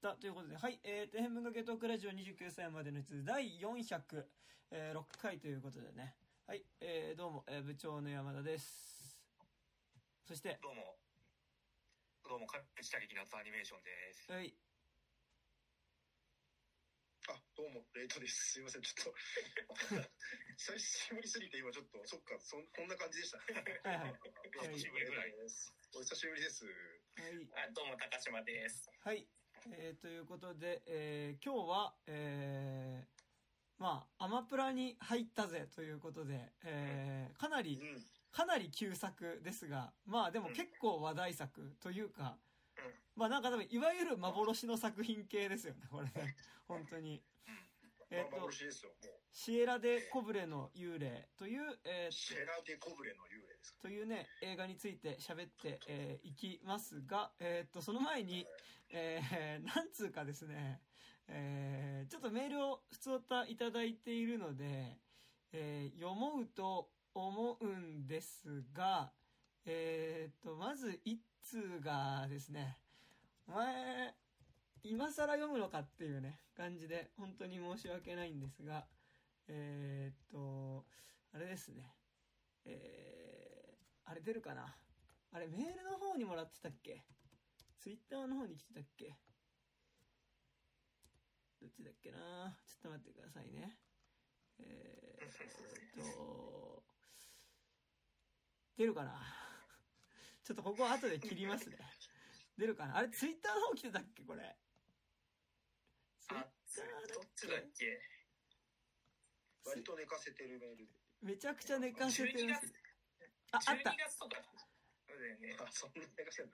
た。ということで、はい、えー、底辺文化系トークラジオ29歳までのやつ、第406、えー、回ということでね。はい、えー、どうも、えー、部長の山田です。そして、どうも、どうも、かっちた劇夏アニメーションです。はい。あ、どうも、レイトです。すいません、ちょっと 久しぶりすぎて今ちょっと、そっか、そこんな感じでしたね。はいはい。お 久しぶりぐらいです。お久しぶりです。はい。あどうも、高島です。はい。えー、ということで、えー、今日は、えー、まあ、アマプラに入ったぜということで、えー、かなり、うん、かなり旧作ですが、まあでも結構話題作というか、まあなんか多分、いわゆる幻の作品系ですよね、これね。本当に。えっ、と、シエラ・デ・コブレの幽霊という、えー、シエラ・デ・コブレの幽霊というね、映画について喋ってい、えー、きますが、えっ、と、その前に、えー、なんつうかですね、えー、ちょっとメールを普通たいただいているので、えー、読もうと思うんですが、えっ、と、まず一通がですね、お前、今更読むのかっていうね、感じで、本当に申し訳ないんですが、えー、っと、あれですね。えー、あれ出るかな？あれメールの方にもらってたっけ？ツイッターの方に来てたっけ？どっちだっけな？ちょっと待ってくださいね。えー、っと、出るかな？ちょっとここ後で切りますね。出るかな？あれ、ツイッターの方来てたっけ？これ。ツイッターどっちだっけ？割と寝かせてるメールで。めちゃくちゃ寝かせてる。あ、あった。月とか。あ、そんな寝かせて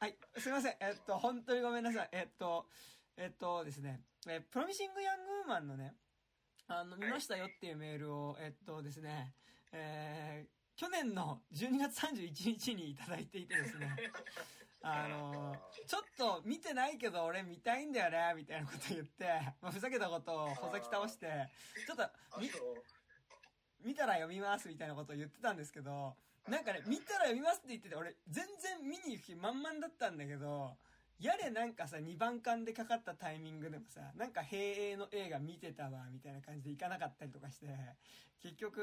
はい、すいません。えっと、本当にごめんなさい。えっと、えっとですね、えプロミシングヤングウーマンのね、あの、見ましたよっていうメールを、えっとですね、えー、去年の12月31日にいただいていてですね、あの、ちょっと見てないけど俺見たいんだよね、みたいなこと言って、まあ、ふざけたことをほざき倒して、ちょっと、見、たら読みますみたいなことを言ってたんですけど、なんかね、見たら読みますって言ってて、俺全然見に行く気満々だったんだけど、やれなんかさ、2番館でかかったタイミングでもさ、なんか平営の映画見てたわ、みたいな感じで行かなかったりとかして、結局、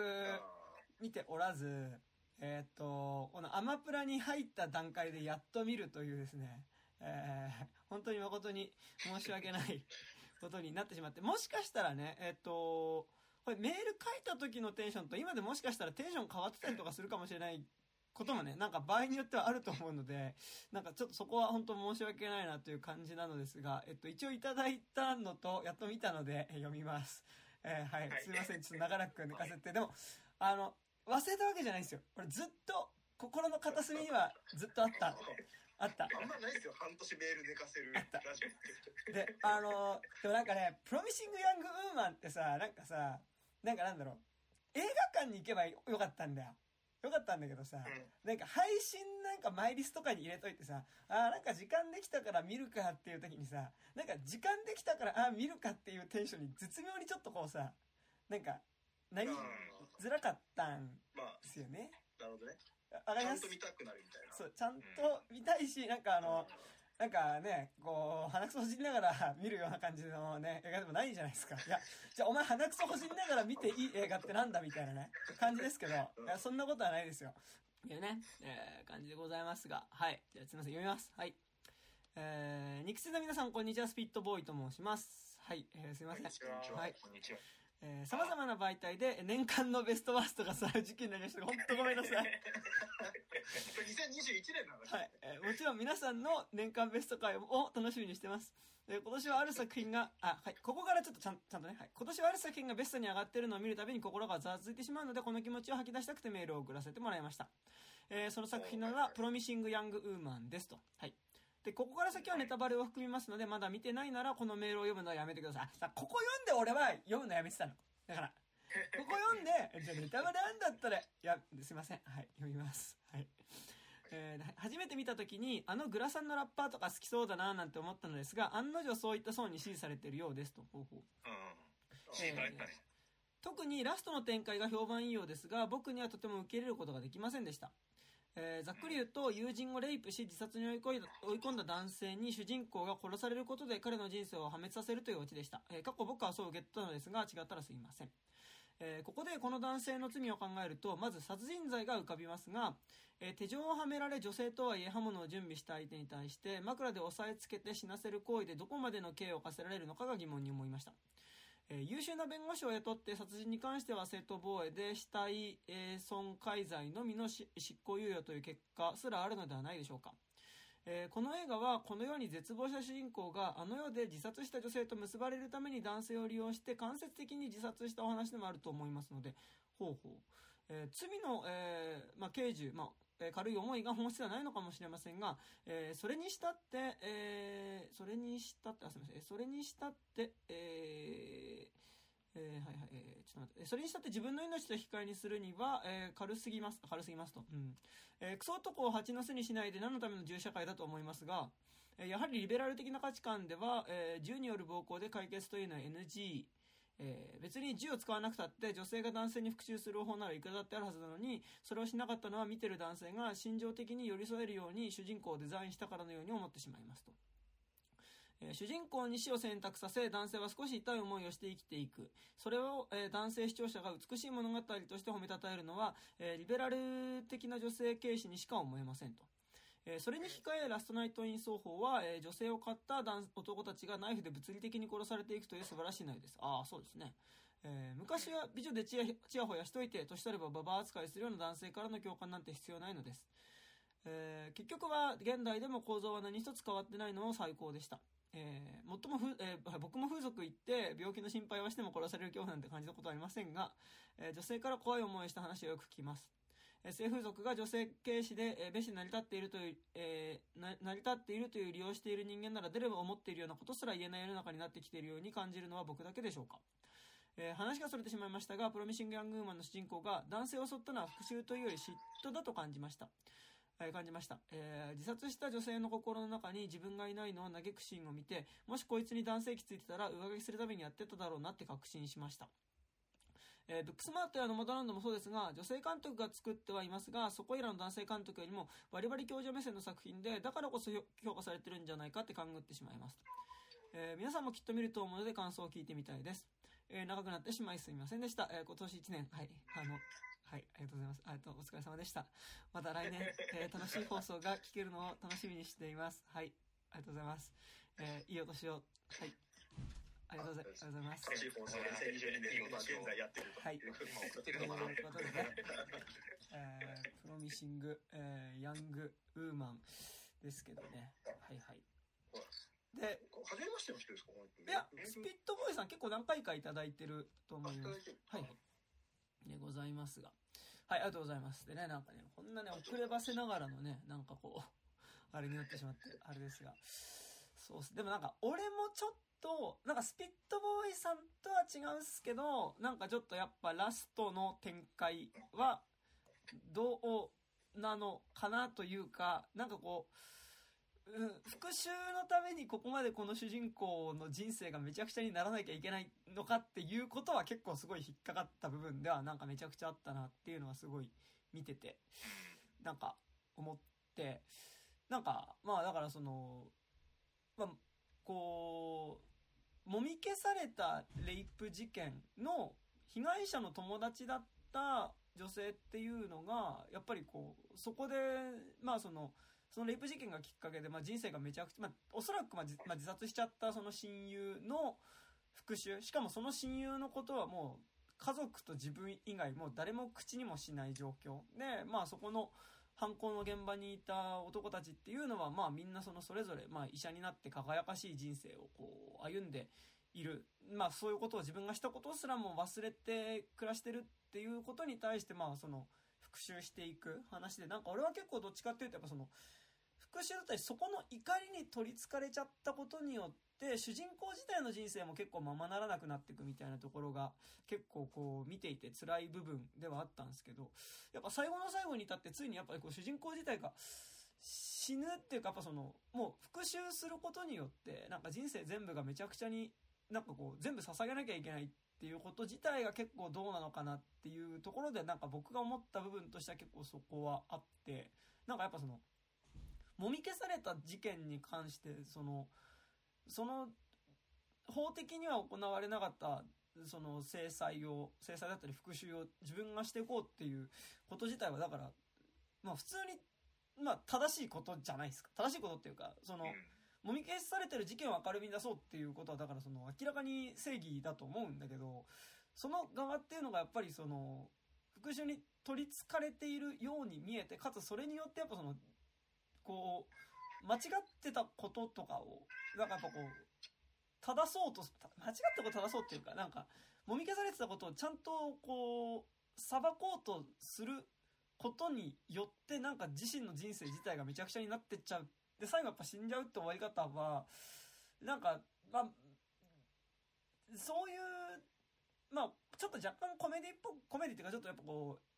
見ておらず、えー、っと、このアマプラに入った段階でやっと見るというですね、えー、本当に誠に申し訳ないことになってしまって、もしかしたらね、えー、っと、これメール書いた時のテンションと今でもしかしたらテンション変わってたりとかするかもしれないこともね、なんか場合によってはあると思うので、なんかちょっとそこは本当申し訳ないなという感じなのですが、えっと、一応いただいたのと、やっと見たので、読みます。えー、はい、すいません、ちょっと長らく抜かせて、でも、あの、忘れたわけじゃないんですよ。俺ずっと、心の片隅にはずっとあった。あった。あんまないですよ、半年メール寝かせるラジオで、あの、でもなんかね、プロミシングヤングウーマンってさ、なんかさ、なんかなんだろう、映画館に行けばよかったんだよ。よかったんだけどさ、うん、なんか配信なんかマイリスとかに入れといてさ、ああ、なんか時間できたから見るかっていう時にさ、なんか時間できたからああ、見るかっていうテンションに絶妙にちょっとこうさ、なんか、なりづらかったんですよね。まあ、なるほどね。わかります？ちゃんと見たくなるみたいな。そう、ちゃんと見たいし、なんかあの、なんかね、こう、鼻くそほじりながら見るような感じのね、映画でもないじゃないですか。いや、じゃあお前鼻くそほじりながら見ていい映画ってなんだみたいなね、感じですけど、いや、そんなことはないですよ。いうね、えー、感じでございますが、はい。じゃあすいません、読みます。はい。えー、肉声の皆さん、こんにちは、スピットボーイと申します。はい、えー、すいません。はい。こんにちは。えー、様々な媒体で年間のベストワーストがされる時期になりました。ほんとごめんなさい。2021年なのはい、えー。もちろん皆さんの年間ベスト回を楽しみにしてます。えー、今年はある作品が、あ、はい、ここからちょっとちゃんちゃんとね、はい。今年はある作品がベストに上がってるのを見るたびに心がざわついてしまうので、この気持ちを吐き出したくてメールを送らせてもらいました。えー、その作品の名は、プロミシング・ヤング・ウーマンですと。はい。で、ここから先はネタバレを含みますので、まだ見てないなら、このメールを読むのはやめてください。さここ読んで俺は読むのやめてたの。だから、ここ読んで、じゃあネタバレなんだったら、いや、すいません。はい、読みます。はい。えー、初めて見た時に、あのグラさんのラッパーとか好きそうだななんて思ったのですが、案の定そういった層に支持されているようですと。ほうほう。うん。えー、特にラストの展開が評判いいようですが、僕にはとても受け入れることができませんでした。えーざっくり言うと友人をレイプし自殺に追い込んだ男性に主人公が殺されることで彼の人生を破滅させるというオチでした、えー過去僕はそう受け取ったのですが違ったらすいません。えーここでこの男性の罪を考えるとまず殺人罪が浮かびますが、えー手錠をはめられ女性とはいえ刃物を準備した相手に対して枕で押さえつけて死なせる行為でどこまでの刑を課せられるのかが疑問に思いました、え優秀な弁護士を雇って殺人に関しては正当防衛で死体、え損壊罪のみの執行猶予という結果すらあるのではないでしょうか。えーこの映画はこのように絶望した主人公があの世で自殺した女性と結ばれるために男性を利用して間接的に自殺したお話でもあると思いますのでほうほう、えー罪の、えーまあ、刑事、まあえ軽い思いが本質ではないのかもしれませんが、えそれにしたって、えそれにしたってあすみません。それにしたってええーはいはい、えーちょっと待って、それにしたって自分の命と引き換えにするには、えー軽すぎます、軽すぎますと。うん。えークソ男を蜂の巣にしないで何のための銃社会だと思いますが、えーやはりリベラル的な価値観では、えー銃による暴行で解決というのは NG。えー別に銃を使わなくたって女性が男性に復讐する方法ならいくらだってあるはずなのにそれをしなかったのは見てる男性が心情的に寄り添えるように主人公をデザインしたからのように思ってしまいますと。えー主人公に死を選択させ男性は少し痛い思いをして生きていく。それを、えー男性視聴者が美しい物語として褒めたたえるのは、えーリベラル的な女性軽視にしか思えませんと。えーそれに控えラストナイト・イン奏法は、えー女性を買った男たちがナイフで物理的に殺されていくという素晴らしい内容です。ああそうですね、えー昔は美女でちやちやほやしといて年取ればババア扱いするような男性からの共感なんて必要ないのです、えー結局は現代でも構造は何一つ変わってないのも最高でした。えー、最もふ、えー僕も風俗行って病気の心配はしても殺される恐怖なんて感じたことはありませんが、えー女性から怖い思いした話をよく聞きます。え性風俗が女性軽視で、えー、蔑視成り立っているという、えー成り立っているという利用している人間なら出れば思っているようなことすら言えない世の中になってきているように感じるのは僕だけでしょうか、えー話がそれてしまいましたがプロミシング・ヤング・ウーマンの主人公が男性を襲ったのは復讐というより嫉妬だと感じました。え感じました、えー自殺した女性の心の中に自分がいないのを嘆くシーンを見てもしこいつに男性器ついてたら上書きするためにやってただろうなって確信しました。えーブックスマートやノマドランドもそうですが女性監督が作ってはいますがそこいらの男性監督よりもバリバリ教授目線の作品でだからこそ評価されてるんじゃないかって勘ぐってしまいます、えー皆さんもきっと見ると思うので感想を聞いてみたいです、えー長くなってしまいすみませんでした、え今年1年はい。あのはい、ありがとうございます。あとうお疲れ様でした。また来年、えー楽しい放送が聞けるのを楽しみにしています。はい、ありがとうございます。えーいいお年を。はい。ありがとうございます。楽しい放送が2022年、まあ、現在やってるとはい送ってるのかなことでね、えープロミシング、えーヤングウーマンですけどね。はいはい。で、初めましての人ですか？いや、スピットボーイさん結構何回かいただいてると思います。はいはい。でございますが。はい、ありがとうございます。でね、なんかね、こんなね、遅ればせながらのね、なんかこう、あれになってしまって、あれですが。そうっす。でもなんか、俺もちょっと、なんかスピットボーイさんとは違うんすけど、なんかちょっとやっぱラストの展開は、どうなのかなというか、なんかこう、復讐のためにここまでこの主人公の人生がめちゃくちゃにならなきゃいけないのかっていうことは結構すごい引っかかった部分ではなんかめちゃくちゃあったなっていうのはすごい見ててなんか思ってなんかまあだからそのまあこうもみ消されたレイプ事件の被害者の友達だった女性っていうのがやっぱりこうそこでまあそのそのレイプ事件がきっかけで、まあ、人生がめちゃくちゃ、まあ、おそらく、まあまあ、自殺しちゃったその親友の復讐。しかもその親友のことはもう家族と自分以外もう誰も口にもしない状況。で、まあ、そこの犯行の現場にいた男たちっていうのは、まあ、みんなそのそれぞれ、まあ、医者になって輝かしい人生をこう歩んでいる、まあ、そういうことを自分がしたことすらも忘れて暮らしてるっていうことに対して、まあ、その復讐していく話でなんか俺は結構どっちかっていうとやっぱその復讐だったりそこの怒りに取りつかれちゃったことによって主人公自体の人生も結構ままならなくなっていくみたいなところが結構こう見ていて辛い部分ではあったんですけどやっぱ最後の最後に至ってついにやっぱりこう主人公自体が死ぬっていうかやっぱそのもう復讐することによってなんか人生全部がめちゃくちゃになんかこう、全部捧げなきゃいけないっていうこと自体が結構どうなのかなっていうところで、なんか僕が思った部分としては結構そこはあって、なんかやっぱその、もみ消された事件に関して、その、その、法的には行われなかった、その制裁を、制裁だったり復讐を自分がしていこうっていうこと自体は、だから、まあ普通に、まあ正しいことじゃないですか。正しいことっていうか、その、うんもみ消されてる事件を明るみに出そうっていうことは、だからその明らかに正義だと思うんだけど、その側っていうのがやっぱりその、復讐に取り憑かれているように見えて、かつそれによってやっぱその、こう、間違ってたこととかを、なんかやっぱこう、正そうと、間違ったこと正そうっていうか、なんか、もみ消されてたことをちゃんとこう、裁こうとすることによって、なんか自身の人生自体がめちゃくちゃになってっちゃう。で、最後やっぱ死んじゃうって終わり方は、なんか、まあ、そういう、まあ、ちょっと若干コメディっぽく、コメディっていうかちょっとやっぱこう、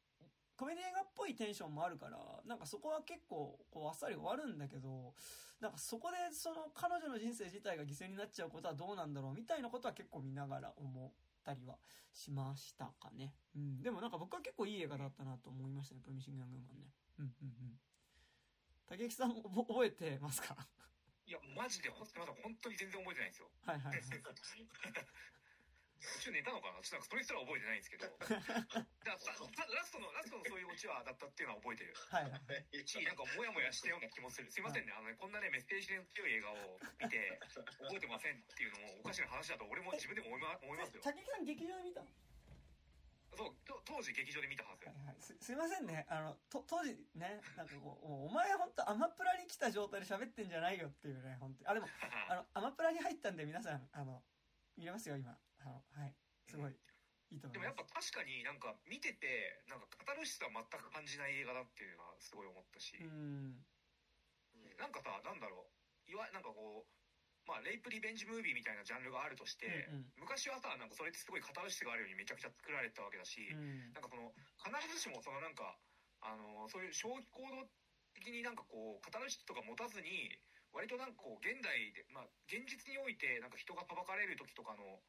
コメディ映画っぽいテンションもあるから、なんかそこは結構、こう、あっさり終わるんだけど、なんかそこでその彼女の人生自体が犠牲になっちゃうことはどうなんだろうみたいなことは結構見ながら思ったりはしましたかね。うん。でもなんか僕は結構いい映画だったなと思いましたね、プロミシング・ヤング・マンね。うんうんうん。竹木さん覚えてますか？いや、マジで、ほんまだ本当に全然覚えてないんですよ。はいはいはい。途中寝たのかな？ちょっとなんかそれすら覚えてないんですけど。ラストの、ラストのそういうオチはだったっていうのは覚えてる。はいはい。し、なんかモヤモヤしたような気もする。すいませんね。あのね、こんなね、メッセージ性の強い映画を見て、覚えてませんっていうのもおかしな話だと俺も自分でも思いま 思いますよ。竹木さん劇場で見たのそう、と当時劇場で見たはず。はいはい、すすいませんねあのと当時ねなんかこうおお前本当アマプラに来た状態で喋ってんじゃないよっていうね本当にあでも あのアマプラに入ったんで皆さんあの見れますよ今はい。すごい。いいと思でもやっいますぱ確かになんか見てて、なんかカタルシスは全く感じない映画だっていうのはすごい思ったし、うん。なんかさ、なんだろう、いわなんかこう、まあ、レイプリベンジムービーみたいなジャンルがあるとして、うんうん。昔はさ、なんかそれってすごいカタルシスがあるようにめちゃくちゃ作られてたわけだし、うん。なんかその、必ずしもそのなんか、あの、そういう消費行動的になんかこう、カタルシスとか持たずに、割となんかこう、現代で、まあ、現実において、なんか人が裁かれる時とかの、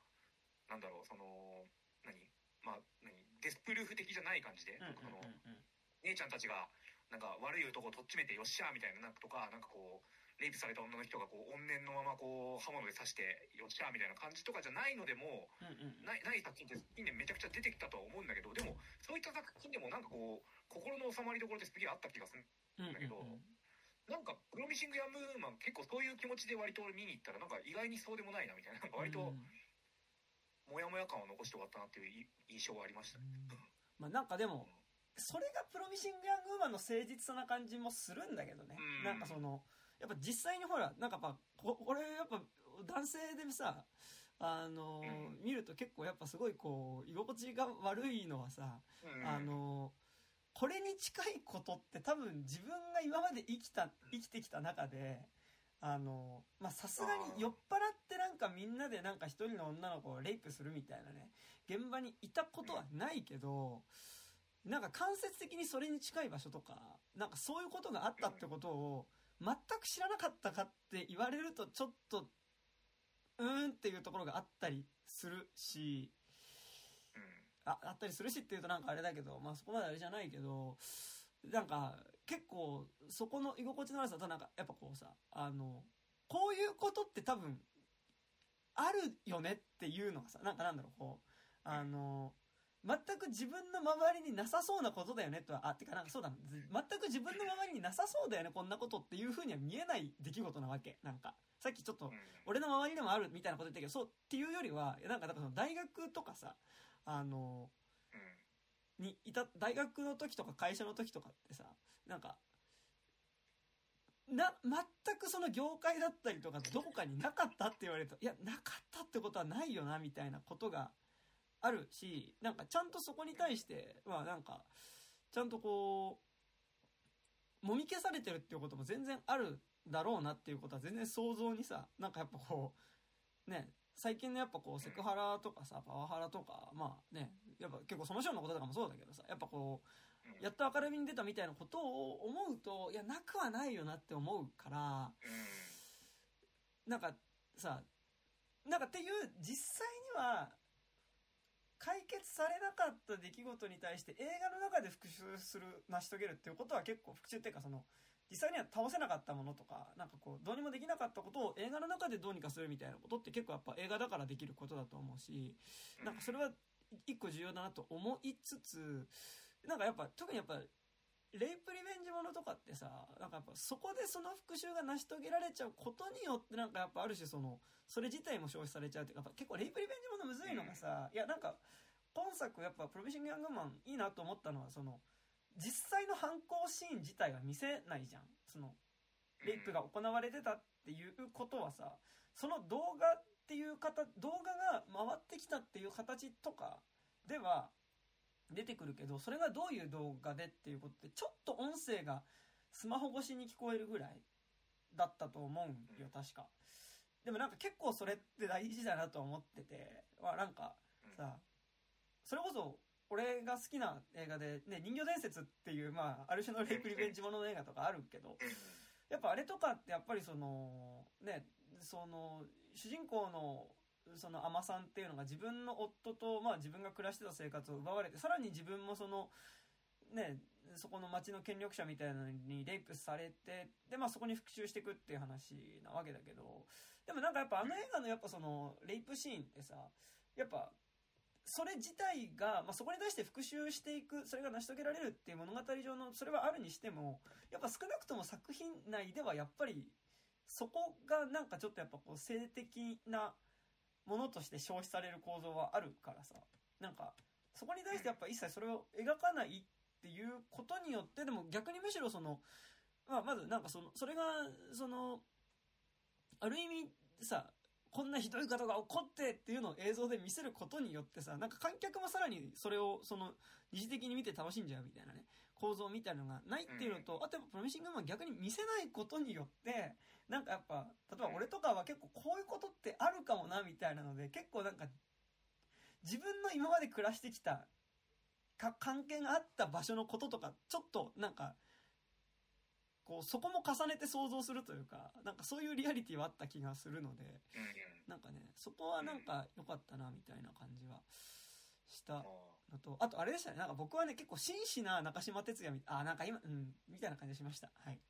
なんだろう、その、何？まあ、何？デスプルーフ的じゃない感じで、うのうんうん姉ちゃんたちがなんか悪い男をとっちめてよっしゃーみたいななんかとかなんかこうレイプされた女の人がこう怨念のままこう刃物で刺してよっしゃーみたいな感じとかじゃないのでもうんうん。ないない作品って近年めちゃくちゃ出てきたとは思うんだけどでもそういった作品でもなんかこう心の収まりどころってすげえあった気がするうんうんだけどなんかプロミシング・ヤング・ウーマン結構そういう気持ちで割と見に行ったらなんか意外にそうでもないなみたいな。なんか割とモヤモヤ感を残して終わったなっていうい印象はありましたね。まあなんかでもそれがプロミシング・ヤング・ウーマンの誠実さな感じもするんだけどね、うん。なんかそのやっぱ実際にほらなんかやっぱここれやっぱ男性でさあのうん。見ると結構やっぱすごいこう居心地が悪いのはさ、うん。あのこれに近いことって多分自分が今まで生きた生きてきた中であのまあさすがに酔っ払ってなんかみんなでなんか一人の女の子をレイプするみたいなね現場にいたことはないけどなんか間接的にそれに近い場所とかなんかそういうことがあったってことを全く知らなかったかって言われるとちょっとうーんっていうところがあったりするしうん。ああったりするしっていうとなんかあれだけど、まあそこまであれじゃないけど、なんか結構そこの居心地の悪さとなんかやっぱこうさ、あの、こういうことって多分あるよねっていうのがさ、なんかなんだろう、こう、あの、全く自分の周りになさそうなことだよねとは、あ、てかなんかそうだな、全く自分の周りになさそうだよね、こんなことっていう風には見えない出来事なわけ。なんか、さっきちょっとうん俺の周りでもあるみたいなこと言ったけど、そうっていうよりは、なんか、だからその大学とかさ、あの、うんにいた、大学の時とか会社の時とかってさ、なんか、な、全くその業界だったりとかどこかになかったって言われると、いや、なかったってことはないよな、みたいなことがあるし、なんかちゃんとそこに対して、まあなんか、ちゃんとこう、もみ消されてるっていうことも全然あるだろうなっていうことは全然想像にさ、なんかやっぱこう、ね、最近のやっぱこうセクハラとかさ、パワハラとか、まあね、やっぱ結構その人のこととかもそうだけどさ、やっぱこう、やっと明るみに出たみたいなことを思うと、いや、なくはないよなって思うから、なんかさ、なんかっていう実際には解決されなかった出来事に対して映画の中で復讐する成し遂げるっていうことは結構復讐っていうかその実際には倒せなかったものとかなんかこうどうにもできなかったことを映画の中でどうにかするみたいなことって結構やっぱ映画だからできることだと思うしなんかそれは一個重要だなと思いつつなんかやっぱ特にやっぱレイプリベンジものとかってさなんかやっぱそこでその復讐が成し遂げられちゃうことによってなんかやっぱある種そのそれ自体も消費されちゃうっていうかやっぱ結構レイプリベンジものむずいのがさいやなんか今作やっぱプロミシング・ヤングマンいいなと思ったのはその実際の犯行シーン自体は見せないじゃん。そのレイプが行われてたっていうことはさその動画っていう方動画が回ってきたっていう形とかでは出てくるけどそれがどういう動画でっていうことでちょっと音声がスマホ越しに聞こえるぐらいだったと思うんよ確か。でもなんか結構それって大事だなと思っててはなんかさそれこそ俺が好きな映画で、ね、人魚伝説っていう、まあ、ある種のレイプリベンジものの映画とかあるけどやっぱあれとかってやっぱりそのねその主人公のその海女さんっていうのが自分の夫と、まあ、自分が暮らしてた生活を奪われてさらに自分もそのねそこの町の権力者みたいなのにレイプされてで、まあ、そこに復讐していくっていう話なわけだけどでもなんかやっぱあの映画のやっぱそのレイプシーンってさやっぱそれ自体が、まあ、そこに対して復讐していくそれが成し遂げられるっていう物語上のそれはあるにしてもやっぱ少なくとも作品内ではやっぱりそこがなんかちょっとやっぱこう性的なものとして消費される構造はあるからさ。なんかそこに対してやっぱ一切それを描かないっていうことによってでも逆にむしろその、まあ、まずなんかそのそれがそのある意味さこんなひどいことが起こってっていうのを映像で見せることによってさなんか観客もさらにそれをその二次的に見て楽しんじゃうみたいなね構造みたいなのがないっていうのと、あとやっぱプロミシングマン逆に見せないことによってなんかやっぱ例えば俺とかは結構こういうことってあるかもなみたいなので結構なんか自分の今まで暮らしてきたか関係があった場所のこととかちょっとなんかこうそこも重ねて想像するというかなんかそういうリアリティはあった気がするのでなんかねそこはなんか良かったなみたいな感じはしたのとあとあれでしたね。なんか僕はね結構真摯な中島哲也みあなんか今うんみたいな感じがしました。はい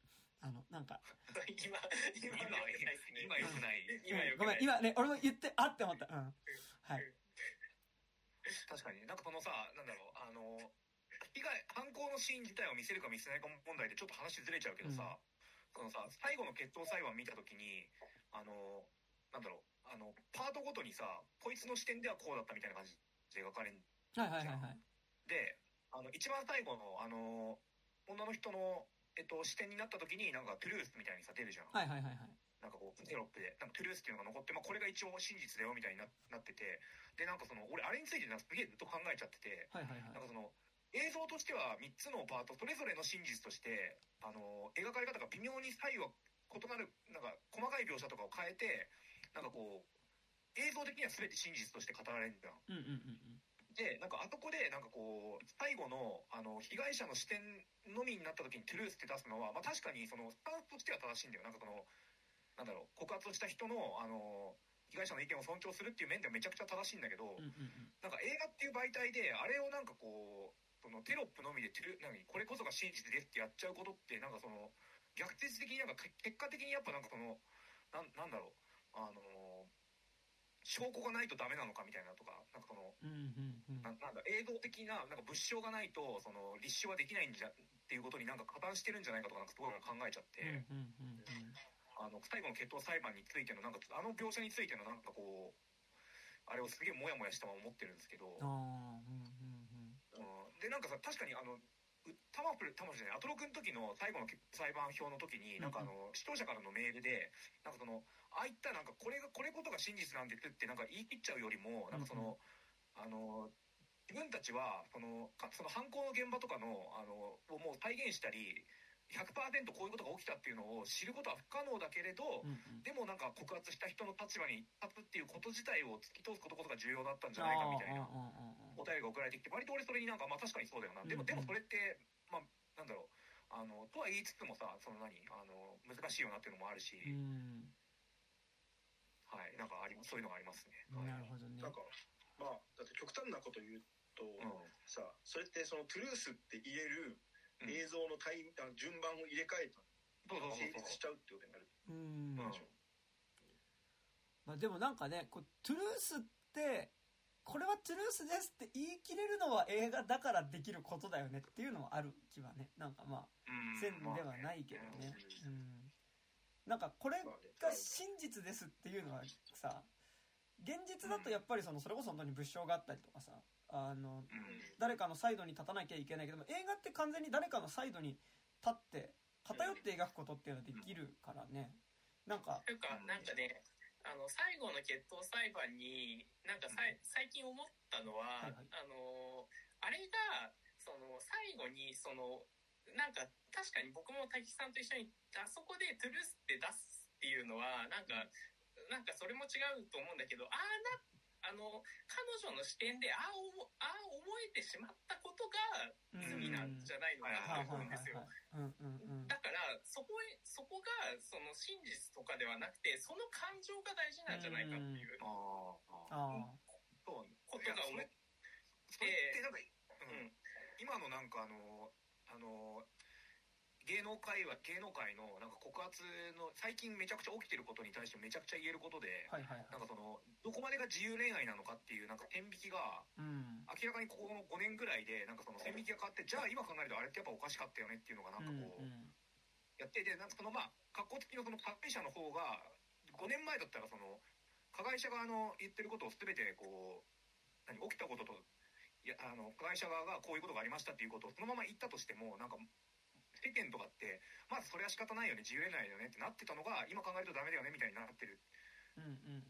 あのなんか。今今今今良くない。今よごめん今ね俺も言ってあって思った。うん。はい。確かに。なんかこのさなんだろうあの被害犯行のシーン自体を見せるか見せないか問題でちょっと話ずれちゃうけどさ、このさ最後の決闘裁判見た時にあのなんだろうあのパートごとにさこいつの視点ではこうだったみたいな感じで描かれるはいはいはいはい。であの一番最後のあの女の人の、えっと、視点になった時になんかトゥルースみたいにさ出るじゃん、はいはいはいはい。なんかこうテロップで。なんかトゥルースっていうのが残って、まあ、これが一応真実だよみたいにななってて。でなんかその俺あれについてなんかすげえずっと考えちゃってて。はいはいはい。なんかその映像としては3つのパートそれぞれの真実としてあの描かれ方が微妙に左右は異なるなんか細かい描写とかを変えてなんかこう映像的には全て真実として語られるじゃん。うんうんうんでなんかあそこでなんかこう最後のあの被害者の視点のみになった時にトゥルースって出すのは、まあ、確かにそのスタンスとしては正しいんだよ。なんかそのなんだろう告発をした人のあの被害者の意見を尊重するっていう面ではめちゃくちゃ正しいんだけど、なんか映画っていう媒体であれをなんかこうそのテロップのみでトゥル何これこそが真実ですってやっちゃうことってなんかその逆説的になんかけ結果的にやっぱなんかそのなんなんだろうあの証拠がないとダメなのかみたいなとかなんかそのうんななんだ映像的ななんか物証がないとその立証はできないんじゃっていうことになんか加担してるんじゃないかとかなんかすごい考えちゃって、あの最後の決闘裁判についてのなんかあの描写についてのなんかこうあれをすげえモヤモヤしたまま思ってるんですけど、ああうんうんうん。でなんかさ確かにあのうタマプルタマプルじゃないアトロクの時の最後の裁判表の時になんかあの視聴者からのメールでなんかそのああいったなんかこれがこれことが真実なんですってなんか言い切っちゃうよりもなんかその、あの自分たちはそのかその犯行の現場とかのあのをもう再現したり100%こういうことが起きたっていうのを知ることは不可能だけれど、うんうん。でもなんか告発した人の立場に立つっていうこと自体を突き通すことこそが重要だったんじゃないかみたいなお便りが送られてきて割と俺それになんかまあ確かにそうだよな。でもうんうん。でもそれってまあなんだろう。あのとは言いつつもさその何あの難しいよなっていうのもあるし、うん。ははい。なんかありそういうのがありますね、なるほどね。なんかまあだって極端なこと言うと、うん。さそれってそのトゥルースって言えるうん映像のタイあ順番を入れ替えた成立しちゃうってことになる。うん。うん。まあ、でもなんかねこうトゥルースってこれはトゥルースですって言い切れるのは映画だからできることだよねっていうのはある気はね。なんかまあうん。線ではないけどね。まあうん。なんかこれが真実ですっていうのはさ現実だとやっぱりそのそれこそ本当に物証があったりとかさあのうん。誰かのサイドに立たなきゃいけないけども映画って完全に誰かのサイドに立って偏って描くことっていうのはできるからね。なんかというかなんかねあの最後の決闘裁判になんかさい最近思ったのは、はいはい。あのあれがその最後にそのなんか確かに僕も滝さんと一緒にあそこでトゥルースって出すっていうのはなんかなんかそれも違うと思うんだけどああなあの彼女の視点でああ思ああ思えてしまったことが罪なんじゃないのかなと思うんですよ。だからそこへそこがその真実とかではなくてその感情が大事なんじゃないかっていう。あああそうことが思っそれってなんか、うん。うん今のなんかあのあの芸能界は芸能界のなんか告発の最近めちゃくちゃ起きてることに対してめちゃくちゃ言えることで、あはいはいはい。なんかそのどこまでが自由恋愛なのかっていうなんか天引きがうん。明らかにここの5年ぐらいでなんかその線引きが変わってじゃあ今考えるとあれってやっぱおかしかったよねっていうのがなんかこう、うんやってでなんかそのまあ格好的なその加害者の方が5年前だったらその加害者側の言ってることを全てこう何起きたことといやあの加害者側がこういうことがありましたっていうことをそのまま言ったとしてもなんか世間とかってまずそれは仕方ないよね自由恋愛だよねってなってたのが今考えるとダメだよねみたいになってる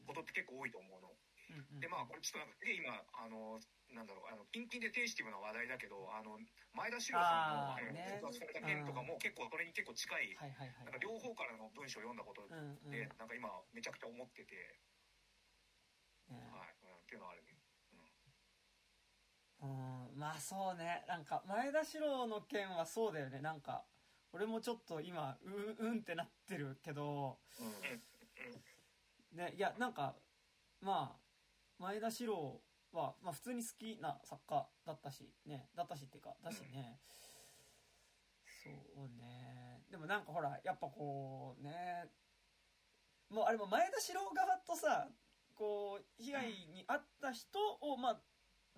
ことって結構多いと思うの。うんうん。でまあこれちょっとなんかで今あのなんだろうあのキンキンでテイシティブな話題だけどあの前田史郎さんの告発された件とかも結構それに結構近いなんか両方からの文章を読んだことで、なんか今めちゃくちゃ思ってて、ねはい、うん、っていうのはあるね。うんまあそうね。なんか前田史郎の件はそうだよね。なんか俺もちょっと今ううんってなってるけど。ねいやなんかまあ前田史郎は、まあ、普通に好きな作家だったしねだったしっていうかだしね、そうね。でもなんかほらやっぱこうねもうあれも前田史郎側とさこう被害に遭った人をまあ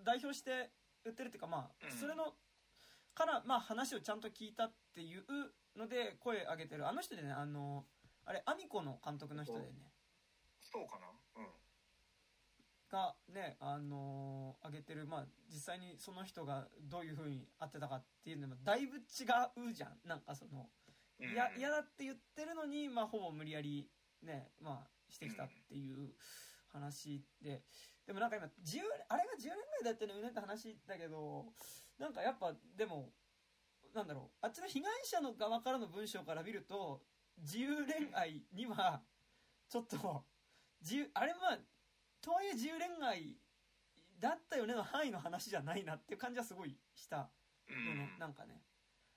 代表して言ってるっていうかまあうん。それのからまあ話をちゃんと聞いたっていうので声上げてる。あの人でねあのあれアミコの監督の人でね。そうかな？うん。がねあのー上げてる。まあ実際にその人がどういう風に会ってたかっていうのもだいぶ違うじゃん。なんかその嫌だって言ってるのにまあほぼ無理やりねまあしてきたっていう話ででもなんか今10あれが10年前だったのよねって話だけどなんかやっぱでもなんだろうあっちの被害者の側からの文章から見ると自由恋愛にはちょっと自由あれまあとはいえ自由恋愛だったよねの範囲の話じゃないなっていう感じはすごいした。うよね、ん。なんかね。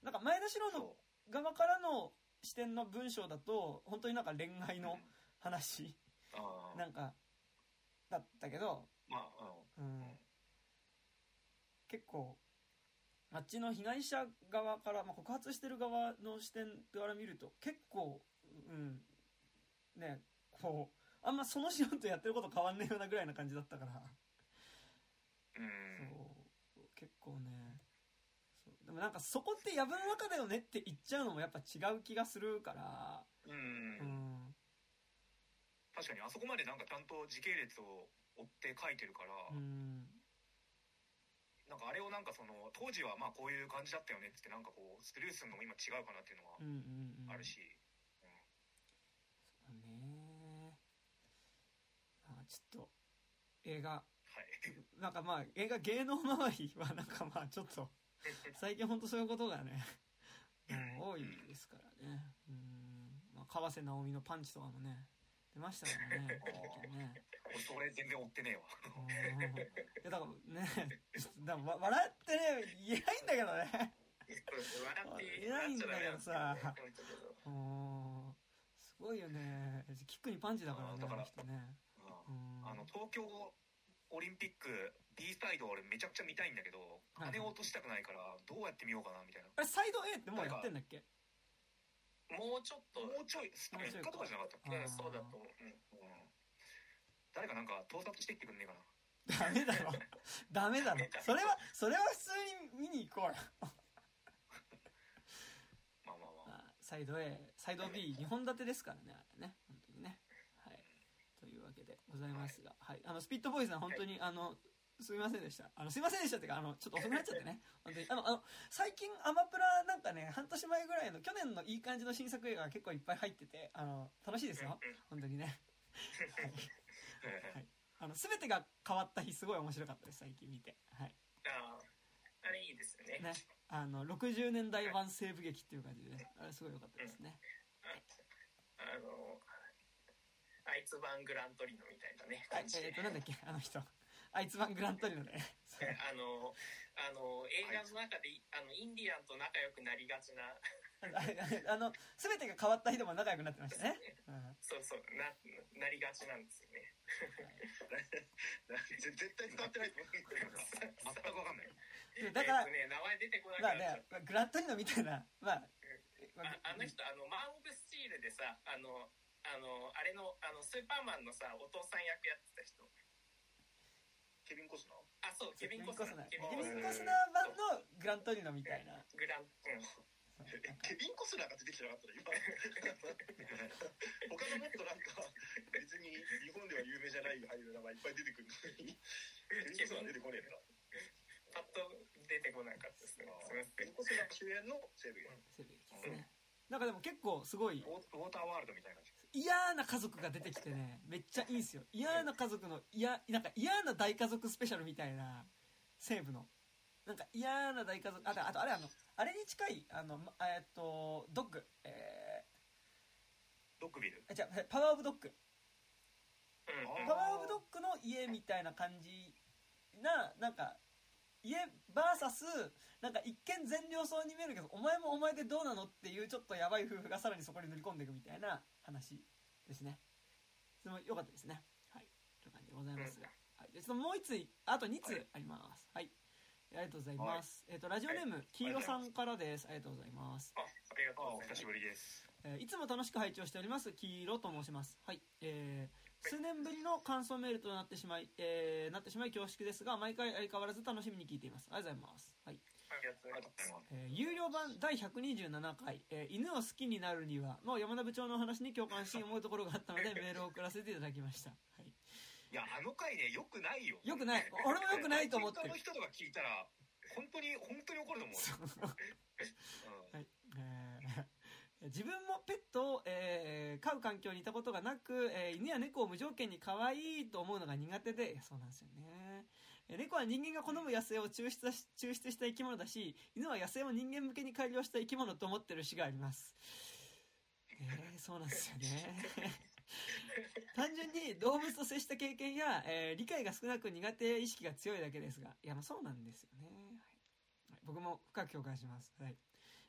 なんか前田史郎の側からの視点の文章だと本当になんか恋愛の話。なんかだったけど、まあ、うん。うん、結構あっちの被害者側から、まあ、告発してる側の視点から見ると結構うん。ねこうあんまその人とやってること変わんないようなぐらいな感じだったから、うん。そう。結構ね。そう。でもなんかそこって藪の中だよねって言っちゃうのもやっぱ違う気がするから。うん。うん確かにあそこまでなんかちゃんと時系列を追って書いてるから、うん。なんかあれをなんかその当時はまあこういう感じだったよねっつってなんかこうスルーするのも今違うかなっていうのうんうんうん。があるし、そうね。あちょっと映画。はい。なんかまあ映画芸能周りはなんかまあちょっと最近ほんとそういうことがね多いですからね。うん、まあ、川瀬直美のパンチとかもね出ましたからね ね。俺それ全然追ってねえわ。うん。いやだからねだからわ笑ってね言えないんだけどね。笑って偉いんだけどさすごいよね。キックにパンチだからねあのあの東京オリンピック B サイド俺めちゃくちゃ見たいんだけどはい金を落としたくないからどうやって見ようかなみたいな。あれサイド A ってもうやってんだっけ？もうちょっと、もうちょいスプレッカとか。じゃなかったっけ、そうだと思う。うんうん。誰かなんか盗撮してきてくんねえかな？ダメだろ。ダメだろ。それはそれは普通に見に行こうよ。まあまあまあ。あサイド A サイド B 2本立てですからねあれね。本当にね。はい。というわけでございますが、はい、あのスピットボーイズさん本当にあのすみませんでした。あのすみませんでしたっていうかあのちょっと遅くなっちゃってね。本当に。あのあの最近アマプラなんかね半年前ぐらいの去年のいい感じの新作映画が結構いっぱい入っててあの楽しいですよ。本当にね。はい。あの全てが変わった日すごい面白かったです最近見て。はい。ああ、あれいいですよね。ね。あの60年代版西部劇っていう感じでね。あれすごい良かったですね。あの、あいつ版グラントリノみたいなね、はい。感じで。えっ、となんだっけあの人あいつ版グラントリノでそうあの、あの、映画の中で、あの、インディアンと仲良くなりがちな、あの全てが変わった日でも仲良くなってましたね、うんそうそう、な、なりがちなんですよね。絶 絶対伝わってないと思う全く分かんない。でだからえっとね、名前出てこなくまあなっまあグラントリノみたいなま。ああの人、あの、マン・オブ・スチールでさ、あの、あの、あれの、あの、スーパーマンのさ、お父さん役やってた人。ケビン・コスナー？あ、そう、ケビン・コスナー。ケケビン・ココスナー。スナー版のグラントリノみたいなグラン、うん。ケビン・コスナーが出てきてなかったら今。他のもっとなんか別に日本では有名じゃない俳優の名前いっぱい出てくるのに。ケビン・コスナー出てこねえな。パッと出てこなかったですね。ケビン・。コスナー主演の西部劇西部劇ですね。なんかでも結構すごい。ウォーウォーターワールドみたいな感じ嫌な家族が出てきてねめっちゃいいんすよ。嫌な家族の嫌なんか嫌な大家族スペシャルみたいな西部の。なんか嫌な大家族あとあとあれあのあれに近いあのまえっとドッグ。えドッグビル？ー、じゃあパワーオブドッグ。うん。あーパワーオブドッグの家みたいな感じななんか家 VS なんか一見善良そうに見えるけどお前もお前でどうなのっていうちょっとやばい夫婦がさらにそこに乗り込んでいくみたいな話ですね。それも良かったですね。はい。という感じでございます。が、はい、でそのもう一つあと2通あります。はい、ありがとうございます、えっ、とラジオネーム、黄色さんからです。ありがとうございます。あ、ありがとう。お久し。ぶりです。えーいつも楽しく拝聴しております黄色と申します。はい。えー数年ぶりの感想メールとなってしまい、えーなってしまい恐縮ですが毎回相変わらず楽しみに聞いています。ありがとうございます。はいえー有料版第127回、えー犬を好きになるには」の山田部長のお話に共感し 思うところがあったのでメールを送らせていただきました、はい、いやあの回ねよくないよ。よくない。俺もよくないと思ってる。他の人とか聞いたら本当に本当に怒ると思うよ、う。ん。はい。えー 自分もペットを、えー飼う環境にいたことがなく、えー犬や猫を無条件に可愛いと思うのが苦手でそうなんですよね。えー猫は人間が好む野生を抽出し抽出した生き物だし犬は野生を人間向けに改良した生き物と思ってる節があります。えーそうなんですよね。単純に動物と接した経験や、えー理解が少なく苦手意識が強いだけですがいやまあそうなんですよね、はい。はい僕も深く共感します、はい。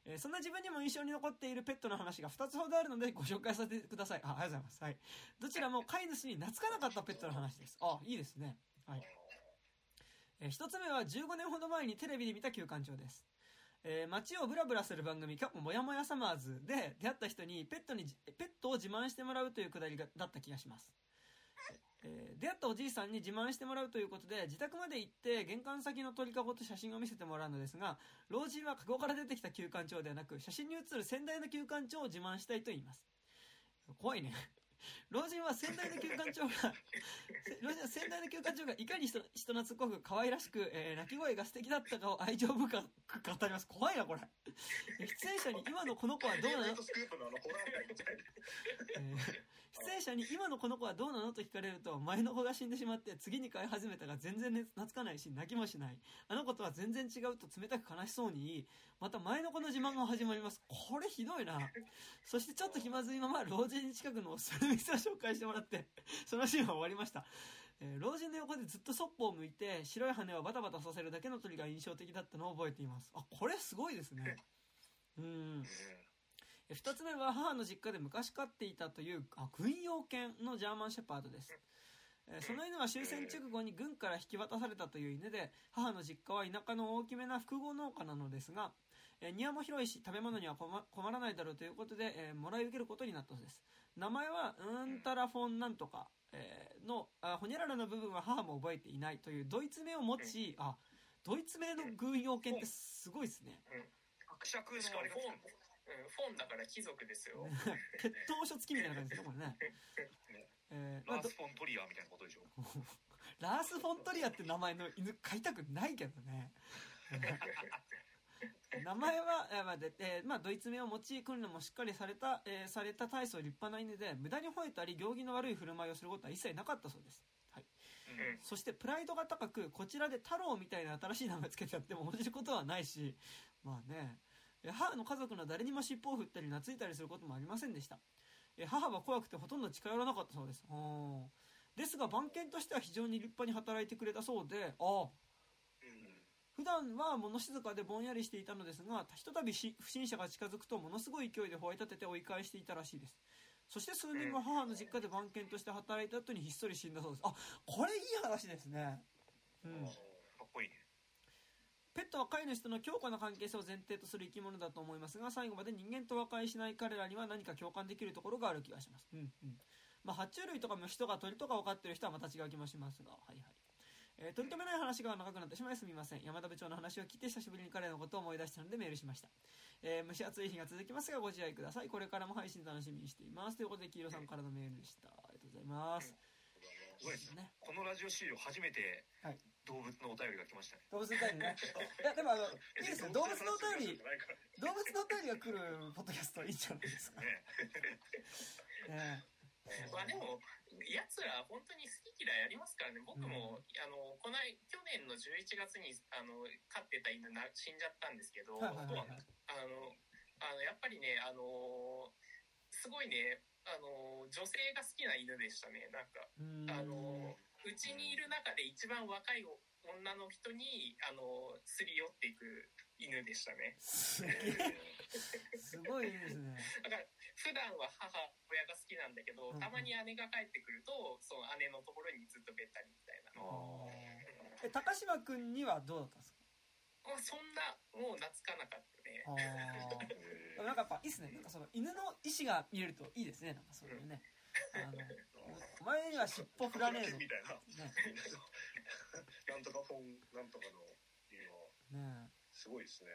えーそんな自分にも印象に残っているペットの話が2つほどあるのでご紹介させてください。あありがとうございます、はい、どちらも飼い主に懐かなかったペットの話です。あいいですね。はいえー一つ目は15年ほど前にテレビで見た休館長です、えー街をブラブラする番組「かっこもやもやサマーズ」で出会った人にペットにペットを自慢してもらうというくだりがだった気がします。えー出会ったおじいさんに自慢してもらうということで自宅まで行って玄関先の鳥かごと写真を見せてもらうのですが老人はカゴから出てきた休館長ではなく写真に写る先代の休館長を自慢したいと言います。怖いね。老人は先代の休館長がせ 老人は先代の休館長がいかに人人懐っこく可愛らしく、えー鳴き声が素敵だったかを愛情深く語ります。怖いなこれ。出演者に今のこの子はどうなの？出演者に今のこの子はどうなのと聞かれると前の子が死んでしまって次に飼い始めたが全然ね懐かないし泣きもしない。あの子とは全然違うと冷たく悲しそうに言いまた前の子の自慢が始まります。これひどいな。そしてちょっと気まずいまま老人に近くのおすすめの店を紹介してもらって そのシーンは終わりました。えー老人の横でずっとそっぽを向いて白い羽をバタバタさせるだけの鳥が印象的だったのを覚えています。あこれすごいですね。うんえ二つ目は母の実家で昔飼っていたというあ軍用犬のジャーマンシェパードです。その犬は終戦直後に軍から引き渡されたという犬で母の実家は田舎の大きめな複合農家なのですが、庭も広いし食べ物には困らないだろうということで、えーもらい受けることになったそうです。名前はうんたらフォンなんとか、えーのあホニャララの部分は母も覚えていないというドイツ名を持ちあドイツ名の軍用犬ってすごいですね。伯爵フォンしかあれがうんフォンだから貴族ですよ。血統書付きみたいな感じですねこれね、えラース・フォントリアーみたいなことでしょ。ラース・フォントリアって名前の犬飼いたくないけどね。名前は、えーまあでえーまあ、ドイツ名を用い訓練もしっかりされた、えーされた大層立派な犬で無駄に吠えたり行儀の悪い振る舞いをすることは一切なかったそうです、はい、うん。そしてプライドが高くこちらで太郎みたいな新しい名前つけてやっても同じことはないし。まあね。えー母の家族の誰にも尻尾を振ったり懐いたりすることもありませんでした。えー母は怖くてほとんど近寄らなかったそうです。ですが番犬としては非常に立派に働いてくれたそうでああ。普段は物静かでぼんやりしていたのですがひとたびし不審者が近づくとものすごい勢いで吠え立てて追い返していたらしいです。そして数年後母の実家で番犬として働いた後にひっそり死んだそうです。あこれいい話ですね。うん。かっこいいねペットは飼い主との強固な関係性を前提とする生き物だと思いますが最後まで人間と和解しない彼らには何か共感できるところがある気がします。うんうん。まあ爬虫類とか虫とか鳥とか分かってる人はまた違う気もしますがはいはい。えー取り留めない話が長くなってしまいすみません。山田部長の話を聞いて久しぶりに彼のことを思い出したのでメールしました、えー蒸し暑い日が続きますがご自愛ください。これからも配信楽しみにしています。ということで黄色さんからのメールでした。ありがとうございます。すごい。ですね。このラジオ史上初めてはい動物のお便りが来ましたね。動物のお便りね。いやでもあのいいですね動物のお便り動物のお便りが来るポッドキャストいいんじゃないですか？ね。ねまあでもやつら本当に好き嫌いありますからね。僕も、あのこない去年の11月にあの飼ってた犬な死んじゃったんですけど、はいはいはいはい。あのあのやっぱりねあのすごいねあの女性が好きな犬でしたね。なんかあのうちにいる中で一番若い女の人にあのすり寄っていく犬でしたね。すごいですね。だから普段は母親が好きなんだけどうんうん。たまに姉が帰ってくるとその姉のところにずっとべったりみたいな。え高島君にはどうだったんですか？まあそんなもう懐かなかったね。なんかやっぱいいっすね。なんかその犬の意思が見えるといいですね。なんかそういうねあのお前には尻尾振らねえぞ。みたいな。ねなんとかフォンなんとかのいうのはねすごいですね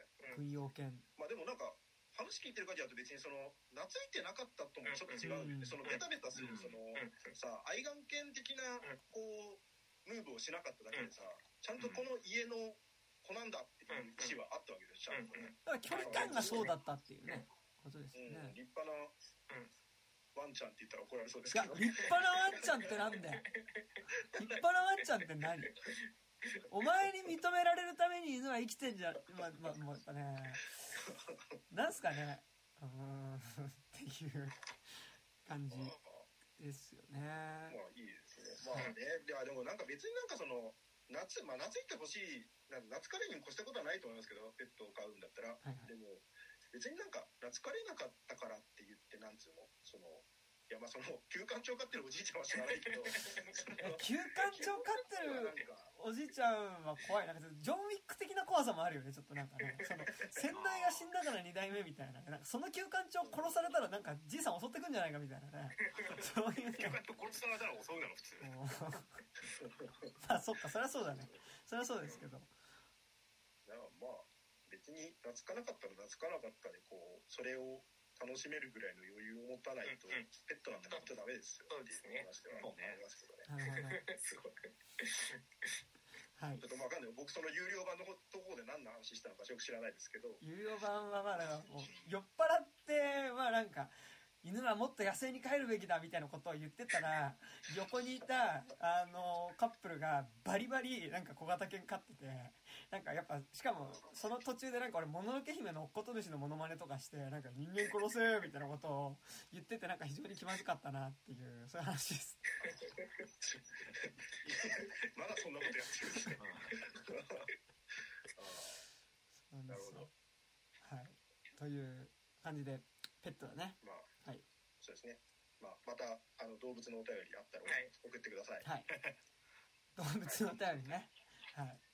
まあでもなんか話聞いてる感じだと別にその懐いてなかったともちょっと違ううん。ねそのベタベタするうん。そのうん。さ愛玩犬的なこうムーブをしなかっただけでさちゃんとこの家の子なんだっていう意思はあったわけですちゃんとね。だから距離感がそうだったっていうねことですうん。ね立派なワンちゃんって言ったら怒られそうでいやすけど。立派なワンちゃんってなんだよ。立派なワンちゃんって何？お前に認められるために犬は生きてんじゃん。まあまあもうやっぱね。なんすかね。うーん。っていう感じですよね。まあいいですね。まあね、ではでもなんか別になんかその夏まあ夏行ってほしい夏カレーにも越したことはないと思いますけど、ペットを飼うんだったら、はいはい。でも別になんか夏カレーなかったからって言ってなんつうのそのいやまあその休館長飼ってるおじいちゃんは知らないけど、休館長飼ってるおじいちゃんは怖いなんかジョン・ウィック的な怖さもあるよねちょっとなんかねその先代が死んだから2代目みたいななんかその休館長殺されたらなんかじいさん襲ってくんじゃないかみたいなね。そういうね。よかった殺されたら襲うだろ普通。まあそっかそりゃそうだね。そりゃそうですけど。なん別に懐かなかったら懐かなかったでこうそれを楽しめるぐらいの余裕を持たないとペットなんて飼っちゃダメですよ。そうですね。っていう話ではそうね。ありますけどね。はい。ちょっとわかんない。僕その有料版のところで何の話したのかよく知らないですけど。有料版はまあだからもう酔っ払ってまあなんか犬はもっと野生に帰るべきだみたいなことを言ってたら 横にいたあのカップルがバリバリなんか小型犬飼っててなんかやっぱしかもその途中でなんか俺もののけ姫のおっこと主のモノマネとかしてなんか人間殺せみたいなことを言っててなんか非常に気まずかったなっていうそういう話です。まだそんなことやってるんですね。あそうなるほどはい。という感じでペットだね。まあ、はい。そうですね。まあ、また、あの、動物のお便りあったらはい。送ってください。はい。動物のお便りね。はい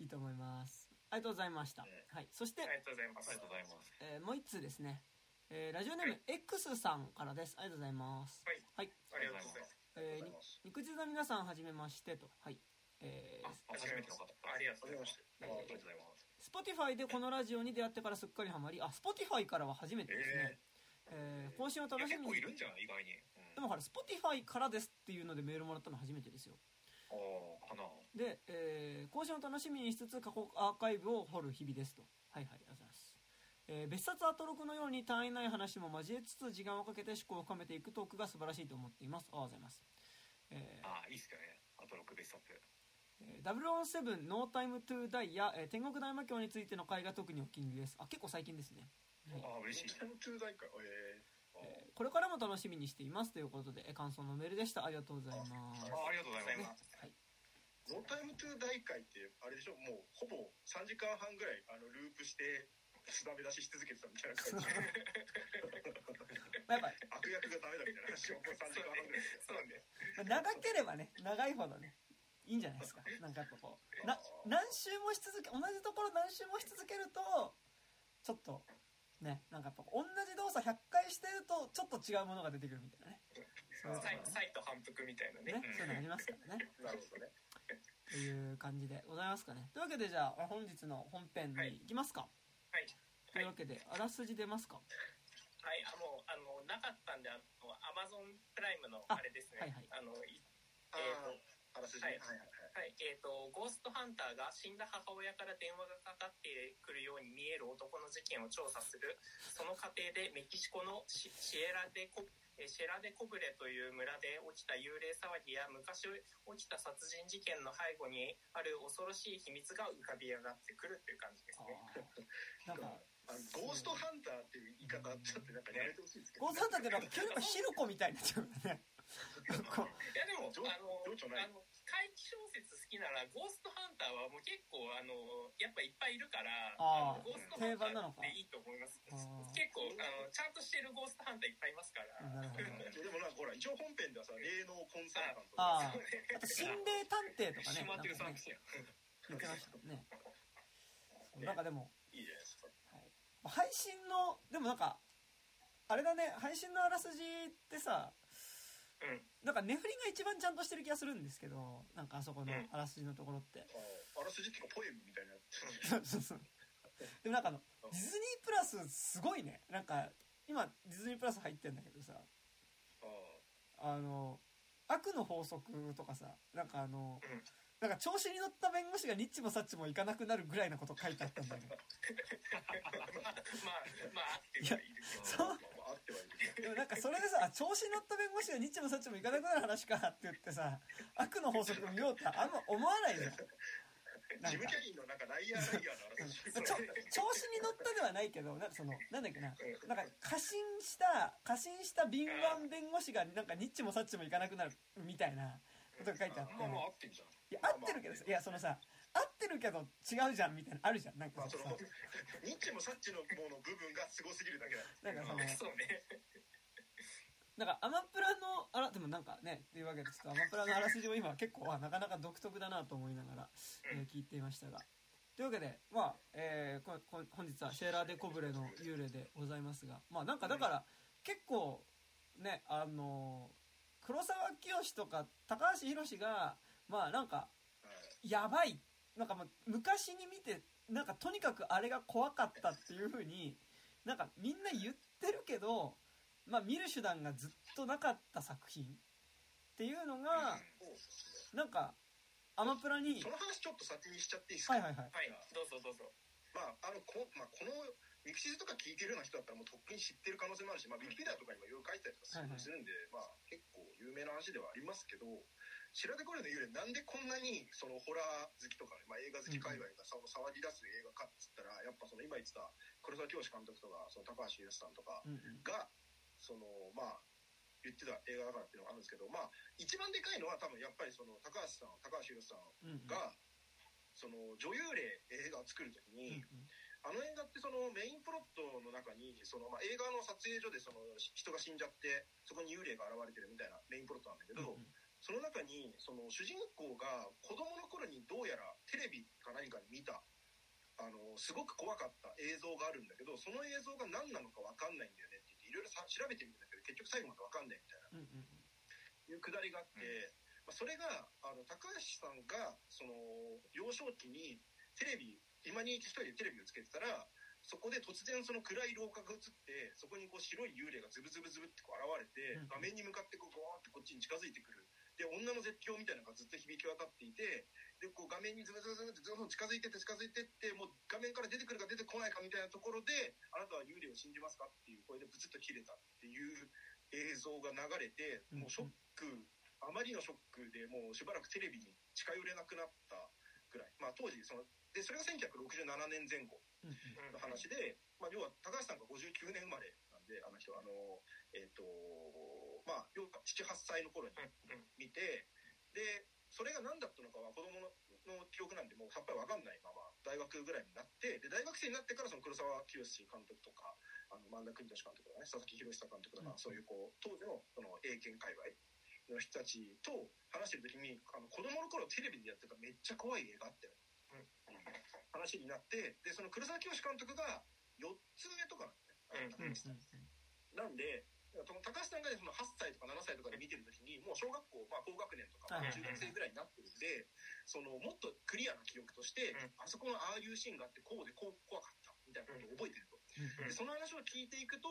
いいと思います。ありがとうございました、うんはい。そしてありがとうございます。ありがとうございます。えーもう一通ですね、えーラジオネーム X さんからです。ありがとうございます。はい。はい、ありがとうございます。えーに肉汁の皆さんはじめましてと。はい。えーあ初めての方。ありがとうございます。はじめまして。ありがとうございます。Spotify でこのラジオに出会ってからすっかりハマり。あ Spotify からは初めてですね、えー。更新を楽しみに結構いるんじゃない？意外に、うん、でもほら Spotify からですっていうのでメールもらったの初めてですよで、えー更新を楽しみにしつつ過去アーカイブを掘る日々ですと。はいはいありがとうございます、えー別冊アトロクのように単位ない話も交えつつ時間をかけて思考を深めていくトークが素晴らしいと思っています。ありがとうございます、えーああいいっすよね。あと6ベストアップ。えー007ノータイムトゥーダイや、えー天国大魔境についての回が特にお気に入りです。あ結構最近ですね、はい。ああ嬉しい。ノータイムトゥーダイ回、ええーこれからも楽しみにしていますということでえー感想のメールでした。ありがとうございます。あありがとうございます。はい。ー、ノータイムトゥーダイ回って、あれでしょ、もうほぼ3時間半ぐらい、あの、ループして、スダメ出しし続けてたみたいな感じ。まあやっ悪役がダメだみたいな話をもう3時間半ぐらい。そうね。ぱ長ければね長いほどねいいんじゃないですか。なんかやっぱこうな何周もし続け同じところ何周もし続けるとちょっとねなんかやっぱ同じ動作100回してるとちょっと違うものが出てくるみたいなね。そういうとこサイろね。サイト反復みたいなね。ねそういうのありますからね。なるほどね。という感じでございますかね。というわけでじゃあ本日の本編に行きますか、はい。というわけであらすじ出ますか。はい。あもうあのなかったんであのアマゾンプライムのああれですね。はいはい。あのいあえーとあ、あらすじね。はい。はいはいはい。はい、えー、とゴーストハンターが死んだ母親から電話がかかってくるように見える男の事件を調査するその過程でメキシコのシシエラデコえーシェラデコブレという村で起きた幽霊騒ぎや昔起きた殺人事件の背後にある恐ろしい秘密が浮かび上がってくるっていう感じですあね。ー なんかあのゴーストハンターっていう言い方ちょっとなんかやめてほしいですけど。ゴーストハンターってなんか急にヒルコみたいになっちゃうよね いやでも情あのあの怪奇小説好きならゴーストハンターはもう結構あのやっぱいっぱいいるからあーのゴーストハンターでいいと思います。結構あのちゃんとしてるゴーストハンターいっぱいいますから。でもなんかほら、一応本編ではさ、霊能コンサルタントとあかーあと心霊探偵とかね閉まってるなんかねサービスやん。言ってましたね。なんかでもいいじゃない。ですか。配信のでもなんかあれだね配信のあらすじってさうんなんか値振りが一番ちゃんとしてる気がするんですけどなんかあそこのうん。あらすじのところって、ああらすじっていうかポエムみたいな。そうそうそう。でもなんかあのディズニープラスすごいね。なんか今ディズニープラス入ってんだけどさ。ああの悪の法則とかさ。なんかあの、うん。なんか調子に乗った弁護士がニッチもサッチもいかなくなるぐらいのこと書いてあったんだけど まあまああってはいる。けどそうまあってはいる。でもなんかそれでさ調子に乗った弁護士がニッチもサッチもいかなくなる話かって言ってさ悪の法則見ようってあんま思わないじゃん。キャリーのなんかライアーライアーのあらすじ。ちょ調子に乗ったではないけどなんかそのなんだっけななんか過信した過信した敏腕弁護士がなんかニッチもサッチもいかなくなるみたいなことが書いてあって。まあまあ合ってんじゃん。いや合ってるけどさいやそのさ合ってるけど違うじゃんみたいなのあるじゃん。なんかまあ、さその、ニッチもサッチのもの部分がすごすぎるだけだ。なんかその。そうね。なんかアマプラのあらでもなんかねっていうわけでちょっとアマプラのあらすじも今結構あなかなか独特だなと思いながら、えー聞いていましたが。というわけでまあ、えーここ本日はシェーラー・デ・コブレの幽霊でございますが。まあなんかだから結構ねあの黒沢清とか高橋宏がまあなんかはい。やばいなんかまあ昔に見てなんかとにかくあれが怖かったっていう風になんかみんな言ってるけど、まあ、見る手段がずっとなかった作品っていうのがなんかアマプラにその話ちょっと先にしちゃっていいですか、はいはいはい。はい。どうぞどうぞ。まあ、あのこ,、まあ、このミクシズとか聞いてるような人だったらもうとっくに知ってる可能性もあるし、まあ、ウィキペディアとかにもいろいろ書いてたりとかはいはい。するんで、まあ、結構有名な話ではありますけどシェラデの幽霊なんでこんなにそのホラー好きとか、まあ、映画好き界隈がその騒ぎ出す映画かっつったらやっぱその今言ってた黒沢清監督とかその高橋洋さんとかうんうん。がそのまあ言ってた映画だからっていうのがあるんですけどまあ一番でかいのは多分やっぱりその高橋さん高橋洋さんうんうん。が、その女優霊映画を作るときうんに、あの映画ってそのメインプロットの中にその、まあ、映画の撮影所でその人が死んじゃってそこに幽霊が現れてるみたいなメインプロットなんだけど、うんその中にその主人公が子供の頃にどうやらテレビか何かで見た。あのすごく怖かった映像があるんだけどその映像が何なのか分かんないんだよねって言っていろいろさ調べてみるんだけど結局最後まで分かんないみたいな。うんうんいうくだりがあって、まあ、それがあの高橋さんがその幼少期にテレビ今に一人でテレビをつけてたらそこで突然その暗い廊下が映ってそこにこう白い幽霊がズブズブズブってこう現れてうん。画面に向かってこうゴーってこっちに近づいてくるで女の絶叫みたいなのがずっと響き渡っていてでこう画面にズブズブズブってどん近づいてって近づいてってもう画面から出てくるか出てこないかみたいなところであなたは幽霊を信じますかっていう声でブツッと切れたっていう映像が流れてもうショックあまりのショックでもうしばらくテレビに近寄れなくなったぐらい、まあ、当時そのでそれが1967年前後の話で、まあ、要は高橋さんが59年生まれなんであの人はあのえっ、とまあ要は78歳の頃に見てでそれが何だったのかは子供のの記憶なんでもうさっぱり分かんないまま大学ぐらいになってで大学生になってからその黒沢清監督とかあの萬田邦俊監督とかね佐々木宏久監督とか、うん。そういうこう当時のその英検界隈の人たちと話してる時にあの子供の頃テレビでやってためっちゃ怖い映画あったよ、話になってでその黒沢清監督が4つ上とかなんだよね、うんうん。なんで高橋さんがねその8歳とか7歳とかで見てる時にもう小学校、まあ、高学年とか、はい中学生ぐらいになってるんでそのもっとクリアな記憶として、うん。あそこのああいうシーンがあってこうでこう怖かったみたいなことを覚えてると、うんでその話を聞いていくと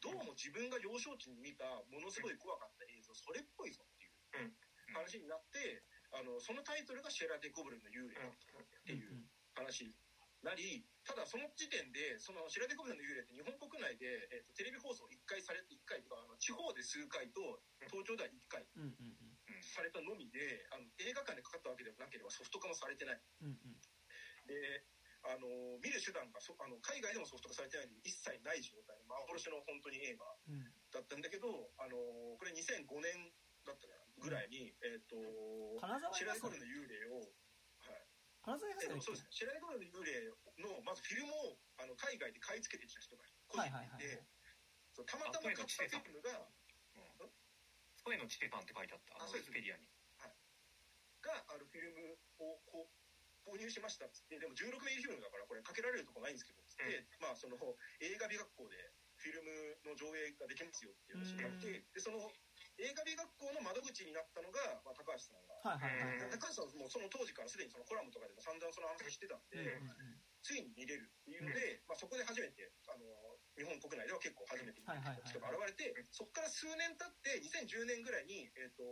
どうも自分が幼少期に見たものすごい怖かった映像それっぽいぞっていう話になってあのそのタイトルが「シェラ・デ・コブルの幽霊」だったっていう話になりただその時点でその白手コブラの幽霊って日本国内で、えー、とテレビ放送1回されて1回とかあの地方で数回と東京では1回うんうんうん。されたのみであの映画館でかかったわけでもなければソフト化もされてない。うんうん。であの見る手段がそあの海外でもソフト化されてないのに一切ない状態。の幻の本当に映画うん。だったんだけどあのこれ2005年だったかなぐらいに、えっ、と金沢映画祭白手の幽霊を、はい、金沢映画祭えっと、そうですね。白猫の幽霊の、まずフィルムを、あの、海外で買い付けてきた人が個人はいはいはいたまたま買ったフィルムが、声のチテパンって書いてあった。あそうです。ウィキペディアに。が、あるフィルムを、こう、購入しましたっつって、でも16ミリフィルムだから、これかけられるとこないんですけど、つって、まあ、その、映画美学校で、フィルムの上映ができますよっていう話になって、で、その、映画美学校の窓口になったのが、まあ、高橋さんが、はいはいはい。はい高橋さんはもうその当時からすでにそのコラムとかでも散々その話してたんで、うんうんついに見れるっていうので、まあ、そこで初めてあの日本国内では結構初めて見た人が現れて、そこから数年経って2010年ぐらいに、えー、と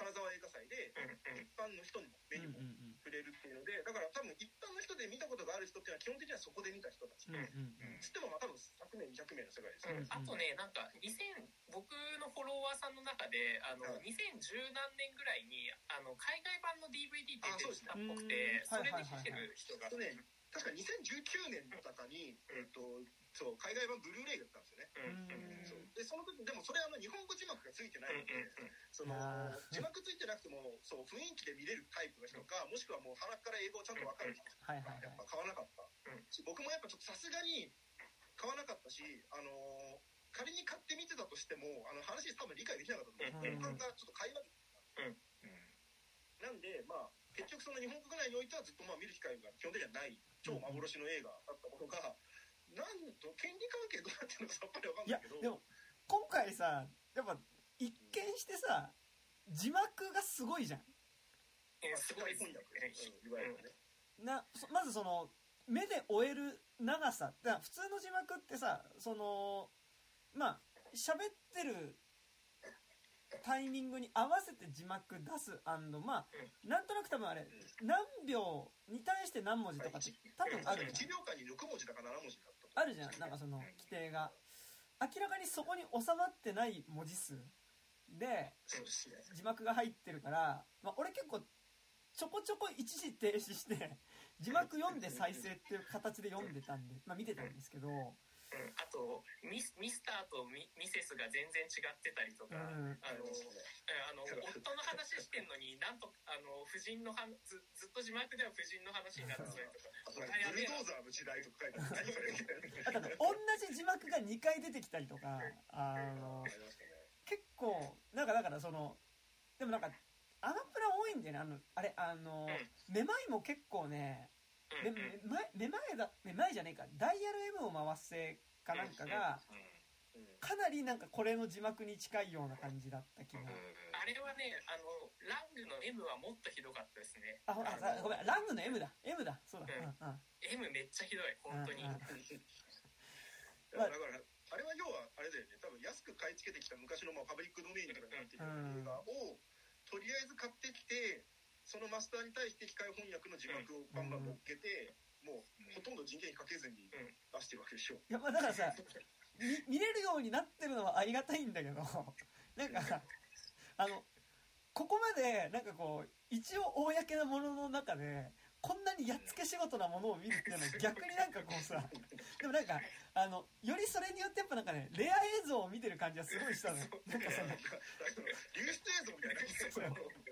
金沢映画祭で一般の人にも目にも触れるっていうのでだから多分一般の人で見たことがある人っていうのは基本的にはそこで見た人たち、うんうんうん。つってもまあ多分100名200名の世界ですよね、うんあとね、なんか、2000、僕のフォロワーさんの中で、あの、はい2010何年ぐらいに、あの、海外版の DVD って出てたっぽくあて、そですねそうれで来てる人が。あとね。確か2019年だったかに、えー、とそう海外版ブルーレイだったんですよね、うんそうでその時でもそれあの日本語字幕がついてないので、その字幕ついてなくてもそう雰囲気で見れるタイプの人かもしくはもう鼻から英語をちゃんと分かる人はいはいやっはぱ買わなかった、し僕もやっぱちょっとさすがに買わなかったし、あのー仮に買ってみてたとしてもあの話多分理解できなかったと思う。うん後半がちょっと会話なんでまあ結局その日本国内においてはずっとまあ見る機会が基本的にはない。超幻の映画だったものが、なんと権利関係どうなってるのかさっぱり分かんいやないけど。でも今回さやっぱ一見してさ字幕がすごいじゃん。えーすごいです世ね界翻訳、うんいわゆるね、なそまずその目で追える長さ。だ普通の字幕ってさそのまあ喋ってるタイミングに合わせて字幕出すまあなんとなく多分あれ何秒に対して何文字とかって多分あるじゃん。1秒間に6文字だか7文字だあるじゃん。なんかその規定が明らかにそこに収まってない文字数で字幕が入ってるから、まあ、俺結構ちょこちょこ一時停止して字幕読んで再生っていう形で読んでたんで、まあ、見てたんですけどうん、あとミスミスターとミミセスが全然違ってたりとか、うん。あのあの夫の話してんのになんとあの夫人の話ずずっと字幕では夫人の話になってたりとか。あとなんかブルドーザーの時代とか 同じ字幕が2回出てきたりとかあの結構なんかだからそのでもなんかアマプラ多いんだよね。あのあれあのめまいも結構ねうんめうん。めまめまいだめまいじゃねえか。ダイヤル M を回せかなんかがうんかなりなんかこれの字幕に近いような感じだった気があれはねあのラングの M はもっとひどかったですね。あほあさごめんラングの M だ。M だ。そうだ。うん。うんうん。M めっちゃひどい本当に。うんうんいや だからあれは要はあれだよね。多分安く買い付けてきた昔のまあパブリックドメインとかになっている映画をとりあえず買ってきてそのマスターに対して機械翻訳の字幕をバンバン乗っけて、もうほとんど人件費かけずに出してるわけでしょ、いやまあだからさ み見れるようになってるのはありがたいんだけど なんかあのここまでなんかこう一応公なものの中でこんなにやっつけ仕事なものを見るっていうのは逆になんかこうさでもなんかあのよりそれによってやっぱなんかねレア映像を見てる感じがすごいしたのよ。なんかそのなんか流出映像みたいな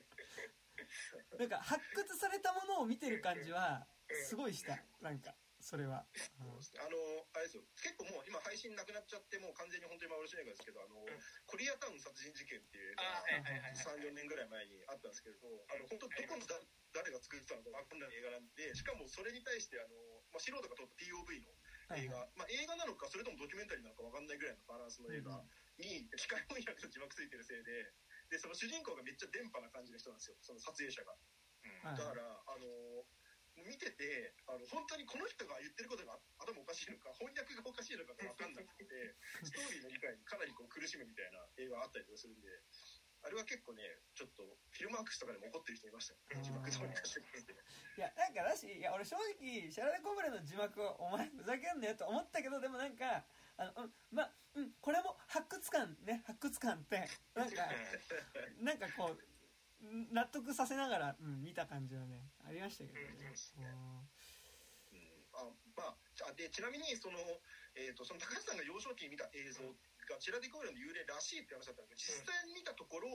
なんか発掘されたものを見てる感じはすごいした。なんかそれは、あのあれですよ。結構もう今配信なくなっちゃってもう完全に本当に幻の映画ですけどあの、コリアタウン殺人事件っていう映画あがはいはいはいはい。34年ぐらい前にあったんですけれどあの本当どこのだ誰が作ってたのか分かんない映画なんでしかもそれに対してあの、まあ、素人が撮った POV のはい映画、まあ、映画なのかそれともドキュメンタリーなのか分かんないぐらいのバランスの映画に機械翻訳の字幕ついてるせいででその主人公がめっちゃ電波な感じの人なんですよ。その撮影者が。はい。だから、あの見ててあの本当にこの人が言ってることが頭おかしいのか翻訳がおかしいのかが分かんなくて ストーリーの理解にかなりこう苦しむみたいな映画あったりとかするんであれは結構ねちょっとフィルマークスとかでも怒ってる人いましたよ。字幕通り化してるっていやなんかだしいや俺正直シャラデコブレの字幕をお前ふざけんなよと思ったけどでもなんかあの、うん、まあ、うん、これも発掘感ね発掘感ってなんか なんかこう納得させながら、うん、見た感じはねありましたけどね。うんあまあじゃあでちなみにその,、えー、とその高橋さんが幼少期に見た映像がチラディコーレの幽霊らしいって話だったんだけど実際に見たところ、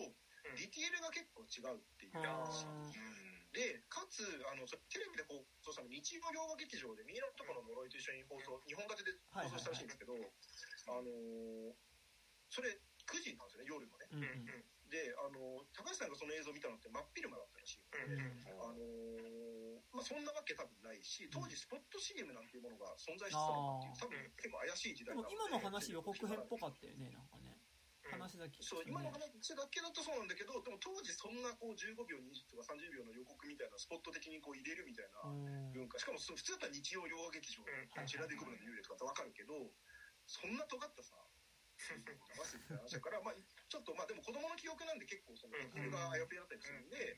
ディティールが結構違うっていう。うんでかつあのそテレビで放送したの日曜洋画劇場で「ミイラ男の呪い」と一緒に放送2本立てで放送したらしいんですけど、あのーそれ9時なんですよね夜のね。ーうんうん。であの高橋さんがその映像を見たのって真っ昼間だったらしいので、あのーまあ、そんなわけ多分ないし当時スポット CM なんていうものが存在してたのかっていう多分結構怪しい時代なので今の話予告編っぽかったよねなんかね話だけ。そう今の話だけだとそうなんだけどでも当時そんなこう15秒20とか30秒の予告みたいなスポット的にこう入れるみたいなうん。文化。しかもそ普通だったら日曜洋画劇場でうんチラデコブラの幽霊とかって分かるけどそんな尖ったさ流すみたいな話だから まあちょっとまあでも子供の記憶なんで結構そのがあやふやだったりするんで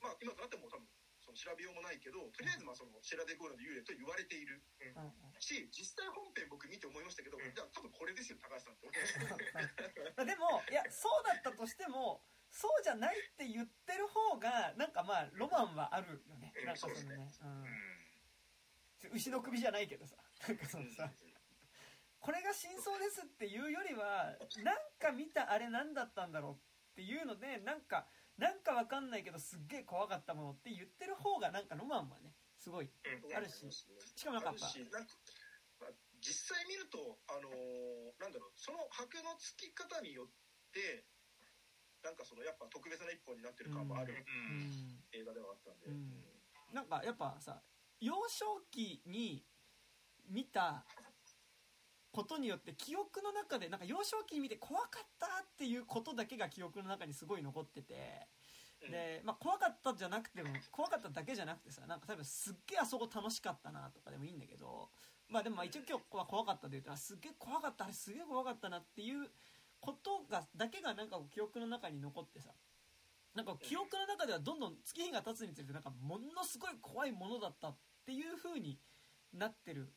まあ今となっても多分その調べようもないけどとりあえずまあそのチラデコブラの幽霊と言われている。うん。し実際本編僕見て思いましたけどうん。じゃあ多分これですよ高橋さんって でもいやそうだったとしてもそうじゃないって言ってる方がなんかまあロマンはあるよね。うんなんかそのね、うん、牛の首じゃないけどさなんかそのさこれが真相ですっていうよりはなんか見たあれ何だったんだろうっていうのでなんかなんかわかんないけどすっげえ怖かったものって言ってる方がなんかロマンはねすごい。あるし。しかもなんかやっぱ。あるしなんかまあ実際見るとあのーなんだろうその箔のつき方によってなんかそのやっぱ特別な一本になってる感もあるうん。映画ではあったんで、うん。なんかやっぱさ幼少期に見たことによって記憶の中でなんか幼少期に見て怖かったっていうことだけが記憶の中にすごい残ってて。うん。で、まあ、怖かったじゃなくても怖かっただけじゃなくてさなんか例えばすっげえあそこ楽しかったなとかでもいいんだけど。まあでもまあ一応今日は怖かったで言うとあすっげえ怖かったあれすげえ怖かったなっていうことがだけがなんか記憶の中に残ってさ。なんか記憶の中ではどんどん月日が経つにつれてなんかものすごい怖いものだったっていう風になってる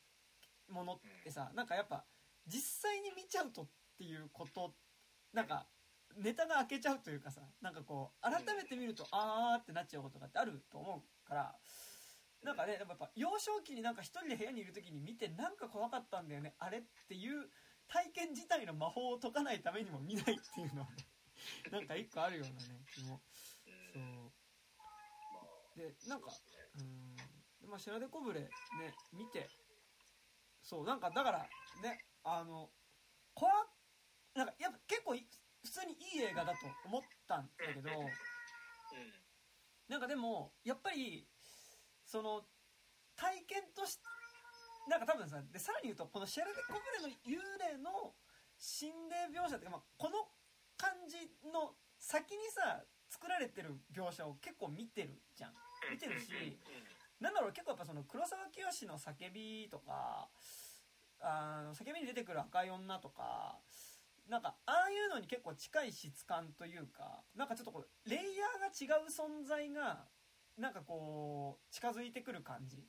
ものってさなんかやっぱ実際に見ちゃうとっていうことなんかネタが開けちゃうというかさなんかこう改めて見るとあーってなっちゃうことがってあると思うからなんかねでもやっぱ幼少期になんか一人で部屋にいる時に見てなんか怖かったんだよねあれっていう体験自体の魔法を解かないためにも見ないっていうのはね なんか一個あるようなね気も。そう。まあでなんかそうん。でまあ白手こぶれね見て。そうなんかだからねあの怖っなんかやっぱ結構い普通にいい映画だと思ったんだけどうん。なんかでもやっぱりその体験としなんか多分さでさらに言うとこのシェラデ・コブレの幽霊の心霊描写っていうか、まあ、この感じの先にさ作られてる描写を結構見てるじゃん。見てるしなんだろう結構やっぱその黒沢清の叫びとかあの叫びに出てくる赤い女とかなんかああいうのに結構近い質感というかなんかちょっとこうレイヤーが違う存在がなんかこう近づいてくる感じ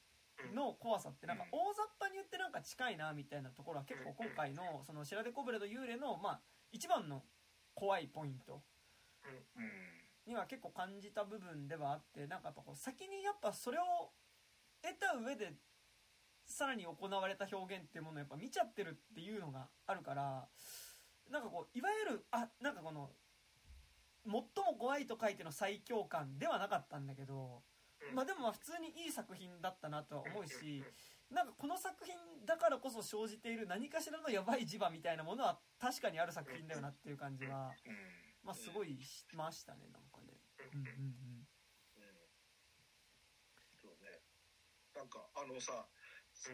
の怖さってなんか大雑把に言ってなんか近いなみたいなところは結構今回のその白手コブレと幽霊のまあ一番の怖いポイントうん。には結構感じた部分ではあってなんかやっぱこう先にやっぱそれを得た上でさらに行われた表現っていうものをやっぱ見ちゃってるっていうのがあるからなんかこういわゆるあなんかこの最も怖いと書いての最強感ではなかったんだけどまあでもまあ普通にいい作品だったなとは思うしなんかこの作品だからこそ生じている何かしらのやばい磁場みたいなものは確かにある作品だよなっていう感じはうんまあすごいしましたねなんかね。うんうんうん。うんそうね。なんかあのさうん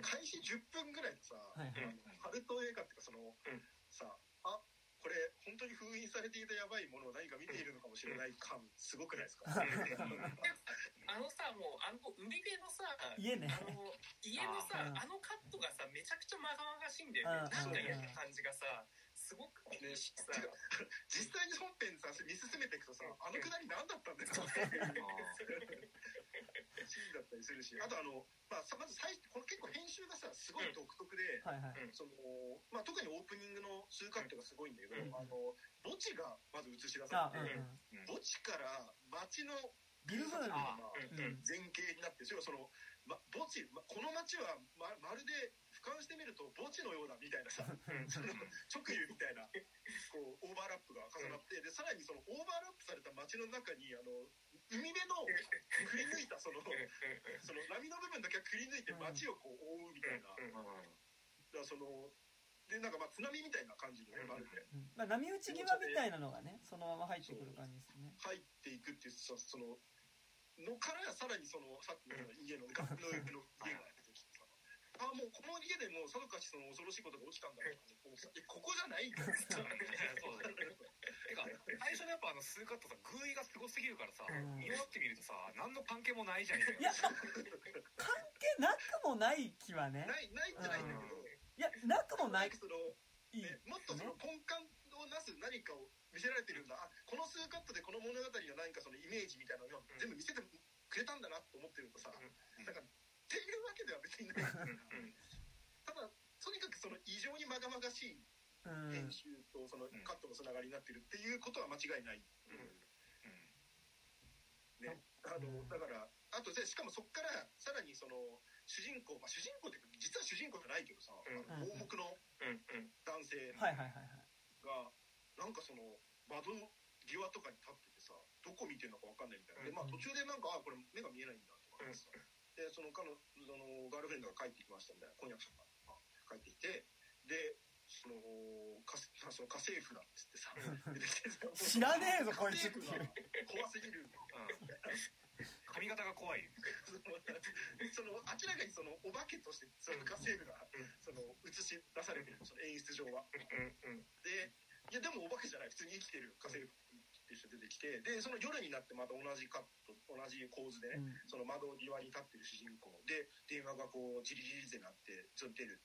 開始10分ぐらいでさ、はいはい。あのハルト映画っていうかその、ん。さあこれ本当に封印されていたやばいものを何か見ているのかもしれない感すごくないですか、あのさもうあの海辺のさ家ね。あの家のさあのカットがさめちゃくちゃまがまがしいんだよね。なんかやる感じがさすごくいいしさてか実際に本編さ見進めていくとさあのくだり何だったんだよってシーンだったりするし。あとあの、まあ、さまず最この結構編集がさすごい独特で、特にオープニングの数カットがすごいんだけど、うん。あの墓地がまず映し出されて、うん墓地から街のビル風が前景になってそれはその、ま、墓地、ま、この街はままるで俯瞰してみると墓地のようだみたいなさその直輸みたいなこうオーバーラップが重なってでさらにそのオーバーラップされた街の中にあの海辺のくり抜いたそのその波の部分だけはくり抜いて街をこう覆うみたいな。だからそのでなんかまあ津波みたいな感じのねまるで。うん。まあ波打ち際みたいなのがねそのまま入ってくる感じですね。入っていくっていうそそののからさらにそのさっきの家のガの上の家があもうこの家でもうさぞかしその恐ろしいことが起きたんだなと思ってえここじゃないん だよそうだね。てか最初のやっぱあの数カットさグーイがすごすぎるからさうん。見終わってみるとさ何の関係もないじゃん。いや関係なくもない気はね。ないないってないんだけど。いやなくもない。そのいい。ねもっとその根幹をなす何かを見せられてるんだ。あこの数カットでこの物語の何かそのイメージみたいなのを全部見せてくれたんだなと思ってるとさうん。なんかっていうわけでは別にない。ただとにかくその異常にまがまがしいうん。編集とそのカットのつながりになってるっていうことは間違いない、ね、あのだからあとでしかもそこからさらにその主人公、まあ、主人公って実は主人公じゃないけどさ、うん。あの盲目の男性はいはいはいはいがなんかその窓際とかに立っててさどこ見てるのか分かんないみたいな。で、まあ、うん。途中でなんかあこれ目が見えないんだとかってさでその彼女そのガールフレンドが帰ってきましたみたいな婚約者が帰ってきてでそのか その家政婦だっつってさ知らねえぞこいつ。怖すぎる髪型が怖い。その明らかにそのお化けとしてその家政婦がその映し出されてるその演出上は。でいやでもお化けじゃない。普通に生きてる家政婦っていう人出てきてでその夜になってまた同じカット同じ構図でね、うん。その窓際に立ってる主人公。で電話がこうジリジリってなってずっと出る。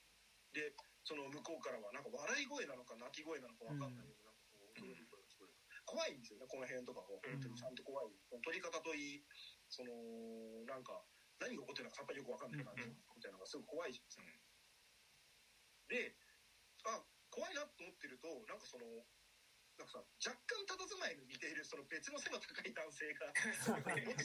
でその向こうからはなんか笑い声なのか泣き声なのか分かんないけど、なんかこう恐ろしい声が聞こえる。怖いんですよねこの辺とかも。本当にちゃんと怖い、撮り方といいそのなんか何が起こってるのかさっぱりよく分かんない感じみたいなのがすごい怖いじゃないですか、であ怖いなと思ってるとなんかそのなんかさ若干佇まいに似ているその別の背の高い男性があれこれ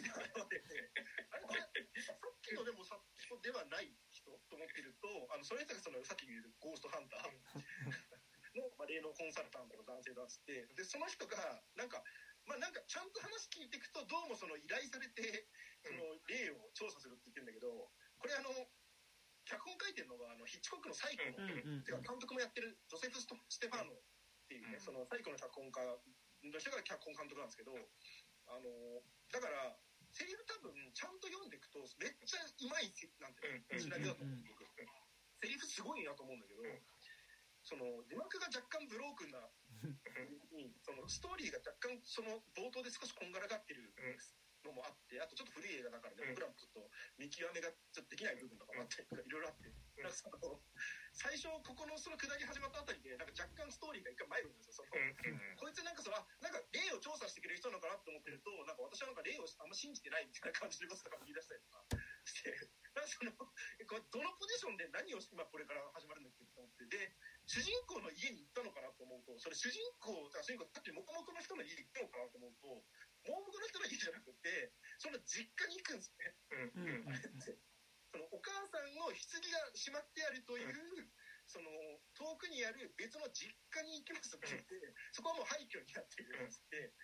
さっきのでもさ人ではない人と思ってるとあのそれ人がそのさっき言うゴーストハンターの、まあ、霊能コンサルタントの男性だっつってでその人がなんか。まあ、なんかちゃんと話聞いていくとどうもその依頼されてその霊を調査するって言ってるんだけどこれあの脚本書いてるのがあのヒッチコックの最後の、ていうか、監督もやってるジョセフ・ステファーノっていうね、うん。そのサイコの脚本家の人が脚本監督なんですけどあのだからセリフ多分ちゃんと読んでいくとめっちゃうまいなんてシナリオだと思う僕セリフすごいなと思うんだけどその字幕が若干ブロークンなにそのストーリーが若干その冒頭で少しこんがらがってるのもあってあとちょっと古い映画だからねうん。僕らもちょっと見極めがちょっとできない部分とかもあっていろいろあって。なんかその最初ここのその下り始まったあたりでなんか若干ストーリーが一回参るんですよその。こいつなんかそのあなんか霊を調査してくれる人なのかなと思ってるとなんか私はなんか霊をあんま信じてないみたいな感じのこととかも言い出したりとかして。なんかそのえこれどのポジションで何を今これから始まるんだっけと思って。で主人公の家に行ったのかなと思うとそれ主人公主人公さっきモコモコの人の家に行ったのかなと思うと盲目の人の家じゃなくてその実家に行くんですね。そのお母さんの棺がしまってあるという、その遠くにある別の実家に行きますって言って、そこはもう廃墟になっているんですって、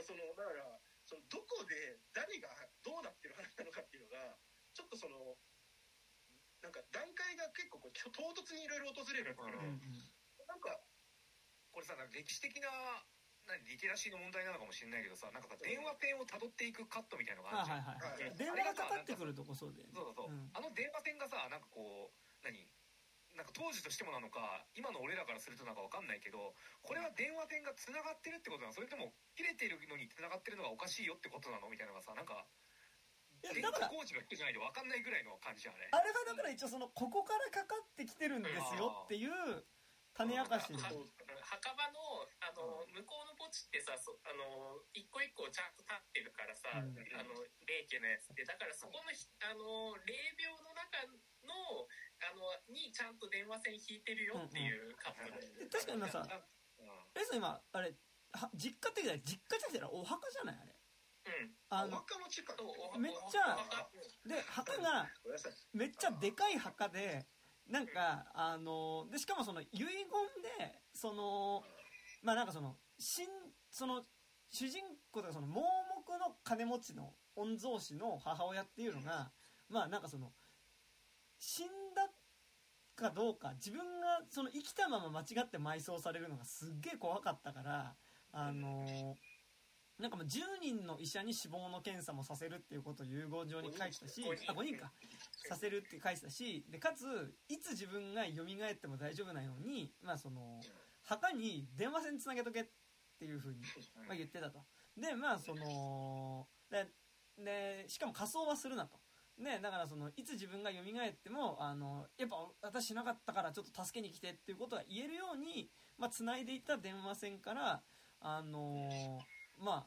そのだからそのどこで誰がどうなってる話なのかっていうのがちょっとそのなんか段階が結構こう唐突にいろいろ訪れるんうんなんかこれさ歴史的な何リテラシーの問題なのかもしれないけどさなんかさ電話ペンをたどっていくカットみたいのがああるじゃん、はいはいはい電話がかかってくるとこそうでそうそうそう、うん。あの電話線がさなんかこう何？なんか当時としてもなのか今の俺らからするとなんかわかんないけどこれは電話線がつながってるってことなの。それとも切れてるのにつながってるのがおかしいよってことなの？みたいなのがさなんか電いやだから気工事の人じゃないとわかんないぐらいの感じじゃんあれ。あれはだから一応そのここからかかってきてるんですよっていう種明かしは墓場のあの向こうの墓地ってさそあの一個一個ちゃんと立ってるからさ、うんあの霊家のやつって。だからそこのひあの霊廟の中のあのにちゃんと電話線引いてるよっていうカップ確かにさうん。えそ今あれは実家って言う実家じゃなくてお墓じゃないあれうんあのめっちゃで墓がめっちゃでかい墓でなんかあのでしかもその遺言でそのまあなんかその死んその主人公とかその盲目の金持ちの御曹司の母親っていうのがまあなんかその死んだかどうか自分がその生きたまま間違って埋葬されるのがすっげえ怖かったからあのなんかもう10人の医者に死亡の検査もさせるっていうことを遺言状に書いてたしあ5人か。させるって書いてたしでかついつ自分が蘇っても大丈夫なように、まあ、その墓に電話線つなげとけっていうふうに、まあ、言ってたと。でまあそのででしかも仮装はするなと。ね、だからそのいつ自分が蘇ってもあのやっぱ私しなかったからちょっと助けに来てっていうことが言えるように、まあ、繋いでいった電話線からあのまあ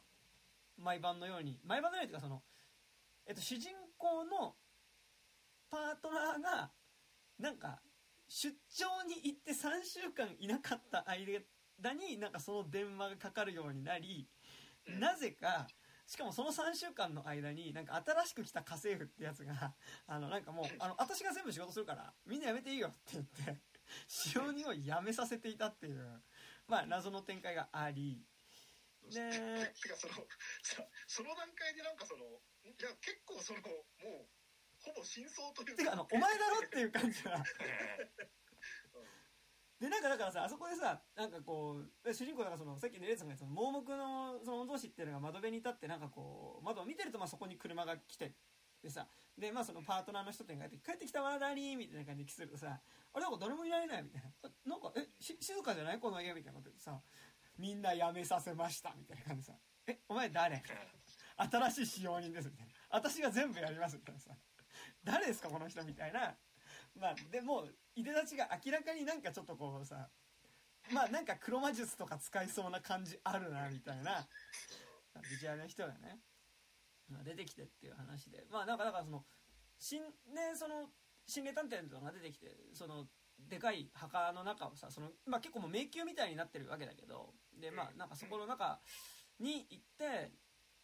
毎晩のように毎晩のようにというかその、えっと、主人公のパートナーがなんか出張に行って3週間いなかった間になんかその電話がかかるようになりなぜかしかもその3週間の間になんか新しく来た家政婦ってやつが あのなんかもうあの私が全部仕事するからみんなやめていいよって言って使用人をやめさせていたっていうまあ謎の展開があり。で てかそのさその段階でなんかそのいや結構そのもうほぼ真相というてかあのお前だろっていう感じが でなんかだからさあそこでさなんかこう主人公だからそのさっきのレイさんが言ったその盲目のその御曹司っていうのが窓辺に立ってなんかこう窓を見てるとまあそこに車が来てでさでまあそのパートナーの人って帰って帰ってきたわラリーみたいな感じでキスするとさあれなんか誰もいないねみたいな。あなんかえし静かじゃないこの家みたいなこと言ってさみんな辞めさせましたみたいな感じでさえお前誰？新しい使用人ですみたいな私が全部やりますみたいなさ誰ですかこの人みたいな。まあでもいでたちが明らかになんかちょっとこうさまあなんか黒魔術とか使いそうな感じあるなみたいな。ビジュアルの人がね。まあ出てきてっていう話で。まあなんかだからその心ねその心霊探偵とかが出てきてそのでかい墓の中をさその、まあ、結構もう迷宮みたいになってるわけだけど。でまあなんかそこの中に行って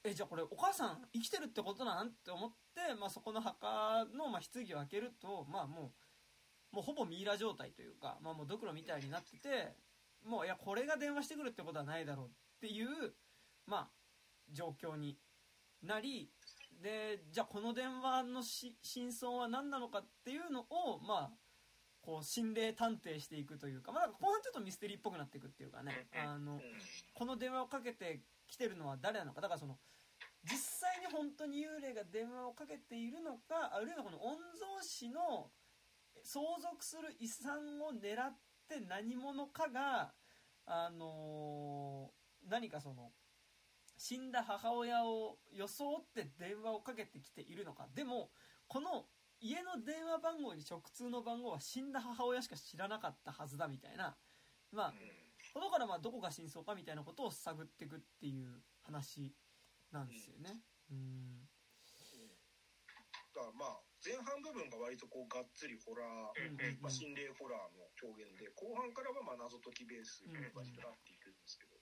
えじゃあこれお母さん生きてるってことなん？って思って、まあ、そこの墓の、まあ、棺を開けるとまあもうもうほぼミイラ状態というか、まあ、もうドクロみたいになっててもういやこれが電話してくるってことはないだろうっていうまあ状況になりでじゃあこの電話のし真相は何なのかっていうのをまあこう心霊探偵していくというかまあ後半ちょっとミステリーっぽくなっていくっていうかね。あのうんこの電話をかけてきてるのは誰なのか。だからその実際に本当に幽霊が電話をかけているのかあるいはこの御曹司の相続する遺産を狙って何者かがあのー何かその死んだ母親を装って電話をかけてきているのか。でもこの家の電話番号に直通の番号は死んだ母親しか知らなかったはずだみたいな。まあことからまあどこが真相かみたいなことを探っていくっていう話なんですよね。うん。だからまあ前半部分が割とこうがっつりホラー、うんうんまあ、心霊ホラーの表現で後半からはまあ謎解きベースに割となっていくんですけど、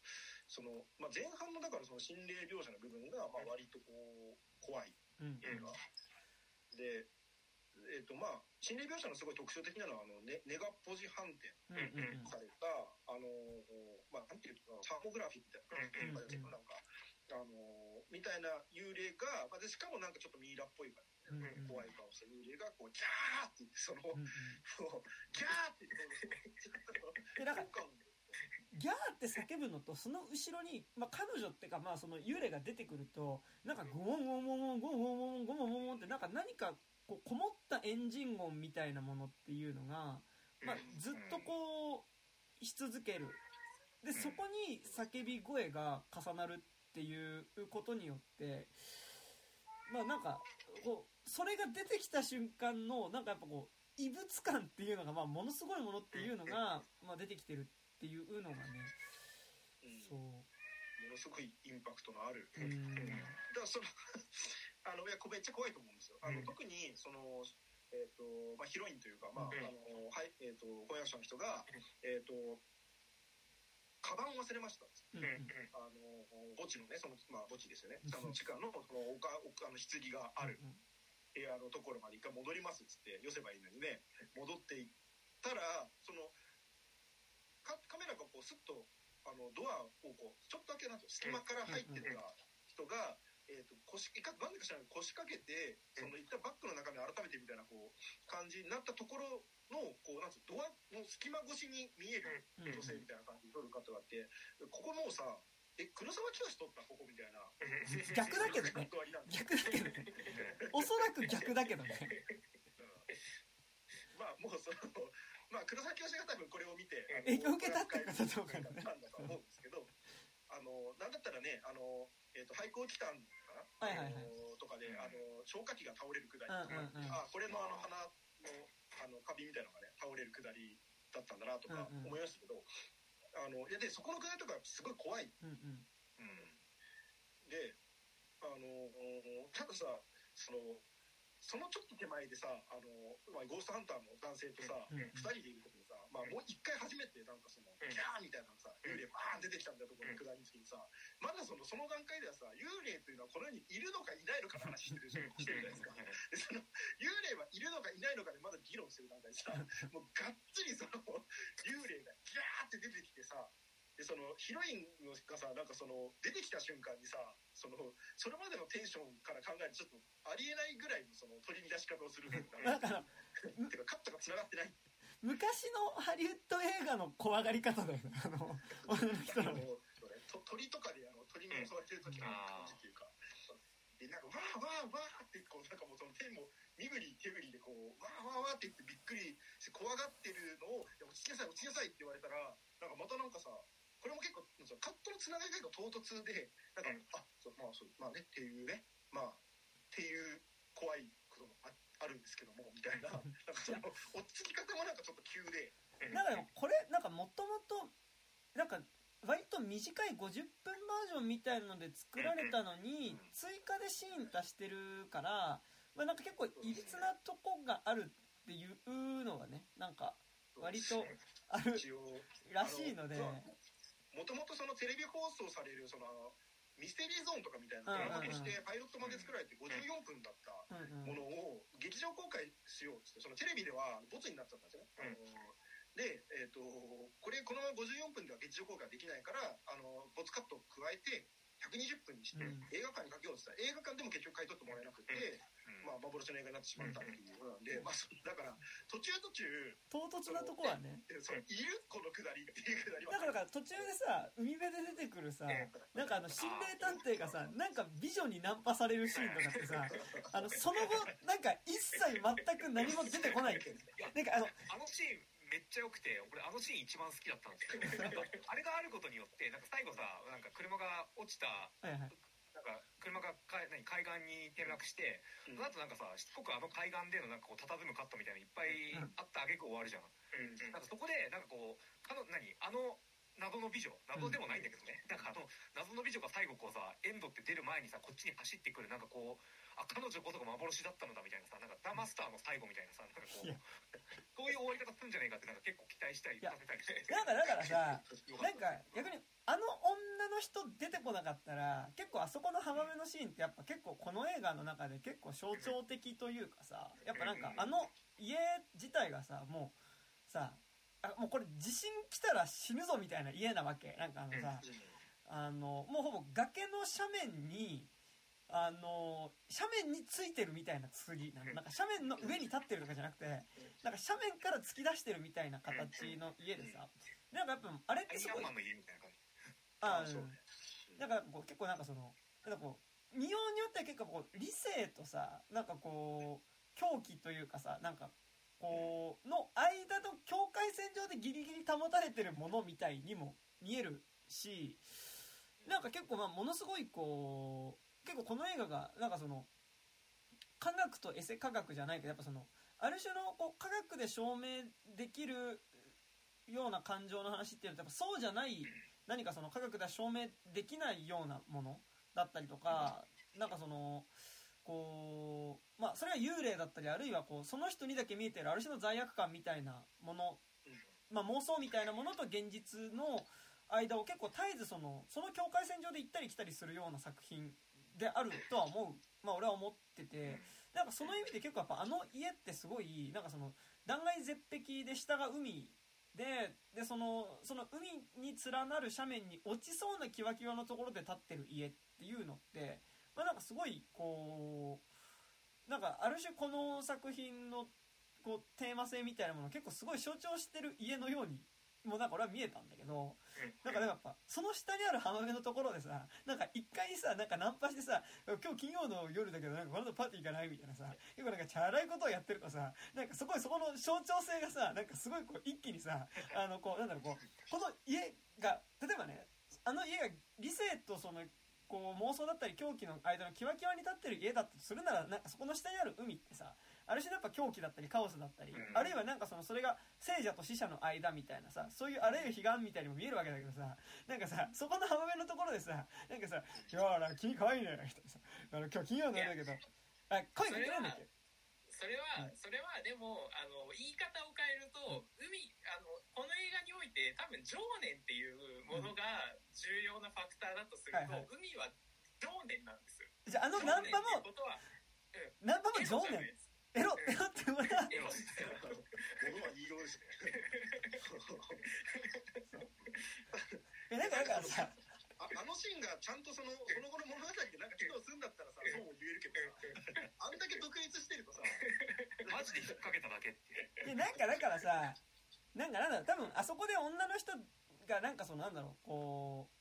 そのまあ、前半のだからその心霊描写の部分がまあ割とこう怖いうん映画で、えーとまあ、心霊描写のすごい特徴的なのはあの、ね、ネガポジ反転うんうんされた、あのまあ、なんていうのサーモグラフィーみたいなうんうんなんか、あのみたいな幽霊が、まあ、でしかもなんかちょっとミイラっぽい感じで、うんうん。怖い顔した幽霊がこうギャーって言ってその、うんうん。ギャーって言って ギャーって叫ぶのとその後ろに、まあ、彼女っていうか、まあ、その幽霊が出てくるとなんかゴンゴンゴンゴンゴンゴンゴンゴンゴンゴンってなんか何かこうこもったエンジン音みたいなものっていうのが、まあ、ずっとこうし続ける。でそこに叫び声が重なるっていうことによってまあなんかこうそれが出てきた瞬間のなんかやっぱこう異物感っていうのが、まあ、ものすごいものっていうのが、まあ、出てきてるっていうのがねうん。そう。ものすごいインパクトのある、うん。だからそのあのいやこめっちゃ怖いと思うんですよ。あの、うん。特にそのえっ、とまあヒロインというかまあ、うん。あのはいえっ、と翻訳者の人がえっ、とカバンを忘れましたうんうん。あの墓地のねそのまあ墓地ですよね。あの地下のそのおかおあの棺がある部屋のところまで一回戻りますっつって寄せばいいのにね戻っていったらそのカカメラがこうスッとあのドアをこうちょっとだけなんていうの隙間から入ってた人が、えー、と腰いかなんでか知らない腰掛けてその一旦バッグの中身改めてみたいなこう感じになったところのこうなんつうのドアの隙間越しに見えるうん。女性みたいな感じで撮る方があってここもうさえ黒沢清撮った？ここみたいな。逆だけどね。逆だけどね。おそらく逆だけどね。まあもうそのまあ黒崎清が多分これを見て影響を受けたってことだと思うんですけどあのなんだったらねあの、えー、と廃校期間はいはいはい。とかであの消火器が倒れるくだりとか、うんうんうん。あこれのあの花のあのカビみたいなのがね倒れるくだりだったんだなとかうんうん。思いましたけど、あのいやでそこのくだりとかすごい怖い。うんうん。であのたださそのそのちょっと手前でさあの、まあ、ゴーストハンターの男性とさ、うん二人でいるまあ、もう一回初めてなんかその、ん。ギャーみたいなのさ幽霊バーン出てきたみたいなところのくだりの時にさ。まだそのその段階ではさ幽霊というのはこの世にいるのかいないのかの話してるしてるじゃないですか。でその幽霊はいるのかいないのかでまだ議論してる段階でさもうがっつりその幽霊がギャーって出てきてさでそのヒロインのがさなんかその出てきた瞬間にさそのそれまでのテンションから考えるとちょっとありえないぐらいのその取り乱し方をするんだだからてかカットが繋がってない昔のハリウッド映画の怖がり方だよね。あの女の人の。鳥とかであの鳥に襲われてる時の感じっていうか、でなんかわーわーわーってこうなんかもうその手も身振り手振りでこうわーわーわーって言ってびっくりして怖がってるのを落ち着きなさい落ち着きなさいって言われたらなんかまたなんかさこれも結構そのカットのつながりが唐突でなんか、うんあそうまあそうまあねっていうねまあっていう怖いこともああるんですけどもみたいな。なんかその落ち着き方もなんかちょっと急で。だからこれなんかもともとなんか割と短い50分バージョンみたいなので作られたのに追加でシーン足してるから、まあ、なんか結構いびつなとこがあるっていうのがねなんか割とあるらしいので。もともとそのテレビ放送されるそのミステリーゾーンとかみたいなドラマとしてパイロットまで作られて54分だったものを劇場公開しようっつってそのテレビではボツになっちゃったんですよね。あので、えっとこれこのまま54分では劇場公開できないからあのボツカットを加えて120分にしてうん。映画館にかけようって言った。ら映画館でも結局買い取ってもらえなくて、うん。まあ、幻の映画になってしまったっていうことなんで、まあ、そだから途中途中唐突なとこはね。えそういるこのくだりっていうくだりは。だからだから途中でさ海辺で出てくるさなんかあの心霊探偵がさなんか美女にナンパされるシーンとかってさ あのその後なんか一切全く何も出てこないなんかあのあのシーンめっちゃ良くて俺あのシーン一番好きだったんですよ。なんかあれがあることによってなんか最後さなんか車が落ちたはいはい。なんか車がか何海岸に転落して、うん。その後なんかさしつこくあの海岸でのなんかこう佇むカットみたいなのいっぱいあった挙句終わるじゃん、うんなんかそこでなんかこうかの何あの謎の美女謎でもないんだけどね、なんかあの謎の美女が最後こうさエンドって出る前にさこっちに走ってくるなんかこうあ彼女こそが幻だったのだみたいなさなんかダマスターの最後みたいなさなんかこういや。そういう終わり方するんじゃないかってなんか結構期待したりたりして。なんかだからさなんか逆にあの女の人出てこなかったら結構あそこの浜辺のシーンってやっぱ結構この映画の中で結構象徴的というかさやっぱなんかあの家自体がさもうさあもうこれ地震来たら死ぬぞみたいな家なわけ。なんかあのさあのもうほぼ崖の斜面にあの斜面についてるみたいな次なの。なんか斜面の上に立ってるとかじゃなくてなんか斜面から突き出してるみたいな形の家でさ。なんかやっぱあれってすごいアイアンマンの家みたいな感じあそううん。なんかこう結構なんかそのなんかこう見ようによっては結構こう理性とさなんかこう狂気というかさなんかこうの間の境界線上でギリギリ保たれてるものみたいにも見えるしなんか結構まあものすごいこう結構この映画がなんかその科学とエセ科学じゃないけどやっぱそのある種のこう科学で証明できるような感情の話っていうのはやっぱそうじゃない何かその科学では証明できないようなものだったりとかなんかそのこうまあそれは幽霊だったりあるいはこうその人にだけ見えてるある種の罪悪感みたいなもの、まあ、妄想みたいなものと現実の間を結構絶えずそのその境界線上で行ったり来たりするような作品であるとは思う、まあ、俺は思っててなんかその意味で結構やっぱあの家ってすごいなんかその断崖絶壁で下が海ででそのその海に連なる斜面に落ちそうなキワキワのところで建ってる家っていうのって、まあ、なんかすごいこうなんかある種この作品のこうテーマ性みたいなものを結構すごい象徴してる家のようにもうなんか俺は見えたんだけどなんかでもやっぱその下にある浜辺のところでさなんか一回さなんかナンパしてさ今日金曜の夜だけどなんかこの後パーティー行かないみたいなさ結構なんかチャラいことをやってるとさなんかそこにそこの象徴性がさなんかすごいこう一気にさあのこうなんだろうこうこの家が例えばねあの家が理性とそのこう妄想だったり狂気の間のキワキワに立ってる家だったとするならなんかそこの下にある海ってさある種やっぱ狂気だったりカオスだったり、うん。あるいはなんかそのそれが聖者と死者の間みたいなさそういうあらゆる彼岸みたいにも見えるわけだけどさなんかさそこの浜辺のところでさなんかさ「今日は君可愛いね」みたいなさあの今日金曜の夜だけどあ声かけらんだっけそれは、はい。それはでもあの言い方を変えると、海あのこの映画において多分情念っていうものが重要なファクターだとすると、はいはい。海は情念なんですよ。じゃああのナンパもナンパも情念エロエロって言われたエロは言い。ようですねえなんかだからさ。ああのシーンがちゃんとそのその後の物語でなんか機能するんだったらさそうも言えるけどさ。あんだけ独立してるとさ。マジで引っ掛けただけってでなんかだからさなんかなんだろう。多分あそこで女の人がなんかそのなんだろうこう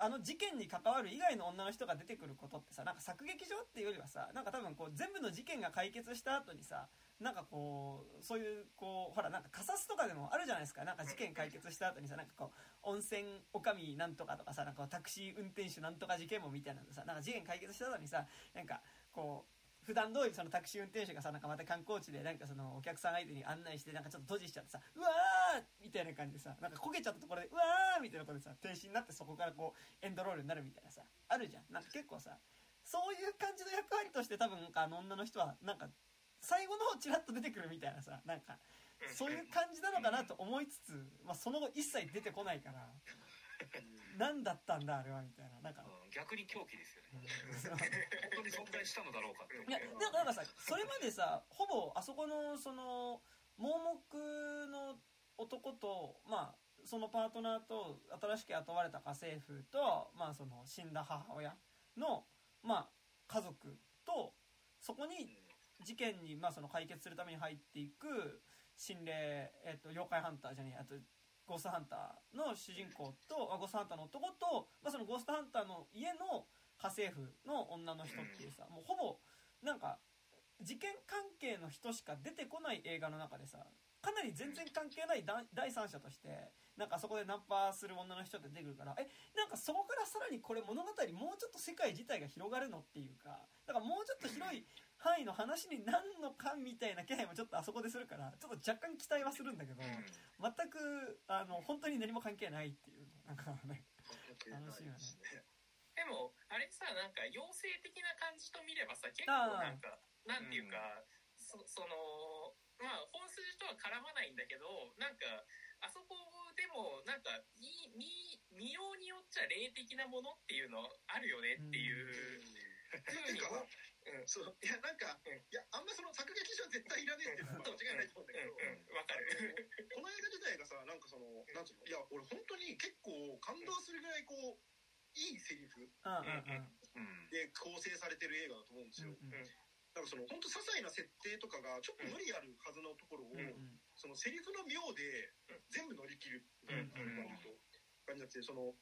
あの事件に関わる以外の女の人が出てくることってさなんか作劇場っていうよりはさなんか多分こう全部の事件が解決した後にさなんかこうそういうこうほらなんかカサスとかでもあるじゃないですか。なんか事件解決した後にさなんかこう温泉おかみなんとかとかさなんかタクシー運転手なんとか事件もみたいなのさなんか事件解決した後にさなんかこう普段通りそのタクシー運転手がさなんかまた観光地でなんかそのお客さん相手に案内してなんかちょっと閉じしちゃってさうわーみたいな感じでさなんか焦げちゃったところでうわーみたいなところでさ停止になってそこからこうエンドロールになるみたいなさあるじゃん。なんか結構さそういう感じの役割として多分なんかあの女の人はなんか最後の方チラッと出てくるみたいなさなんかそういう感じなのかなと思いつつ、まあ、その後一切出てこないから何だったんだあれはみたいな。なんかうん。逆に狂気ですよね。本当に存在したのだろうかって思いやなんかなんかさそれまでさほぼあそこのその盲目の男と、まあ、そのパートナーと新しく雇われた家政婦と、まあ、その死んだ母親の、まあ、家族とそこに事件に、まあ、その解決するために入っていく心霊、えっと、妖怪ハンターじゃねえあとゴーストハンターの主人公とあゴーストハンターの男と、まあ、そのゴーストハンターの家の家政婦の女の人っていうさもうほぼなんか事件関係の人しか出てこない映画の中でさかなり全然関係ないだ第三者としてなんかそこでナンパする女の人って出てくるからえなんかそこからさらにこれ物語もうちょっと世界自体が広がるのっていうかだからもうちょっと広い範囲の話になるのかみたいな気配もちょっとあそこでするからちょっと若干期待はするんだけど全くあの本当に何も関係ないっていうなんかね。楽しいよね。でもあれさなんか妖精的な感じと見ればさ結構なんかなんていうか、そそのまあ本筋とは絡まないんだけどなんかあそこでもなんか見見見ようによっちゃ霊的なものっていうのあるよねっていうふうに、うんそう。いやなんか、いやあんまその作劇上絶対いらねえっていうのは間違いないと思うんだけど、うんわかる。この映画自体がさなんかそのなんつうの？いや俺本当に結構感動するぐらいこういいセリフ。うんうんうん。で構成されてる映画だと思うんですよ、うんなんかその本当些細な設定とかがちょっと無理あるはずのところを、うんうん。そのセリフの妙で全部乗り切るみたいな感じになってその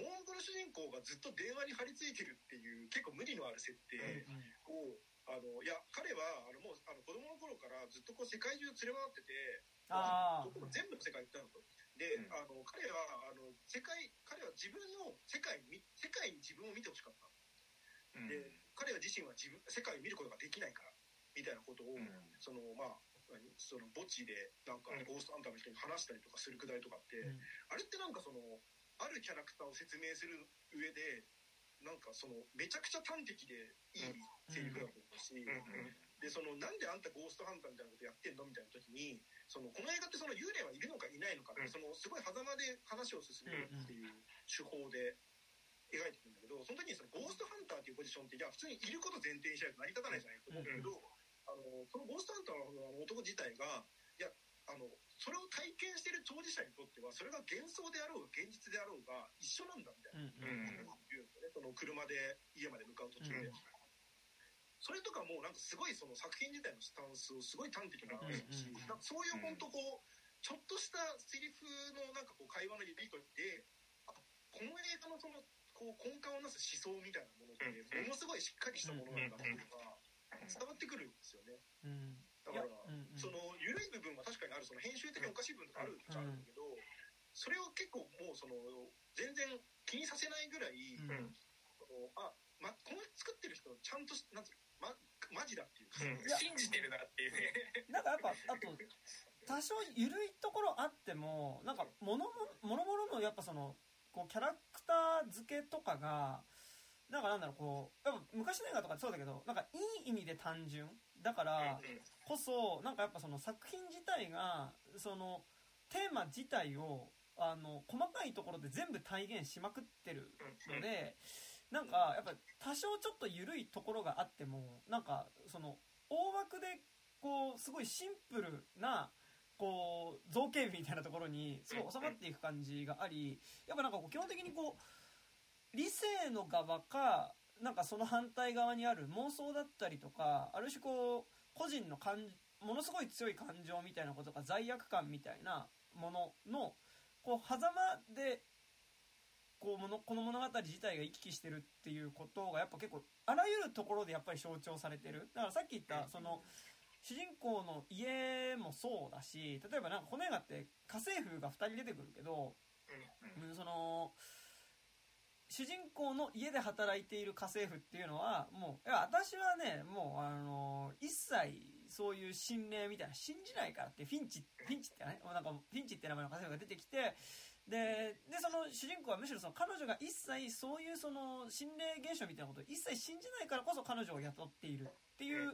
モンゴル主人公がずっと電話に張り付いてるっていう結構無理のある設定を、あのいや彼はあのもうあの子供の頃からずっとこう世界中連れ回っててあどこも全部の世界行ったのと。で、うん。あの彼はあの世界彼は自分の世界に世界に自分を見てほしかった。うん。で彼は自身は自分世界を見ることができないからみたいなことを、うん。そのまあ何その墓地でなんかうん。ゴーストハンターの人に話したりとかするくだりとかって、うん。あれってなんかそのあるキャラクターを説明する上でなんかそのめちゃくちゃ端的でいいセリフだと思うし、でそのなんであんたゴーストハンターみたいなことやってんのみたいな時にそのこの映画ってその幽霊はいるのかいないのかって、うん。そのすごい狭間で話を進めるっていう手法で描いてるんだけどその時にそのゴーストハンターっていうポジションっていや普通にいること前提にしないと成り立たないじゃないと思うんだけど、あのそのゴーストハンターの男自体があのそれを体験してる当事者にとってはそれが幻想であろうが現実であろうが一緒なんだみたいな。うんうん言うんだよねその車で家まで向かう途中で、うん。それとかもうなんかすごいその作品自体のスタンスをすごい端的な話だし、うんうんなんかそういう本当こうちょっとしたセリフのなんかこう会話のリピートであこの映画のそのこう根幹をなす思想みたいなものってうん。ものすごいしっかりしたものなんだっていうのが伝わってくるんですよね。うんだから、うんうん。その緩い部分は確かにあるその編集的におかしい部分とかあるっちゃあるん。だけど、それを結構もうその全然気にさせないぐらい、うん。あ、ま、この作ってる人ちゃんとしなんつうのまマジだっていうか、うん。信じてるなっていう。ねなんかやっぱあと多少緩いところあってもなんかものももろのやっぱそのこうキャラクター付けとかがなんかなんだろうこうやっぱ昔の映画とかそうだけどなんかいい意味で単純だからこそなんかやっぱその作品自体がそのテーマ自体をあの細かいところで全部体現しまくってるのでなんかやっぱ多少ちょっと緩いところがあってもなんかその大枠でこうすごいシンプルなこう造形美みたいなところにすごい収まっていく感じがありやっぱなんかこう基本的にこう理性の側かなんかその反対側にある妄想だったりとかある種こう個人の感ものすごい強い感情みたいなことが罪悪感みたいなもののこう狭間でこうものこの物語自体が行き来してるっていうことがやっぱ結構あらゆるところでやっぱり象徴されてる。だからさっき言ったその主人公の家もそうだし例えばなんかこの映画って家政婦が2人出てくるけど、うん、その主人公の家で働いている家政婦っていうのはもういや私はねもうあの一切そういう心霊みたいな信じないからってフィンチフィンチってねもうなんかフィンチって名前の家政婦が出てきてででその主人公はむしろその彼女が一切そういうその心霊現象みたいなことを一切信じないからこそ彼女を雇っているっていう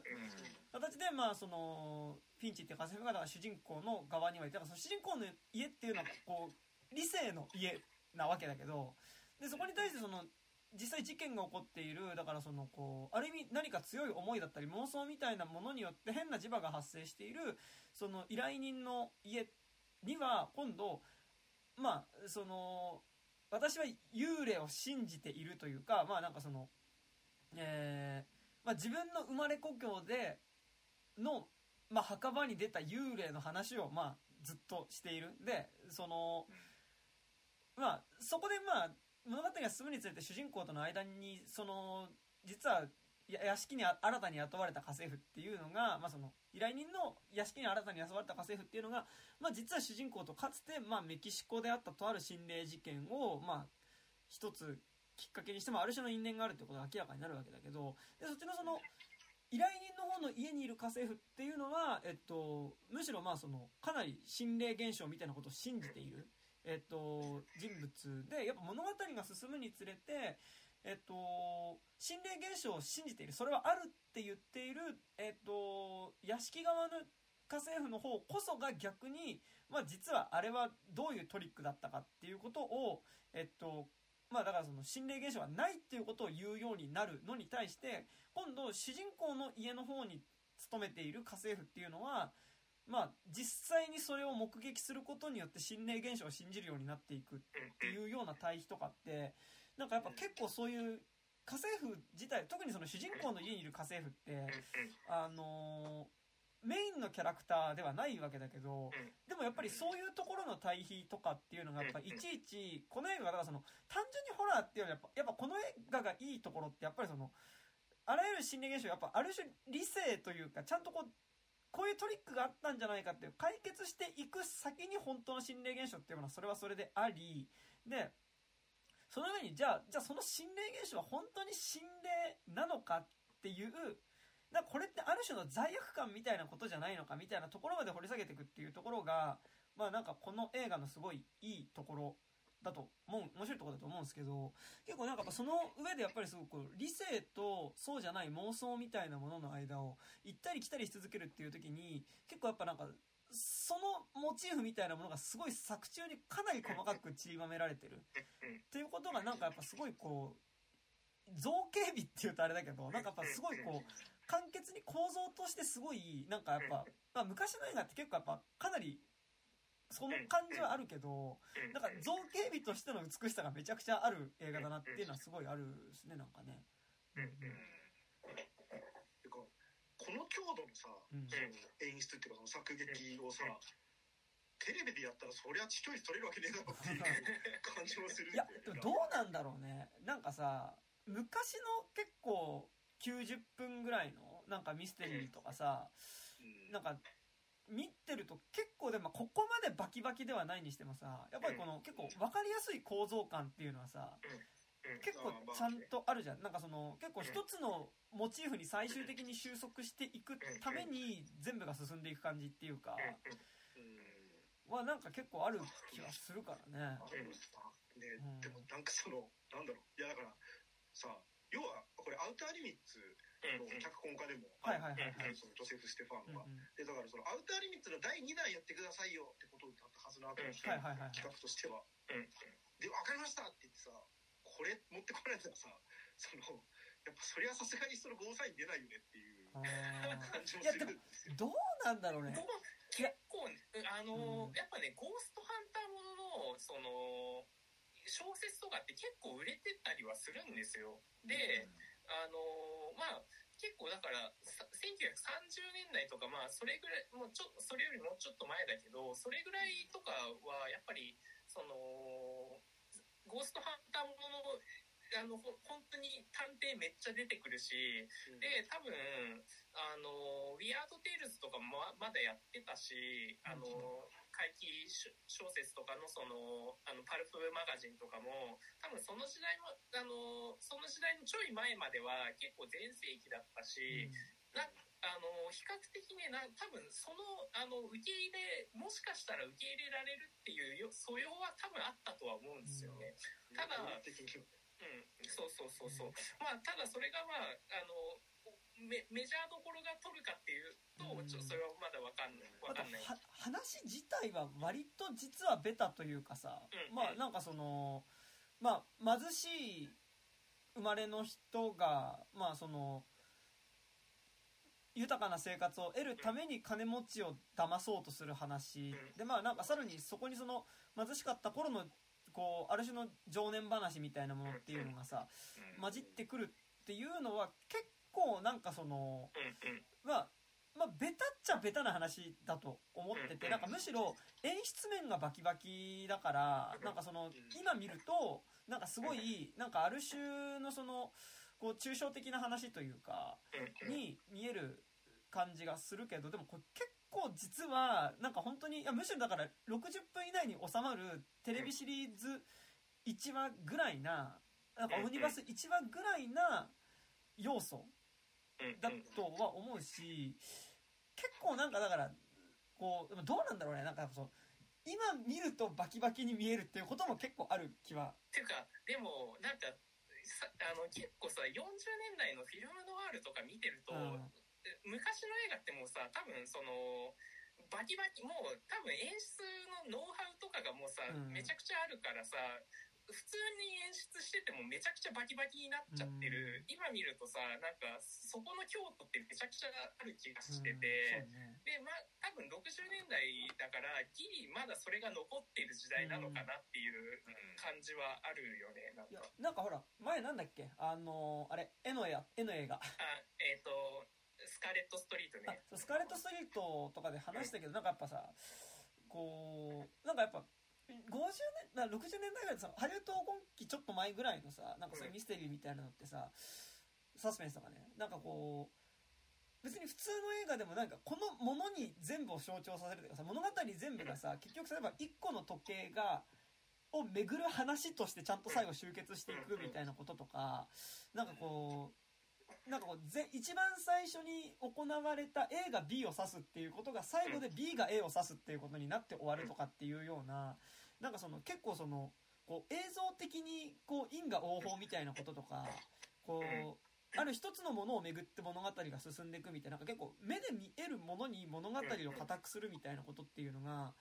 形でまあそのフィンチっていう家政婦が主人公の側にはいてだからその主人公の家っていうのはこう理性の家なわけだけどでそこに対してその実際事件が起こっているだからそのこうある意味何か強い思いだったり妄想みたいなものによって変な磁場が発生しているその依頼人の家には今度まあその私は幽霊を信じているというかまあなんかそのえーまあ、自分の生まれ故郷での、まあ、墓場に出た幽霊の話を、まあ、ずっとしている。でそのまあそこでまあ物語が進むにつれて主人公との間にその実は屋敷に新たに雇われた家政婦っていうのが、まあ、その依頼人の屋敷に新たに雇われた家政婦っていうのが、まあ、実は主人公とかつて、まあ、メキシコであったとある心霊事件を、まあ、一つきっかけにしてもある種の因縁があるってことが明らかになるわけだけどでそっちのその依頼人の方の家にいる家政婦っていうのは、えっと、むしろまあそのかなり心霊現象みたいなことを信じている、えっと、人物でやっぱ物語が進むにつれて、えっと、心霊現象を信じている。それはあるって言っている、えっと、屋敷側の家政婦の方こそが逆に、まあ、実はあれはどういうトリックだったかっていうことを、えっと、まあだからその心霊現象がないっていうことを言うようになるのに対して今度主人公の家の方に勤めている家政婦っていうのはまあ実際にそれを目撃することによって心霊現象を信じるようになっていくっていうような対比とかってなんかやっぱ結構そういう家政婦自体特にその主人公の家にいる家政婦ってあのメインのキャラクターではないわけだけどでもやっぱりそういうところの対比とかっていうのがやっぱいちいちこの映画がだからその単純にホラーっていうよりやっぱやっぱこの映画がいいところってやっぱりそのあらゆる心理現象やっぱある種理性というかちゃんとこうこういうトリックがあったんじゃないかっていう解決していく先に本当の心霊現象っていうものはそれはそれでありでその上にじゃあじゃあその心霊現象は本当に心霊なのかっていうだこれってある種の罪悪感みたいなことじゃないのかみたいなところまで掘り下げていくっていうところがまあなんかこの映画のすごいいいところだと思う面白いとこだと思うんですけど結構なんかその上でやっぱりすごく理性とそうじゃない妄想みたいなものの間を行ったり来たりし続けるっていう時に結構やっぱなんかそのモチーフみたいなものがすごい作中にかなり細かく散りばめられてる。っていうことがなんかやっぱすごいこう造形美っていうとあれだけどなんかやっぱすごいこう簡潔に構造としてすごいなんかやっぱ、まあ、昔の映画って結構やっぱかなりその感じはあるけどなんか造形美としての美しさがめちゃくちゃある映画だなっていうのはすごいあるですねなんかね。てかこの強度のさ、演出っていうかその作劇をさ、テレビでやったらそりゃ視聴率取れるわけねえだろっていう感じもするんいやでもどうなんだろうね。なんかさ昔の結構90分ぐらいのなんかミステリーとかさうん。なんか見てると結構でもここまでバキバキではないにしてもさやっぱりこの結構分かりやすい構造感っていうのはさ結構ちゃんとあるじゃん。なんかその結構一つのモチーフに最終的に収束していくために全部が進んでいく感じっていうかうん。はなんか結構ある気はするからね。あね、うん。でもなんかそのなんだろう。いやだからさ要はこれアウターリミッツの脚本家でもはいはいはいはい。そのジョセフ・ステファンは、うんうん。でだからそのアウターリミッツの第2弾やってくださいよってことだったはずなわけですよ、企画としては。で分かりましたって言ってさこれ持ってこられたらさそのやっぱそりゃさすがにそのゴーサイン出ないよねっていう感じもするんですよ。どうなんだろうね。結構あの、うん。やっぱねゴーストハンターもののその小説とかって結構売れてたりはするんですよ。で、あのまあ結構だからさ1930年代とかまあそれぐらいもうちょそれよりもうちょっと前だけどそれぐらいとかはやっぱりそのゴーストハンターもののあのほ本当に探偵めっちゃ出てくるしうん。で多分あの「ウィアード・テイルズ」とかもままだやってたしあの怪奇小説とかのそのあのパルプマガジンとかも多分その時代もあのその時代のちょい前までは結構全盛期だったし、なあの比較的ねな多分そのあの受け入れもしかしたら受け入れられるっていうよ素養は多分あったとは思うんですよね。ただ基本的にはうん、そうそうそうそう。まあ、ただそれがまあ、あの、メメジャーどころが取るかっていうと、うん。ちょっとそれはまだわかんない。かんない。は話自体は割と実はベタというかさ、うん。まあなんかそのまあ貧しい生まれの人がまあその豊かな生活を得るために金持ちを騙そうとする話。でまあなんかさらにそこにその貧しかった頃のこうある種の情念話みたいなものっていうのがさうん。混じってくるっていうのは結構なんかそのまあまあベタっちゃベタな話だと思っててなんかむしろ演出面がバキバキだからなんかその今見るとなんかすごいなんかある種のそのこう抽象的な話というかに見える感じがするけどでもこれ結構実はなんか本当にいやむしろだから60分以内に収まるテレビシリーズ1話ぐらいななんかオムニバス1話ぐらいな要素うんだとは思うし結構なんかだからこうどうなんだろうね。なんかそう今見るとバキバキに見えるっていうことも結構ある気は。ていうかでもなんかさあの結構さ40年代のフィルムノワールとか見てると、うん。昔の映画ってもうさ多分そのバキバキもう多分演出のノウハウとかがもうさ、うん。めちゃくちゃあるからさ普通に演出しててもめちゃくちゃバキバキになっちゃってる、今見るとさなんかそこの京都ってめちゃくちゃある気がしてて。うんね。でまあ多分60年代だからギリまだそれが残っている時代なのかなっていう感じはあるよねなんいやかなんかほら前なんだっけ？あのあれ絵の絵絵の映画あえっ、とスカーレット・ストリートあねスカーレット・ストリートとかで話したけどなんかやっぱさこうなんかやっぱ50年な60年代ぐらいでさハリウッド黄金期ちょっと前ぐらいのさなんかそういうミステリーみたいなのってさサスペンスとかね。なんかこう別に普通の映画でもなんかこのものに全部を象徴させるというかさ物語全部がさ結局例えば1個の時計がを巡る話としてちゃんと最後集結していくみたいなこととかなんかこうなんかこうぜ一番最初に行われた A が B を指すっていうことが最後で B が A を指すっていうことになって終わるとかっていうようななんかその結構そのこう映像的にこう因果応報みたいなこととかこうある一つのものをめぐって物語が進んでいくみたいななんか結構目で見えるものに物語を固くするみたいなことっていうのが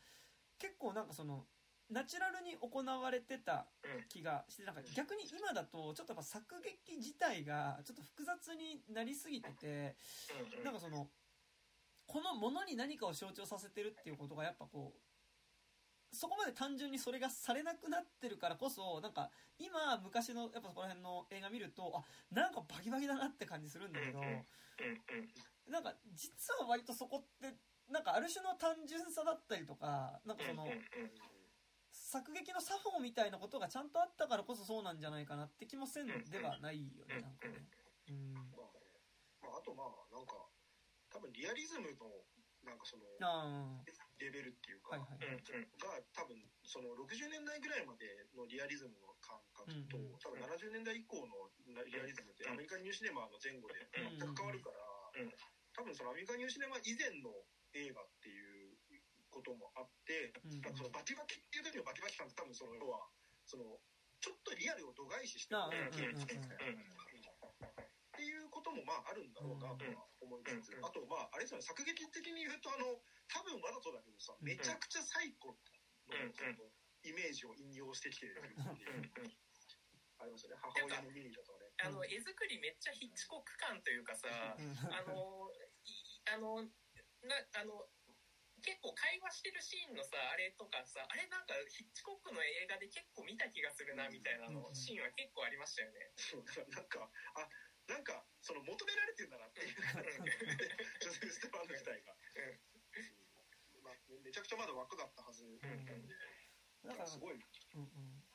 結構なんかそのナチュラルに行われてた気がしてなんか逆に今だとちょっとやっぱ作劇自体がちょっと複雑になりすぎててなんかそのこのものに何かを象徴させてるっていうことがやっぱこうそこまで単純にそれがされなくなってるからこそなんか今昔のやっぱそこら辺の映画見るとあなんかバキバキだなって感じするんだけどなんか実は割とそこってなんかある種の単純さだったりとかなんかその作劇の作法みたいなことがちゃんとあったからこそそうなんじゃないかなって気もせんではないよねなんかね。うん。まあねまあ、あとまあなんか多分リアリズムのなんかそのあレベルっていうか、あはいはい。が多分その60年代ぐらいまでのリアリズムの感覚と、うんうん。多分70年代以降のリアリズムってアメリカニューシネマの前後で全く変わるから、うん。多分そのアメリカニューシネマ以前の映画っていうこともあって、うんそのバキバキっていう時のバキバキ感って多分その要はそのちょっとリアルを度外視してあるうんうんうんうん。っていうこともまああるんだろうなとは思いつつ、うんあとまああれですよね作劇的に言うとあの多分わざとだけどさめちゃくちゃサイコのイメージを引用してきてるありますよね。母親のミニだとね。あの絵作りめっちゃヒッチコック感というかさうん。あのいあのなあの結構会話してるシーンのさあれとかさあれなんかヒッチコックの映画で結構見た気がするなみたいなのうん。シーンは結構ありましたよね。そうだからなんかあなんかその求められてるんだなっていう。感じジョセフ・ステファンの自体が、うん。まあ、めちゃくちゃまだ若かったはず。なん。で、だからすごい。うんうん。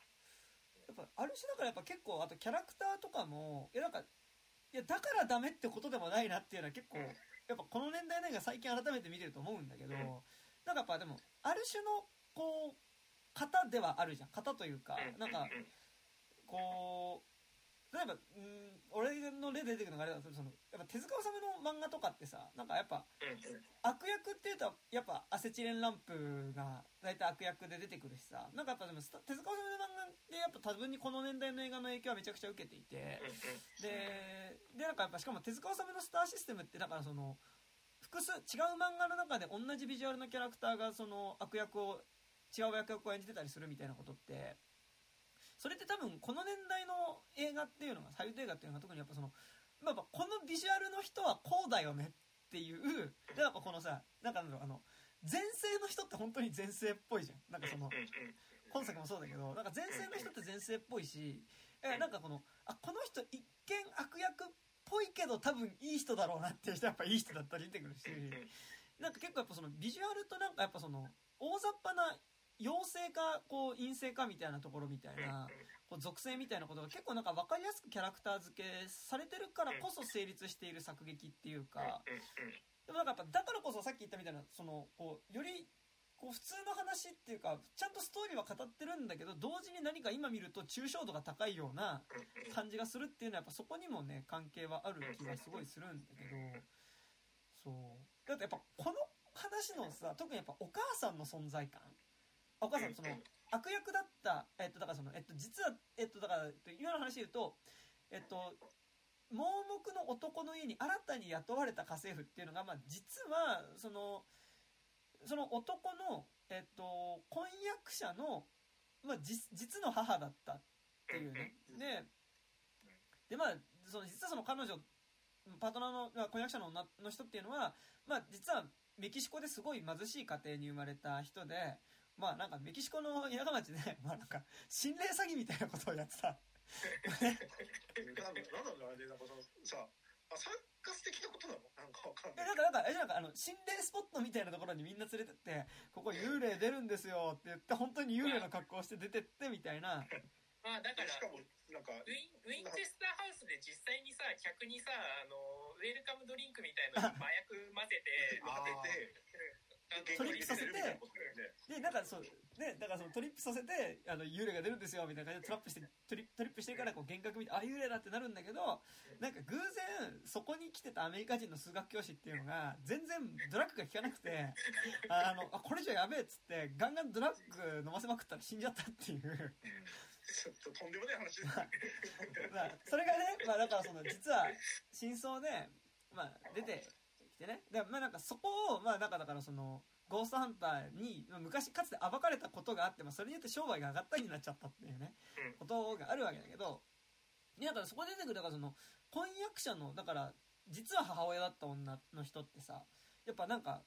やっぱある種だからやっぱ結構あとキャラクターとかもいやなんかいやだからダメってことでもないなっていうのは結構やっぱこの年代の映画最近改めて見てると思うんだけど、うん。なんかやっぱでもある種のこう型ではあるじゃん。型というか、なんかこう例えばうん俺の例で出てくるのがあれだとそのやっぱ手塚治虫の漫画とかってさなんかやっぱ悪役っていうとやっぱアセチレンランプが大体悪役で出てくるしさなんかやっぱでも手塚治虫の漫画でやっぱ多分にこの年代の映画の影響はめちゃくちゃ受けていてででなんかやっぱしかも手塚治虫のスターシステムってだからその複数違う漫画の中で同じビジュアルのキャラクターがその悪役を違う悪役を演じてたりするみたいなことってそれって多分この年代の映画っていうのがハリウッド映画っていうのが特にやっぱその、まあ、やっぱこのビジュアルの人はこうだよねっていうでなんかこのさなんかなんだろうあの前世の人って本当に前世っぽいじゃん。なんかその今作もそうだけどなんか前世の人って前世っぽいしえなんかこのあこの人一見悪役っぽいけど多分いい人だろうなっていう人やっぱいい人だったり出てくるしなんか結構やっぱそのビジュアルとなんかやっぱその大雑把な陽性かこう陰性かみたいなところみたいなこう属性みたいなことが結構なんか分かりやすくキャラクター付けされてるからこそ成立している作劇っていうか。でもなんかやっぱだからこそさっき言ったみたいなそのこうよりこう普通の話っていうかちゃんとストーリーは語ってるんだけど同時に何か今見ると抽象度が高いような感じがするっていうのはやっぱそこにもね関係はある気がすごいするんだけど。そう。だってやっぱこの話のさ特にやっぱお母さんの存在感お母さんその悪役だったえっとだからそのえっと実はえっとだからえっと今の話で言うとえっと盲目の男の家に新たに雇われた家政婦っていうのがまあ実はそのその男のえっと婚約者のまあ実実の母だったっていうね。ででまあその実はその彼女パートナーのまあ婚約者の女の人っていうのはまあ実はメキシコですごい貧しい家庭に生まれた人でまあなんかメキシコの田舎町で まあなんか心霊詐欺みたいなことをやってた。なんだなんだろうあれなんかそのさあサーカス的なことなのなんかわかんないえなんかなんかえなんかあの心霊スポットみたいなところにみんな連れてってここ幽霊出るんですよって言って本当に幽霊の格好をして出てってみたいなまあだからしかもなんかウィンウィンチェスターハウスで実際にさ客にさあのウェルカムドリンクみたいなのに麻薬混ぜて当ててトリップさせてでなんかそうでだからそのトリップさせてあの幽霊が出るんですよみたいな感じでトラップしてトリトリップしてからこう幻覚見てあ幽霊だってなるんだけどなんか偶然そこに来てたアメリカ人の数学教師っていうのが全然ドラッグが効かなくてあのあこれじゃやべえっつってガンガンドラッグ飲ませまくったら死んじゃったっていう。ちょっととんでもない話ですね。まあそれがね、まあ、だからその実は真相で、まあ、出てきてね。で、まあ、なんかそこを、まあ、なんかだからそのゴーストハンターにまあ昔かつて暴かれたことがあって、まあ、それによって商売が上がったりになっちゃったっていうねうん。ことがあるわけだけどでだからそこで出てくるだからその婚約者のだから実は母親だった女の人ってさやっぱなんか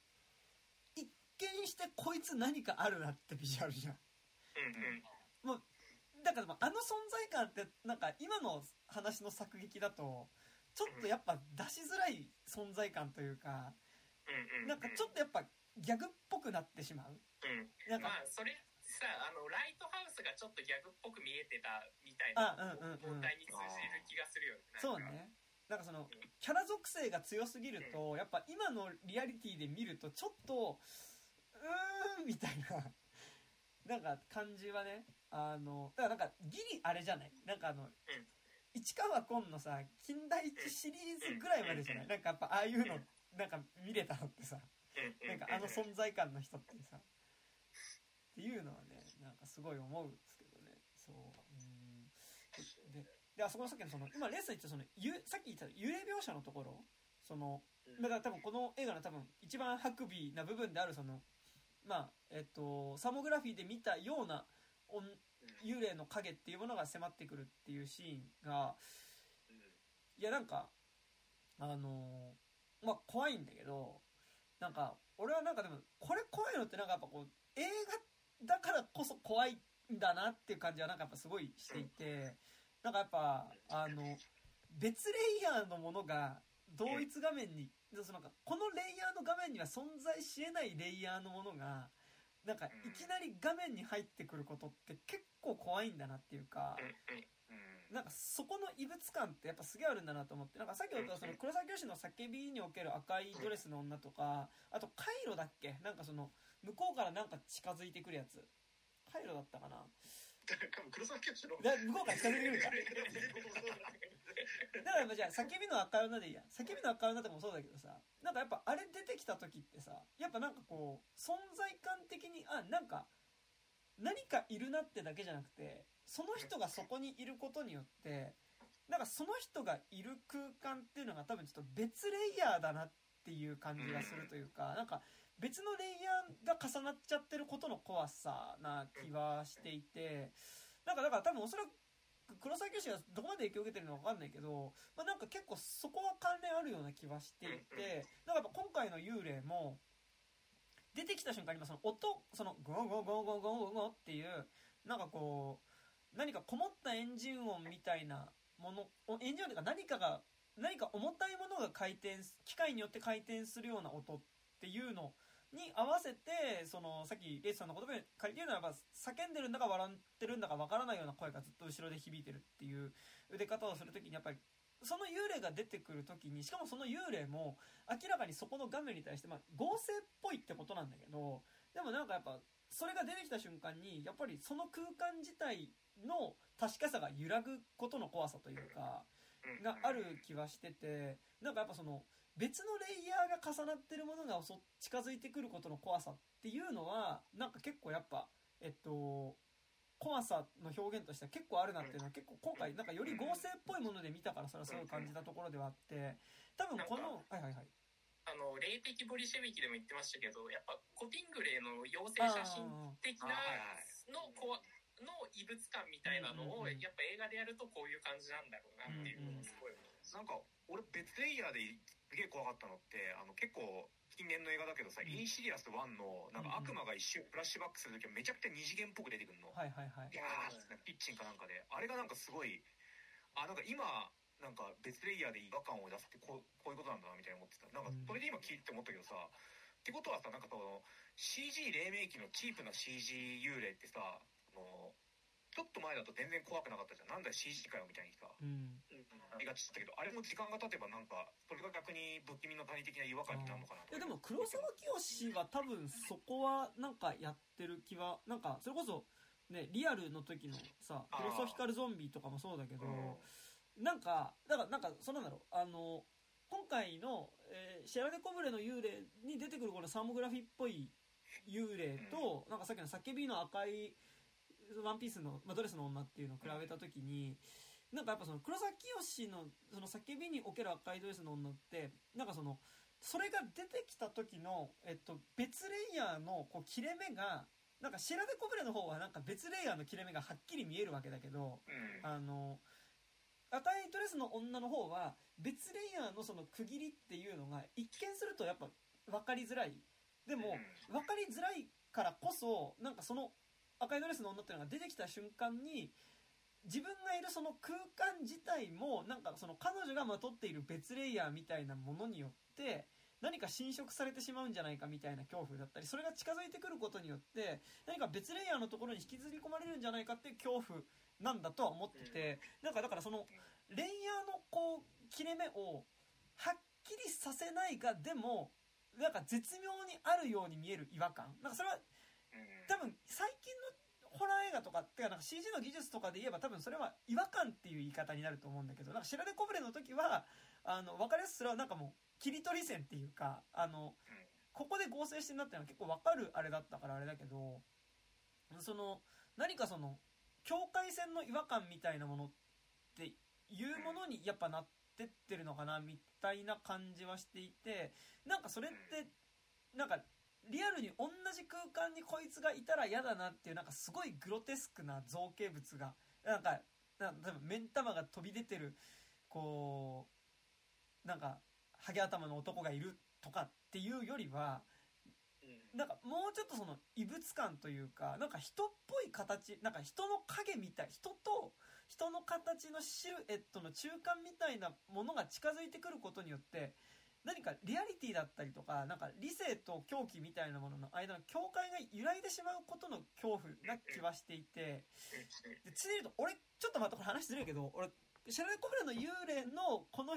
一見してこいつ何かあるなってビジュアルじゃん。うんうん。だからまああの存在感ってなんか今の話の作劇だとちょっとやっぱ出しづらい存在感というかなんかちょっとやっぱギャグっぽくなってしまう。うん。なんかまあそれさあのライトハウスがちょっとギャグっぽく見えてたみたいなあうんうんうん。問題に通じる気がするよねそうね。なんかそのキャラ属性が強すぎるとやっぱ今のリアリティで見るとちょっとうーんみたいな。なんか感じはねあのだからなんかギリあれじゃない？なんかあの、市川崑のさ近代一シリーズぐらいまでじゃない？なんかやっぱああいうのなんか見れたのってさ。うんなんかあの存在感の人ってさ。っていうのはねなんかすごい思うんですけどね。そう。うん。でであそこのさっきのその今レース言ったそのゆさっき言った幽霊描写のところ？そのだから多分この映画の多分一番ハクビな部分であるそのまあえっとサーモグラフィーで見たような幽霊の影っていうものが迫ってくるっていうシーンがいやなんかあのまあ怖いんだけどなんか俺はなんかでもこれ怖いのってなんかやっぱこう映画だからこそ怖いんだなっていう感じはなんかやっぱすごいしていてなんかやっぱあの別レイヤーのものが同一画面にそのなんかこのレイヤーの画面には存在しえないレイヤーのものがなんかいきなり画面に入ってくることって結構怖いんだなっていうか。なんかそこの異物感ってやっぱすげえあるんだなと思ってなんかさっき言ったその黒沢教師の叫びにおける赤いドレスの女とかあとカイロだっけ？なんかその向こうからなんか近づいてくるやつ。カイロだったかな？黒沢教師のだ向こうから近づいてくるか だからやっぱじゃあ叫びの赤い女でいいや。叫びの赤い女とかもそうだけどさなんかやっぱあれ出てきた時ってさやっぱなんかこう存在感的にあなんか何かいるなってだけじゃなくてその人がそこにいることによってなんかその人がいる空間っていうのが多分ちょっと別レイヤーだなっていう感じがするというかなんか別のレイヤーが重なっちゃってることの怖さな気はしていてなんかだから多分おそらく黒沢清がどこまで影響を受けてるのか分かんないけど、まあ、なんか結構そこは関連あるような気はしていて、だからやっぱ今回の幽霊も、出てきた瞬間に今その音、そのゴーゴーゴーゴーゴーゴーっていう、なんかこう、何かこもったエンジン音みたいなもの、おエンジン音というか何かが、何か重たいものが回転す、機械によって回転するような音っていうのに合わせて、その、さっきレイスさんの言葉に借りてるのは、叫んでるんだか笑ってるんだかわからないような声がずっと後ろで響いてるっていう腕方をするときに、やっぱり、その幽霊が出てくるときに、しかもその幽霊も、明らかにそこの画面に対して、まあ、合成っぽいってことなんだけど、でもなんかやっぱ、それが出てきた瞬間に、やっぱりその空間自体の確かさが揺らぐことの怖さというか、がある気はしてて、なんかやっぱその、別のレイヤーが重なってるものがそ近づいてくることの怖さっていうのは、なんか結構やっぱ、えっと、怖さの表現としては結構あるなっていうのは結構今回なんかより合成っぽいもので見たからそれはすごい感じたところではあって、多分この、はいはいはい。あの霊的ボリシェビキでも言ってましたけどやっぱコピングレイの妖精写真的なあはいはい。のこの異物感みたいなのをうんうんうんやっぱ映画でやるとこういう感じなんだろうなっていうのをすごい思いましたなんか俺別レイヤーですげえ怖かったのってあの結構近年の映画だけどさ、うん。インシリアス1のなんか悪魔が一瞬フラッシュバックする時はめちゃくちゃ二次元っぽく出てくるの、はいはいはい。い。やーキッチンかなんかで。あれがなんかすごいあなんか今なんか別レイヤーで違和感を出すってこうこういうことなんだなみたいに思ってた。なんかうん。それで今聞いて思ったけどさ、ってことはさなんかその CG 黎明期のチープな CG 幽霊ってさちょっと前だと全然怖くなかったじゃん。なんだよ CG かよみたいにさ。うん。ありがちだけどあれも時間が経てばなんかそれが逆に不気味の谷的な違和感になるのかな。といやでも黒沢清は多分そこはなんかやってる気は、なんかそれこそね、リアルの時のさ、あー。フィロソフィカルゾンビとかもそうだけど、うん。なんか、だからなんか、そうなんだろう、あの、今回の、えーシェラデコブレの幽霊に出てくるこのサーモグラフィーっぽい幽霊と、なんかさっきの叫びの赤いワンピースの、まあ、ドレスの女っていうのを比べたときに、なんかやっぱその黒崎清のその叫びにおける赤いドレスの女って、なんかその、それが出てきた時の、えっと、別レイヤーのこう切れ目が、なんかシェラデコブレの方はなんか別レイヤーの切れ目がはっきり見えるわけだけど、うんあの、赤いドレスの女の方は別レイヤーのその区切りっていうのが一見するとやっぱ分かりづらい。でも、分かりづらいからこそ、なんかその赤いドレスの女っていうのが出てきた瞬間に、自分がいるその空間自体も、なんかその彼女がまとっている別レイヤーみたいなものによって、何か侵食されてしまうんじゃないかみたいな恐怖だったり、それが近づいてくることによって、何か別レイヤーのところに引きずり込まれるんじゃないかっていう恐怖なんだとは思ってて、なんかだからその、レイヤーのこう、切れ目を、はっきりさせないが、でも、なんか絶妙にあるように見える違和感。なんかそれは、多分最近のホラー映画とかってかなんか CG の技術とかで言えば多分それは違和感っていう言い方になると思うんだけど、なんかシェラデコブレの時は、あの、わかりやすくそれはなんかもう、切り取り線っていうか、あの、ここで合成してんなっていうのは結構わかるあれだったからあれだけど、その、何かその、境界線の違和感みたいなものっていうものにやっぱなってってるのかな、みたいな感じはしていて、なんかそれって、なんか、リアルに同じ空間にこいつがいたら嫌だなっていう、なんかすごいグロテスクな造形物が、なんか、なんか多分目ん玉が飛び出てる、こう、なんか、ハゲ頭の男がいるとかっていうよりは、なんかもうちょっとその異物感というか、なんか人っぽい形、なんか人の影みたい、人と人の形のシルエットの中間みたいなものが近づいてくることによって、何かリアリティだったりとか、なんか理性と狂気みたいなものの間の境界が揺らいでしまうことの恐怖な気はしていて、で、ついで言うと、俺、ちょっと待って、これ話ずれるけど、俺、シャラネコブレの幽霊のこの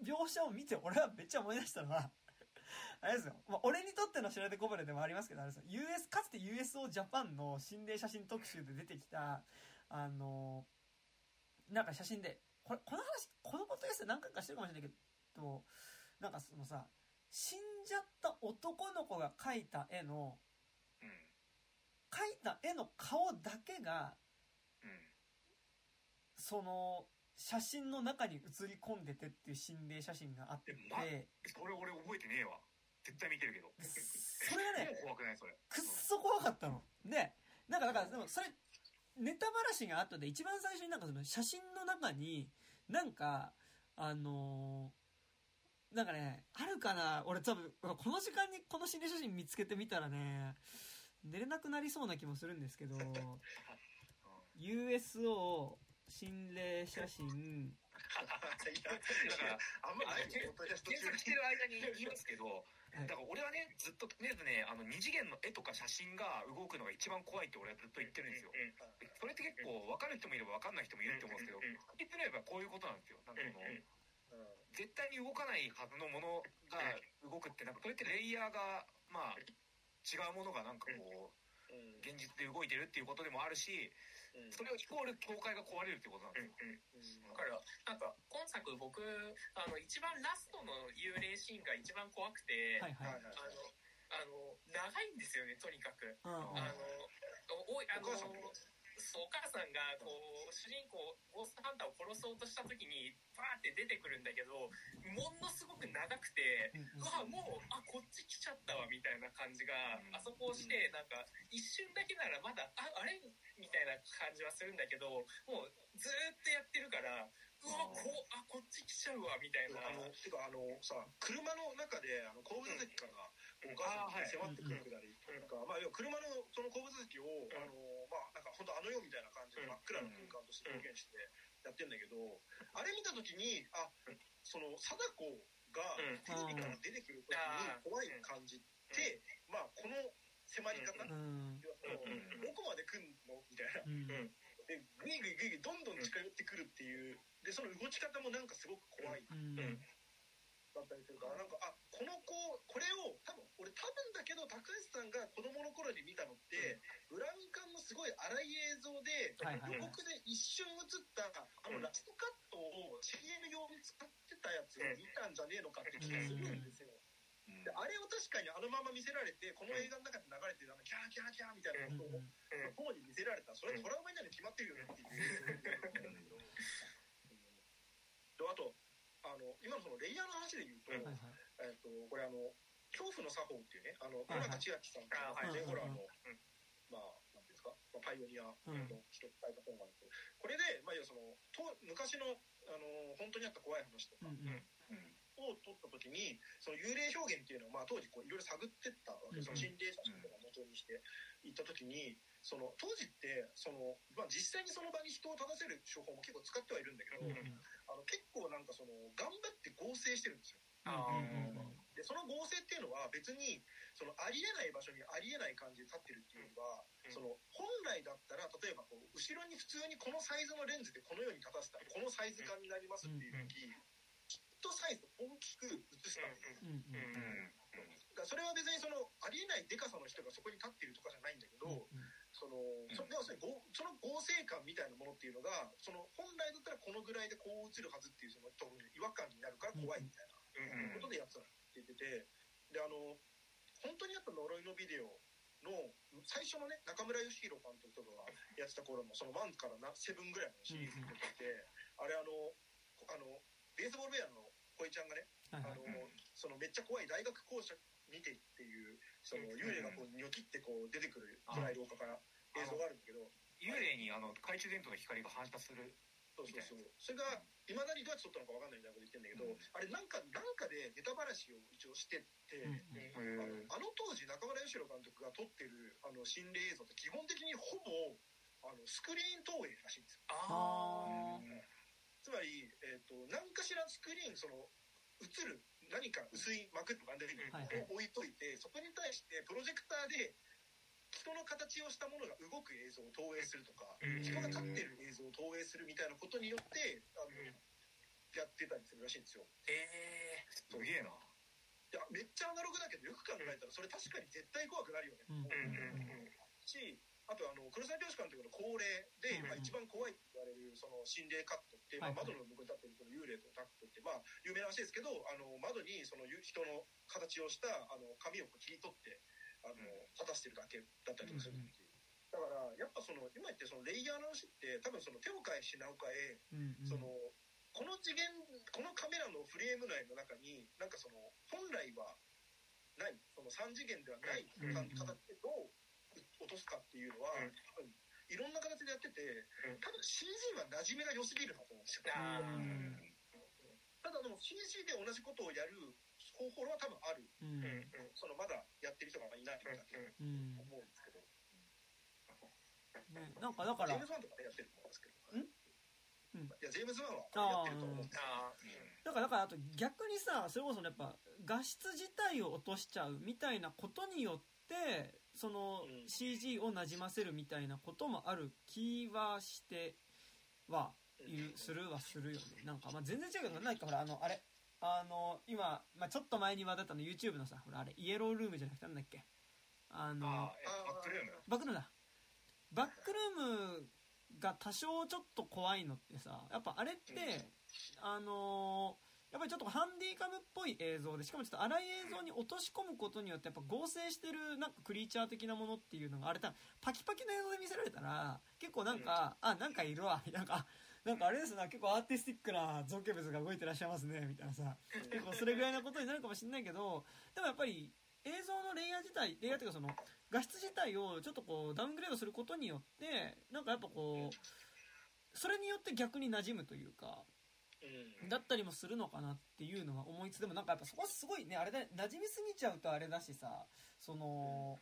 描写を見て、俺はめっちゃ思い出したのは、あれですよ。まあ、俺にとってのシャラネコブレでもありますけど、あれですよ。US、かつて USO ジャパンの心霊写真特集で出てきた、あのなんか写真で、これ、この話、このことです何回かしてるかもしれないけど、なんかそのさ、死んじゃった男の子が描いた絵の、描いた絵の顔だけが、その、写真の中に写り込んでてっていう心霊写真があって、えまそれ俺覚えてねえわ。絶対見てるけど。それがね、怖くないそれ。くっそ怖かったの。で、なんかだから、でもそれ、ネタばらしが後で一番最初になんかその写真の中になんかあのーなんかねあるかな？俺多分この時間にこの心霊写真見つけてみたらね寝れなくなりそうな気もするんですけど USO 心霊写真。だからあんまり検索してる間に言いますけど、はい。だから俺はねずっととりあえずねあの二次元の絵とか写真が動くのが一番怖いって俺はずっと言ってるんですよ、それって結構分かる人もいれば分かんない人もいると思うんですけど言ってみればこういうことなんですよ。なんかその、うん絶対に動かないはずのものが動くってなんかそれってレイヤーがまあ違うものがなんかこううん。現実で動いてるっていうことでもあるしうん。それをイコール境界が壊れるってことなんですよ。うん。だからなんか今作僕あの一番ラストの幽霊シーンが一番怖くて、はいはい。あのあの長いんですよねとにかく。うん。うんあのおいあのお母さんもそうお母さんがこう主人公ゴーストハンターを殺そうとした時にバーって出てくるんだけどものすごく長くてわもうあこっち来ちゃったわみたいな感じがあそこをしてなんか一瞬だけならまだああれ？みたいな感じはするんだけどもうずーっとやってるからうわこあこっち来ちゃうわみたいな。あのてかあのさ車の中であの後部座席からお母さんに迫ってくるくだり、なんかまあ要は車のその後部座席を、あのまあなんか本当あの世みたいな感じで真っ暗な空間として表現してやってんだけど、あれ見た時にあその貞子がうん。テレビから出てくる時に怖い感じって、まあこの迫り方、うん。要はそのうん。どこまで来んの？みたいな。うん。でグイグイグイグイどんどん近寄ってくるっていうでその動き方もなんかすごく怖い。うん。うんだったりするからなんかあこの子これを多分俺多分だけど高橋さんが子供の頃に見たのってブラウン管のすごい荒い映像で予告で一瞬映ったあのラストカットを CM 用に使ってたやつを見たんじゃねえのかって気がするんですよ。であれを確かにあのまま見せられてこの映画の中で流れてるあのキャーキャーキャーみたいなことを当時見せられた。らそれはトラウマになるに決まってるよねっていう。うん。あとあの今のそのレイヤーの話で言うと、はいはい。えっとこれあの恐怖の作法っていうねあのはいはい。野中千秋さんとあはいジェンホラーの、うん。まあなんていうんですか、まあ、パイオニアうん。の人が書いた本があるんですけどこれで、まあ、要はそのと昔のあの本当にあった怖い話とか。うん。うんを撮った時にその幽霊表現っていうのを、まあ、当時こういろいろ探ってったわけ心霊写真とかを元にして行った時にその当時ってその、まあ、実際にその場に人を立たせる手法も結構使ってはいるんだけど、うんあの結構なんかその頑張って合成してるんですよ。でその合成っていうのは別にそのありえない場所にありえない感じで立ってるっていうよりは、うん。その本来だったら例えばこう後ろに普通にこのサイズのレンズでこのように立たせたらこのサイズ感になりますっていう時、きっとサイズを大きく映したんですよ。うんうん。だそれは別にそのありえないデカさの人がそこに立ってるとかじゃないんだけど、そのそ要するにごその合成感みたいなものっていうのがその本来だったらこのぐらいでこう映るはずっていうその違和感になるから怖いみたいなことでやってたって言っててであの本当にやっぱ呪いのビデオの最初のね中村義弘監督とかがやってた頃のその1からな7ぐらいのシリーズとかって、あれあのあのベースボールベアの小井ちゃんがねあのそのめっちゃ怖い大学校舎にてっていうその幽霊がこうニョキってこう出てくる暗い廊下から映像があるんだけど。幽霊にあの懐中電灯の光が反射するそうそうそう。それがいまだにどうやって撮ったのかわかんないみたいなこと言ってんだけど、うん。あれなんかなんかでネタばらしを一応してって、うん。あの当時中村義弘監督が撮ってるあの心霊映像って基本的にほぼあのスクリーン投影らしいんですよ。ああつまり、えー、と何かしらスクリーンその映る何か薄い膜とかではいはい。を置いといてそこに対してプロジェクターで人の形をしたものが動く映像を投影するとかうん。人が立ってる映像を投影するみたいなことによってあのやってたりするらしいんですよ。えすげえな。いやめっちゃアナログだけどよく考えたらそれ確かに絶対怖くなるよね。うん。ーうんうん。しあとあの黒沢清監督の恒例で、うんまあ、一番怖いって言われるその心霊カットって、まあ、窓の向こうに立ってるその幽霊とタットって、まあ、有名な話ですけどあの窓にその人の形をしたあの紙をこう切り取ってあの立たせてるだけだったりとかするっていう。だからやっぱその今言ってるそのレイヤーの話って多分その手を変え品を変えそのこの次元このカメラのフレーム内の中になんかその本来はないその3次元ではない形でどう落とすかっていうのは、うん。多分いろんな形でやっててうん。多分 CG は馴染みが良すぎるなと思うんですよ。あー。うんただでも CG で同じことをやる方法は多分ある。うん。うん。うんそのまだやってる人がいないん思うんですけど。ねなんかだから。ジェームズ・ワンとかねやってると思うんですけど。ん。うん。いやジェームズ・ワンはやってると思うんですだからだからあと逆にさそれこそねやっぱ画質自体を落としちゃうみたいなことによってそのうん。CG をなじませるみたいなこともある気はしてはいるするはするよね。なんかまあ全然違うけどなんかほらあのあれあの今、まあ、ちょっと前に話題だったの YouTube のさほらあれイエロールームじゃなくてなんだっけ？あのバックルーム？バックルームだ。バックルームが多少ちょっと怖いのってさやっぱあれってあのーやっぱりちょっとハンディカムっぽい映像でしかもちょっと荒い映像に落とし込むことによってやっぱ合成してるなんかクリーチャー的なものっていうのがあれ多分パキパキの映像で見せられたら結構なんか、あなんかいるわなんかなんかあれですな結構アーティスティックな造形物が動いてらっしゃいますねみたいなさ。結構それぐらいなことになるかもしれないけどでもやっぱり映像のレイヤー自体レイヤーっていうかその画質自体をちょっとこうダウングレードすることによってなんかやっぱこうそれによって逆に馴染むというか。だったりもするのかなっていうのは思いつでもなんかやっぱそこはすごいねあれだ馴染みすぎちゃうとあれだしさその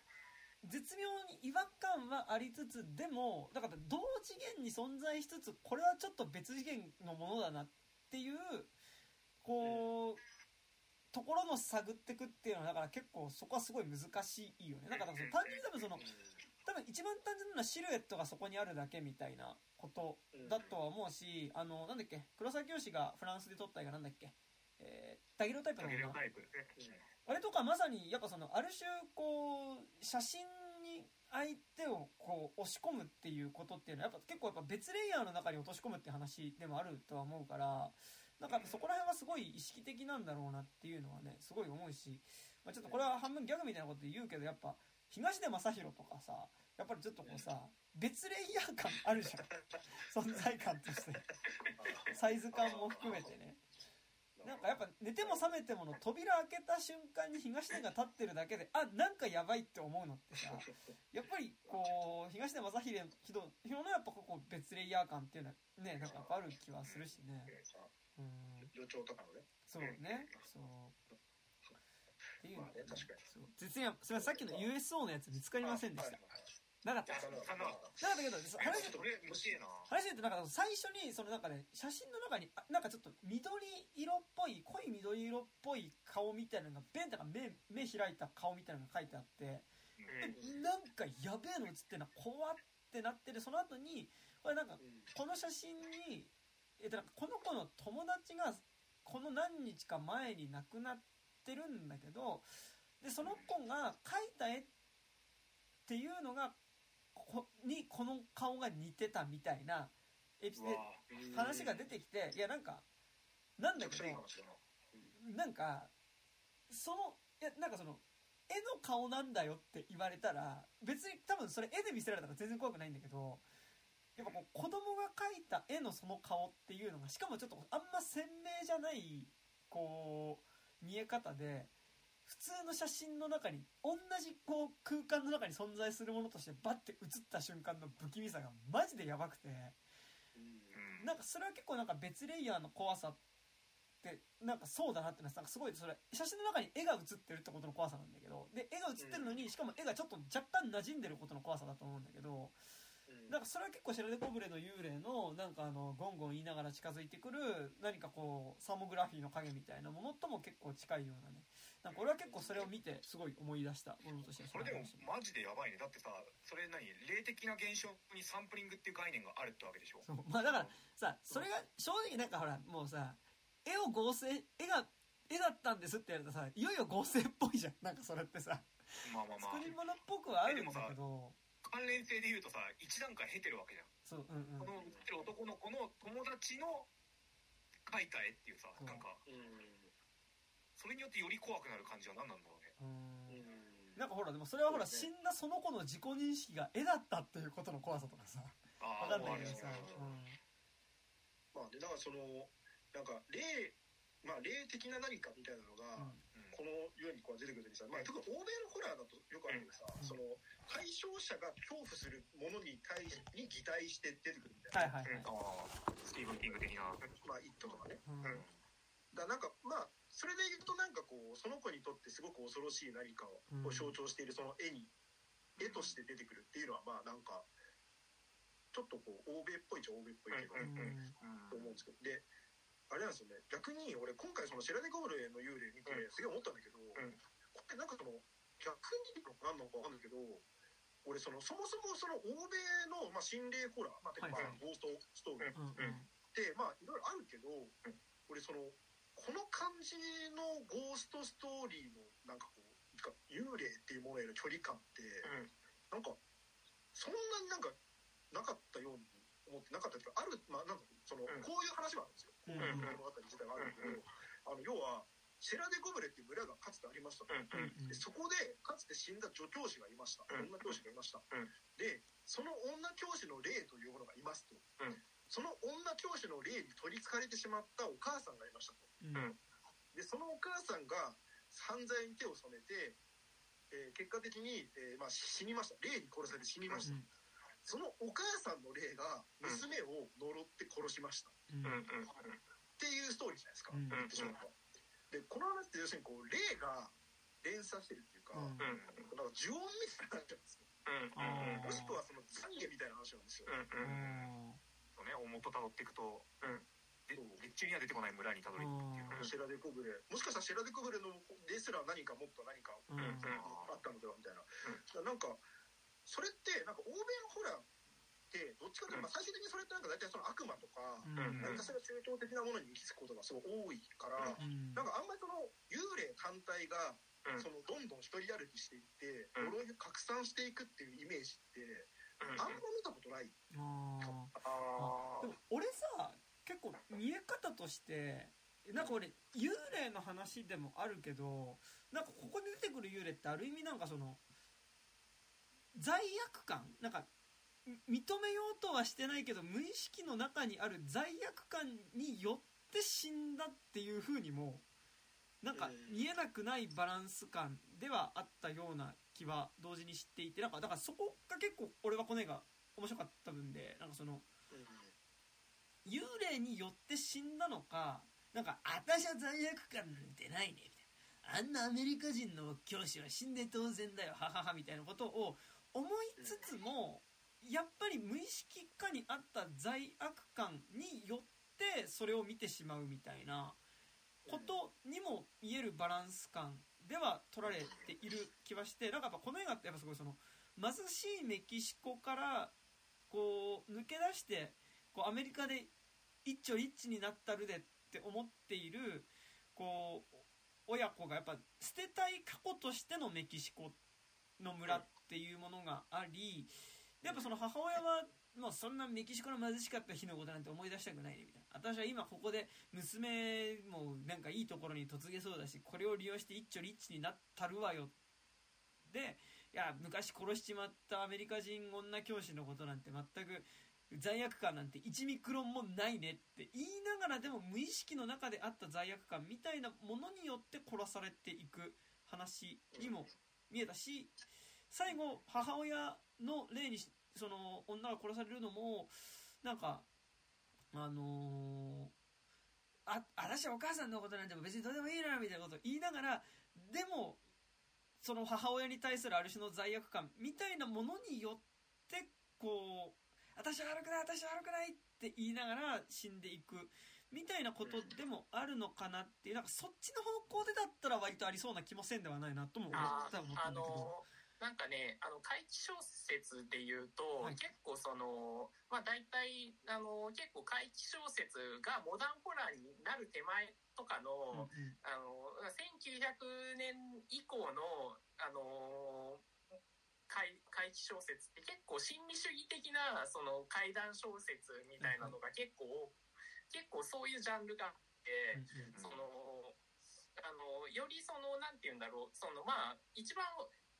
絶妙に違和感はありつつでもだから同次元に存在しつつこれはちょっと別次元のものだなっていうこうところの探ってくっていうのはだから結構そこはすごい難しいよね。だからその単純に多分その多分一番単純なシルエットがそこにあるだけみたいなことだとは思うし、あの、なんだっけ、黒沢清がフランスで撮った映画なんだっけ、えー、ダギロタイプのゲ女ルタイプね。あれとかまさに、やっぱその、ある種、こう、写真に相手をこう、押し込むっていうことっていうのは、やっぱ結構やっぱ別レイヤーの中に落とし込むって話でもあるとは思うから、なんかそこら辺はすごい意識的なんだろうなっていうのはね、すごい思うし、まあ、ちょっとこれは半分ギャグみたいなこと言うけど、やっぱ、東出昌大とかさ、やっぱりちょっとこうさ、別レイヤー感あるじゃん。存在感として。サイズ感も含めてね。なんかやっぱ寝ても覚めてもの扉開けた瞬間に東出が立ってるだけで、あ、なんかやばいって思うのってさ、やっぱりこう、東出正秀のやっぱここ別レイヤー感っていうのはね、なんかやっぱある気はするしね。うん。予兆とかのねそうね。そう。っていうのまあね確かに。すみません、さっきの USO のやつ見つかりませんでした。なかった。あなかったけど、そ話ちょっと俺欲しいな。話で言うとなんか最初にそのなんかね写真の中にあなんかちょっと緑色っぽい濃い緑色っぽい顔みたいなのがベンとか目目開いた顔みたいなのが書いてあってえなんかやべえの写ってんな怖ってなってるその後にこれなんかこの写真にえっとなんかこの子の友達がこの何日か前に亡くなってるんだけどでその子が描いた絵っていうのがこにこの顔が似てたみたいなエピ話が出てきていやなんかなんだけどなんかそのいやなんかその絵の顔なんだよって言われたら別に多分それ絵で見せられたら全然怖くないんだけどやっぱこう子供が描いた絵のその顔っていうのがしかもちょっとあんま鮮明じゃないこう見え方で普通の写真の中に同じこう空間の中に存在するものとしてバッて写った瞬間の不気味さがマジでやばくてうん。なんかそれは結構なんか別レイヤーの怖さってなんかそうだなってのはなんかすごいそれ写真の中に絵が写ってるってことの怖さなんだけどで絵が写ってるのにしかも絵がちょっと若干馴染んでることの怖さだと思うんだけどなんかそれは結構シェラデコブレの幽霊のなんかあのゴンゴン言いながら近づいてくる何かこうサーモグラフィーの影みたいなものとも結構近いようなね。なんか俺は結構それを見てすごい思い出したものとしてはそれ。でも話マジでやばいね。だってさそれ何？霊的な現象にサンプリングっていう概念があるってわけでしょ？そう。まあだからさそれが正直なんかほらもうさ絵を合成絵が絵だったんですってやるとさいよいよ合成っぽいじゃん。なんかそれってさ。まあまあまあ。作り物っぽくはあるんだけど関連性で言うとさ一段階経てるわけじゃん。そううんうん。この写ってる男の子の友達の描いた絵っていうさそうなんかうん。それによってより怖くなる感じは何なんだろうね。うん。なんかほらでもそれはほら死んだその子の自己認識が絵だったっていうことの怖さとかさ。あわあかんないけどさ、うん。まあでだからそのなんか霊まあ霊的な何かみたいなのが、うんこの世にこう出てくる時にさ、まあ、特に欧米のホラーだとよくあるけどさ、うん。その回収象者が恐怖するものに対しに擬態して出てくるみたいな、はいはいはい。ああスティーブン・キング的な。まあ「イット!」とかね。うん。うん。だなんかまあそれで言うとなんかこうその子にとってすごく恐ろしい何かを象徴しているその絵に絵として出てくるっていうのはまあなんかちょっとこう欧米っぽいっちゃ欧米っぽいけど、ううんん。と思うんですけど。であれなんですよね。逆に俺今回そのシェラデコブレの幽霊見てうん。すげえ思ったんだけど、これなんかその逆に何なのか分かんないけど俺そのそもそもその欧米の、まあ、心霊ホラー、まあまあゴーストストーリーっうん。まあいろいろあるけど、俺そのこの感じのゴーストストーリーのなんかこうか幽霊っていうものへの距離感って、なんかそんなになんかなかったように思ってなかったっていうかあるまあなんかその、ん。こういう話はあるんですよ。物語自体はあるんだけど、あの要はシェラデコブレっていう村がかつてありましたと。うんでそこでかつて死んだ助教師がいました、うん。女教師がいました、うん。でその女教師の霊というものがいますと、うん。その女教師の霊に取りつかれてしまったお母さんがいましたと。うん。でそのお母さんが犯罪に手を染めて、えー結果的に、えーまあ、死にました。霊に殺されて死にました、うんそのお母さんの霊が娘を呪って殺しました、っうん。うんうんていうストーリーじゃないですか、うん。言ってしまえばでこの話って要するにこう霊が連鎖してるっていうか、うん。なんか呪音みたいになっちゃうんですよ。うんもしくはその懺悔みたいな話なんですよ。うんうんそうね大元たどっていくとで月中には出てこない村にたどり着くっていう。シェラデコブレもしかしたらシェラデコブレのですら何かもっと何かうん。うんあったのではみたいな。なんかそれってなんか欧米のホラーってどっちかというと、まあ、最終的にそれってなんか大体その悪魔とか、うん。何かしら宗教的なものに行き着くことがすごい多いから、うん。なんかあんまりその幽霊単体がうん。そのどんどん一人歩きしていってうん。呪いを拡散していくっていうイメージってあんま見たことない。ああー。でも俺さ結構見え方としてなんか俺幽霊の話でもあるけどなんかここで出てくる幽霊ってある意味なんかその罪悪感。なんかみ認めようとはしてないけど無意識の中にある罪悪感によって死んだっていう風にもなんかうん見えなくないバランス感ではあったような気は同時に知っていてなんかだからそこが結構俺はこの映画面白かった分でなんかその幽霊によって死んだのかなんか私は罪悪感なんてないねみたいな。あんなアメリカ人の教師は死んで当然だよはははみたいなことを思いつつもやっぱり無意識化にあった罪悪感によってそれを見てしまうみたいなことにも見えるバランス感では取られている気はしてなんかやっぱこの映画ってやっぱすごいその貧しいメキシコからこう抜け出してこうアメリカで一丁リッチになったるでって思っているこう親子がやっぱ捨てたい過去としてのメキシコの村っていうものがありやっぱその母親はもうそんなメキシコの貧しかった日のことなんて思い出したくないねみたいな。私は今ここで娘もなんかいいところに嫁げそうだしこれを利用して一丁リッチになったるわよ。でいや昔殺しちまったアメリカ人女教師のことなんて全く罪悪感なんて1ミクロンもないねって言いながらでも無意識の中であった罪悪感みたいなものによって殺されていく話にも見えたし最後母親の例にしその女が殺されるのもなんかあのーあ私はお母さんのことなんて別にどうでもいいなみたいなことを言いながらでもその母親に対するある種の罪悪感みたいなものによってこう私は悪くない私は悪くないって言いながら死んでいくみたいなことでもあるのかなっていうなんかそっちの方向でだったら割とありそうな気もせんではないなとも思ったんだけど。のなんかねあの怪奇小説で言うと、はい。結構そのまあ大体あの結構怪奇小説がモダンホラーになる手前とかの、うんうん。あの1900年以降のあの怪怪奇小説って結構心理主義的なその怪談小説みたいなのが結構、結構そういうジャンルがあって。そのあのよりそのなんて言うんだろうそのまあ一番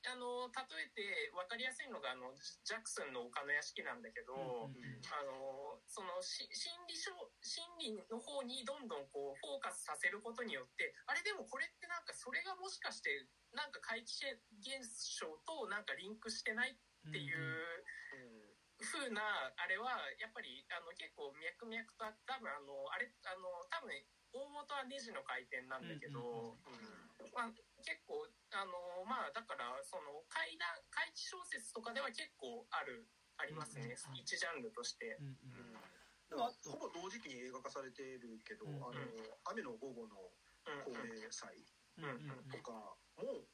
あの例えて分かりやすいのがあのジャクソンの丘の屋敷なんだけど、うんうんあのそのし心理症心理の方にどんどんこうフォーカスさせることによってあれでもこれってなんかそれがもしかしてなんか怪奇現象となんかリンクしてないっていう風なあれはやっぱりあの結構脈々と多分あのあれあの多分大元はネジの回転なんだけど、まあ、結構あのまあだからその怪談怪奇小説とかでは結構あるありますね、うんうん一ジャンルとして。うんうん。うん。でもほぼ同時期に映画化されているけど、うんあの雨の午後のうん高齢祭うんうん。とかも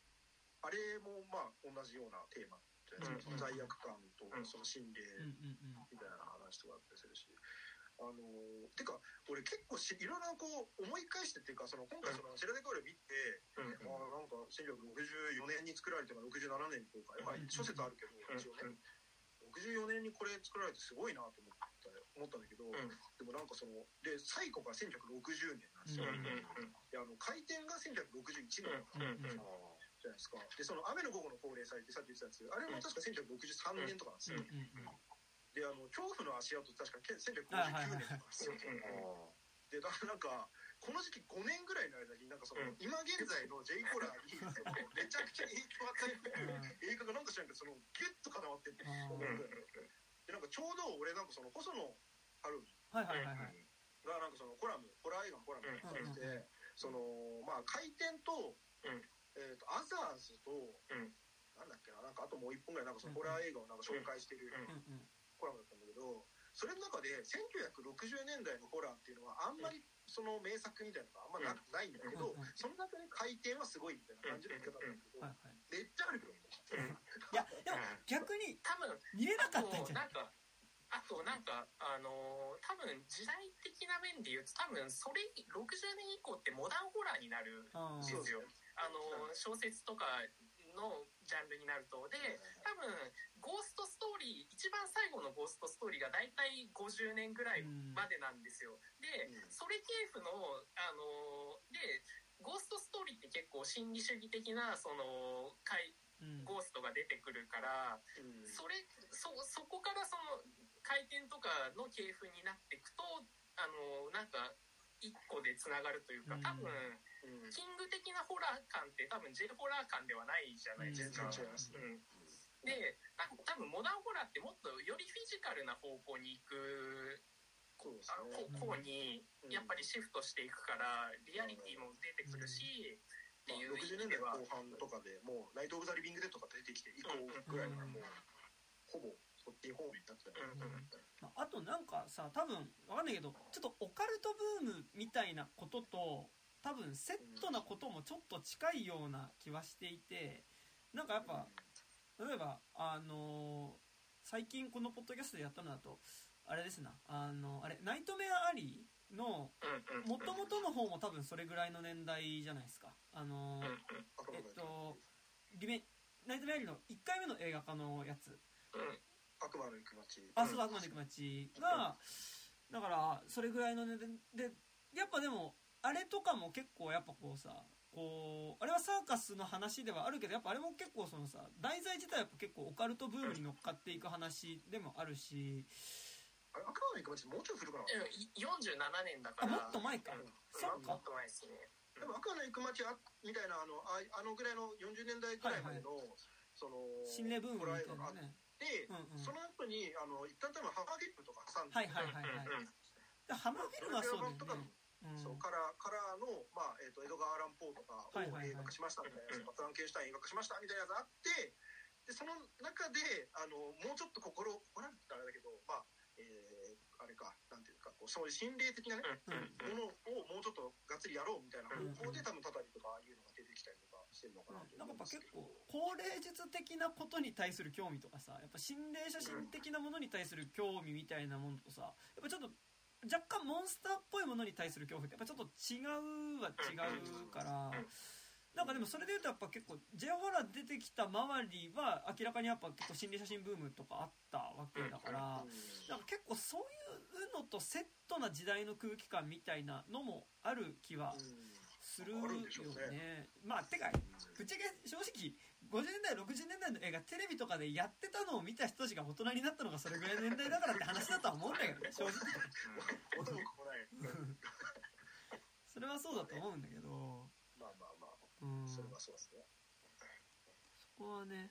あれもまあ同じようなテーマじゃないですか、うん。その罪悪感とその心霊うんうんうん。みたいな話とかあったりするし。あのてか俺結構しいろいろこう思い返してっていうかその今回その「シェラデコール」見て、うん。あなんか1964年に作られてるのが67年に公開、まあ、諸説あるけど一応ね、64年にこれ作られてすごいなと思った思ったんだけど、ん。でもなんかそので最古が1960年なんですよ、うんであの開店が1961年うんうんうん。じゃないですか。でその雨の午後の高齢祭ってさっき言ってたやつ。あれも確か1963年とかなんですよ、うんうんであの恐怖の足跡確か1959年とかですよ、でだからなんかこの時期5年ぐらいの間になんかその、うん。今現在の J ホラーにめちゃくちゃ影響を与えてる映画がなんか知らんけどそのギュッと固まってってあー思うん。でなんかちょうど俺なんかその細野晴臣はいはいはいはい。がなんかそのコラムホラー映画のコラムを書いてて、そのまあ回転と,、うん。えー、とアザーズと、うん。なんだっけななんかあともう一本ぐらいなんかそのホラー映画をなんか紹介してるうんうんコラムだったんだけどそれの中で1960年代のホラーっていうのはあんまりその名作みたいなのがあんまな,、ないんだけど、その中で回転はすごいみたいな感じの言い方なんだけど、めっちゃあるよ。いやでも逆に多分見れなかったんじゃなないんかあとなんかあのー多分時代的な面で言うと多分それ60年以降ってモダンホラーになるんですよ。あのー小説とかのジャンルになるとで多分ゴーストストーリー一番最後のゴーストストーリーが大体50年ぐらいまでなんですよ。でうんそれ系譜のあのーでゴーストストーリーって結構心理主義的なそのゴーストが出てくるから。うんそれそそこからその回転とかの系譜になっていくとあのなんか一個でつながるというかうん。多分うん。キング的なホラー感って多分 J ホラー感ではないじゃないですか。全然違いますね。うん。であ多分モダンホラーってもっとよりフィジカルな方向に行く方向にうん。やっぱりシフトしていくからリアリティも出てくるしっていう意60年代味では後半とかでもう「ナイト・オブ・ザ・リビング・デッド」が出てきて以降ぐらいからもうほぼそっち方面になってたよねうんうん。まああとなんかさ多分わかんないけどちょっとオカルトブームみたいなことと多分セットなこともちょっと近いような気はしていてなんかやっぱ例えばあのー最近このポッドキャストでやったのだとあれですなあのあれナイトメアアリーのもともとの方も多分それぐらいの年代じゃないですか。あのえっとリメナイトメアアリーの1回目の映画化のやつ。うん悪魔の行く街。あ、そうだ、悪魔の行く街が、だから、それぐらいのね、で、でやっぱでも、あれとかも結構やっぱこうさ、こう、あれはサーカスの話ではあるけど、やっぱあれも結構そのさ、題材自体はやっぱ結構オカルトブームに乗っかっていく話でもあるし、あれ悪魔の行く街もうちょい古くな。かったうんい47年だかあ、らもっと前か。うん。そっか。もっ。と前ですね。でも悪魔の行く街あみたいなあのああのぐらいの40年代ぐらいまでの、その心霊ブームみたいなね。て、うんうん。その後にあの一旦多分ハマーフィルムとか挟んで、はいはいはいはい。でハマーフィルムはそうだよね。うんそうカラーカラーの、まあえー、と江戸川乱歩とかを映画化しましたみたいなやつ、フランケンシュタイン映画化しましたみたいなやつあってでその中であのもうちょっと心心って言ったらあれだけどまあえーあれかなんていうかこうそういう心霊的なね、うん。うんものをもうちょっとがっつりやろうみたいな方向で多分たたりとかああいうのがしてるのかなとなんかやっぱ結構高齢術的なことに対する興味とかさやっぱ心霊写真的なものに対する興味みたいなものとさやっぱちょっと若干モンスターっぽいものに対する恐怖ってやっぱちょっと違うは違うからなんかでもそれで言うとやっぱ結構 J ホラー出てきた周りは明らかにやっぱ結構心霊写真ブームとかあったわけだからなんか結構そういうのとセットな時代の空気感みたいなのもある気はするよあるんでしょうね。まあてかぶっちゃけ正直50年代60年代の映画テレビとかでやってたのを見た人たちが大人になったのがそれぐらいの年代だからって話だとは思うんだけどね 正直。それはそうだと思うんだけどまあまあまあ、うんそそれはそうですね。こはね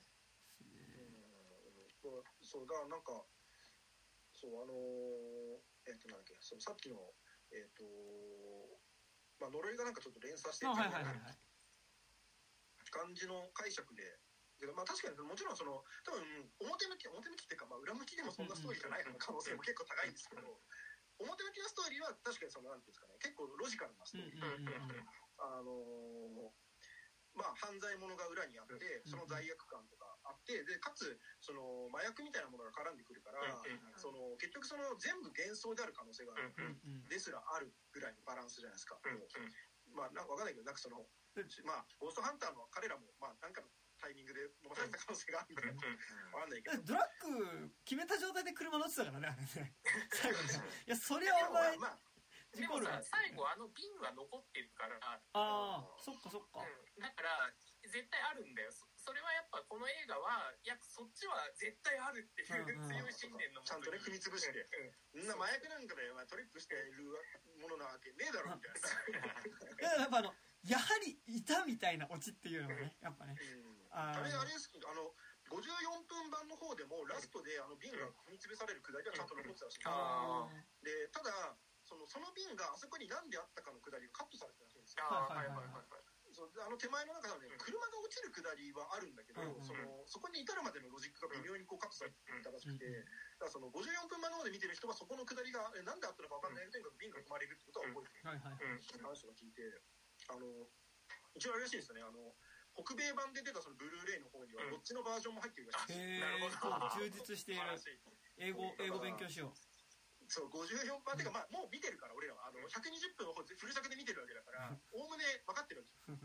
うんそうだからなんかそうあのーえっ、となんだっけそのさっきのえっ、とまあ呪いがなんかちょっと連鎖してあいはいはいはいはい。感じの解釈で。でまあ確かにもちろんその多分表向き表向きっていうかまあ裏向きでもそんなストーリーじゃない可能性も結構高いんですけど表向きのストーリーは確かにそのなんていうんですかね結構ロジカルなストーリー、あのーまあ犯罪者が裏にあってその罪悪感とかあってでかつその麻薬みたいなものが絡んでくるからその結局その全部幻想である可能性がある。うんうんですらあるぐらいのバランスじゃないですか。うんもうまあなんかわかんないけどなんかそのまあゴーストハンターの彼らもまあなんかのタイミングで飲まされた可能性があるみたいな。わかんないけど。ドラッグ決めた状態で車乗ってたからねあれね。最後にいやそれはお前まあ事故るでもさ最後あの瓶は残ってるから、ああそっかそっか。うん、だから絶対あるんだよそそれはやっぱこの映画はいやそっちは絶対あるっていう強い信念のもちゃんとね踏み潰してうん。な麻薬なんかで、まあ、トリップしているものなわけねえだろみたいな。いや やっぱあのやはりいたみたいなオチっていうのがねやっぱね。うん。あれあれですあの54分版の方でもラストであの瓶が踏み潰されるくだりはちゃんと残ってたらしいんでただそのその瓶があそこに何であったかのくだりがカットされてたらしいんですよ。はいはいはいはいそうあの手前の中で、ね、車が落ちるくだりはあるんだけど、うんうんそのそこに至るまでのロジックが微妙にこうカットされていたらしくて、うんだからその54分版の方で見てる人はそこのくだりがえ何であったのか分かんないけどとにかく瓶が踏まれるってことは覚えてる。はい話を聞いてあの一応あれらしいですね。あの北米版で出たそのブルーレイの方にはうん。どっちのバージョンも入ってるらしいです、へえなるほど。充実している。英語英語勉強しよそう54番っていうか、まあ、もう見てるから俺らは。あの120分をフル尺で見てるわけだからおおむね分かってるわけ。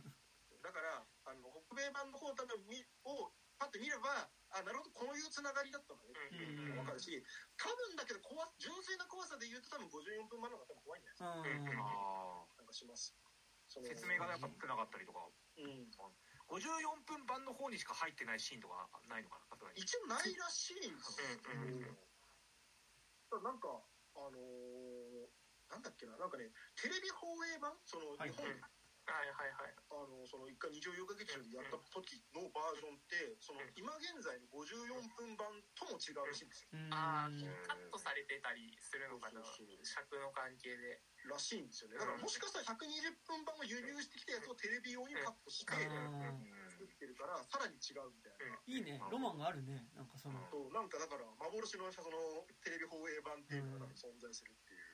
だからあの北米版の方多分みをパッて見ればあなるほどこういうつながりだったのねっていうのが分かるし多分だけど怖純粋な怖さで言うと多分54分版の方が多分怖いんじゃないですか。ううん。あなんかします。説明がやっぱ少なかったりとか。うん。54分版の方にしか入ってないシーンとかないのかな？一応ないらしいんですよ。うん。うん。うん。ただなんかあのーなんだっけななんかねテレビ放映版？そのはい。日本、はいはいはい。あのその一回日曜洋画劇場でやった時のバージョンってその今現在の54分版とも違うらしいんですよ。うん。あーカットされてたりするのかな？そうそうそう。尺の関係で。らしいんですよね。だからもしかしたら120分版を輸入してきたやつをテレビ用にカットしてあ作ってるからさらに違うみたいな。いいね。ロマンがあるね。なんかその。そうなんかだから幻のそのテレビ放映版っていうのが存在するっていう。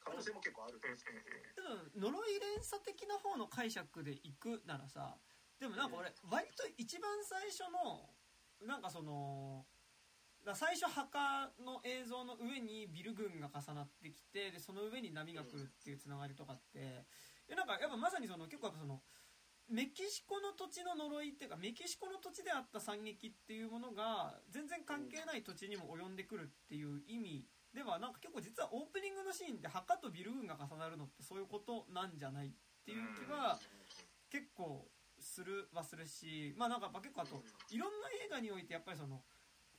可能性も結構あるん。ですけど、でも呪い連鎖的な方の解釈でいくならさでもなんか俺割と一番最初のなんかその最初墓の映像の上にビル群が重なってきてでその上に波が来るっていうつながりとかっていやなんかやっぱまさにその結構やっぱそのメキシコの土地の呪いっていうかメキシコの土地であった惨劇っていうものが全然関係ない土地にも及んでくるっていう意味ではなんか結構実はオープニングのシーンで墓とビル群が重なるのってそういうことなんじゃないっていう気は結構するはするしまあなんかやっぱ結構あといろんな映画においてやっぱりその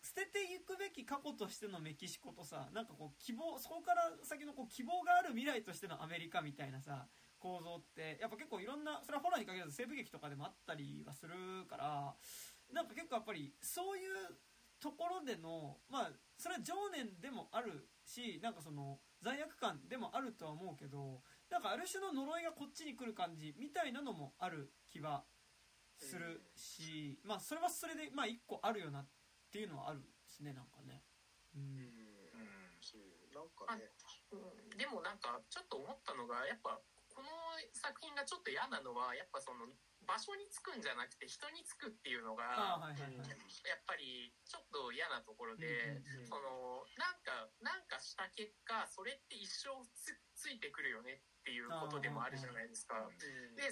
捨てていくべき過去としてのメキシコとさなんかこう希望そこから先のこう希望がある未来としてのアメリカみたいなさ構造ってやっぱ結構いろんなそれはホラーに限らず西部劇とかでもあったりはするからなんか結構やっぱりそういうところでのまあそれは情念でもあるしなんかその罪悪感でもあるとは思うけどなんかある種の呪いがこっちに来る感じみたいなのもある気はするし、まあそれはそれでまあ一個あるよなっていうのはあるですねなんかね。うん。うん。そうなんかね。うん。でもなんかちょっと思ったのがやっぱ作品がちょっと嫌なのはやっぱその場所に着くんじゃなくて人に着くっていうのがはいはいはい。やっぱりちょっと嫌なところで、うんうんうんそのなんかなんかした結果それって一生つついてくるよねっていうことでもあるじゃないですか。うんで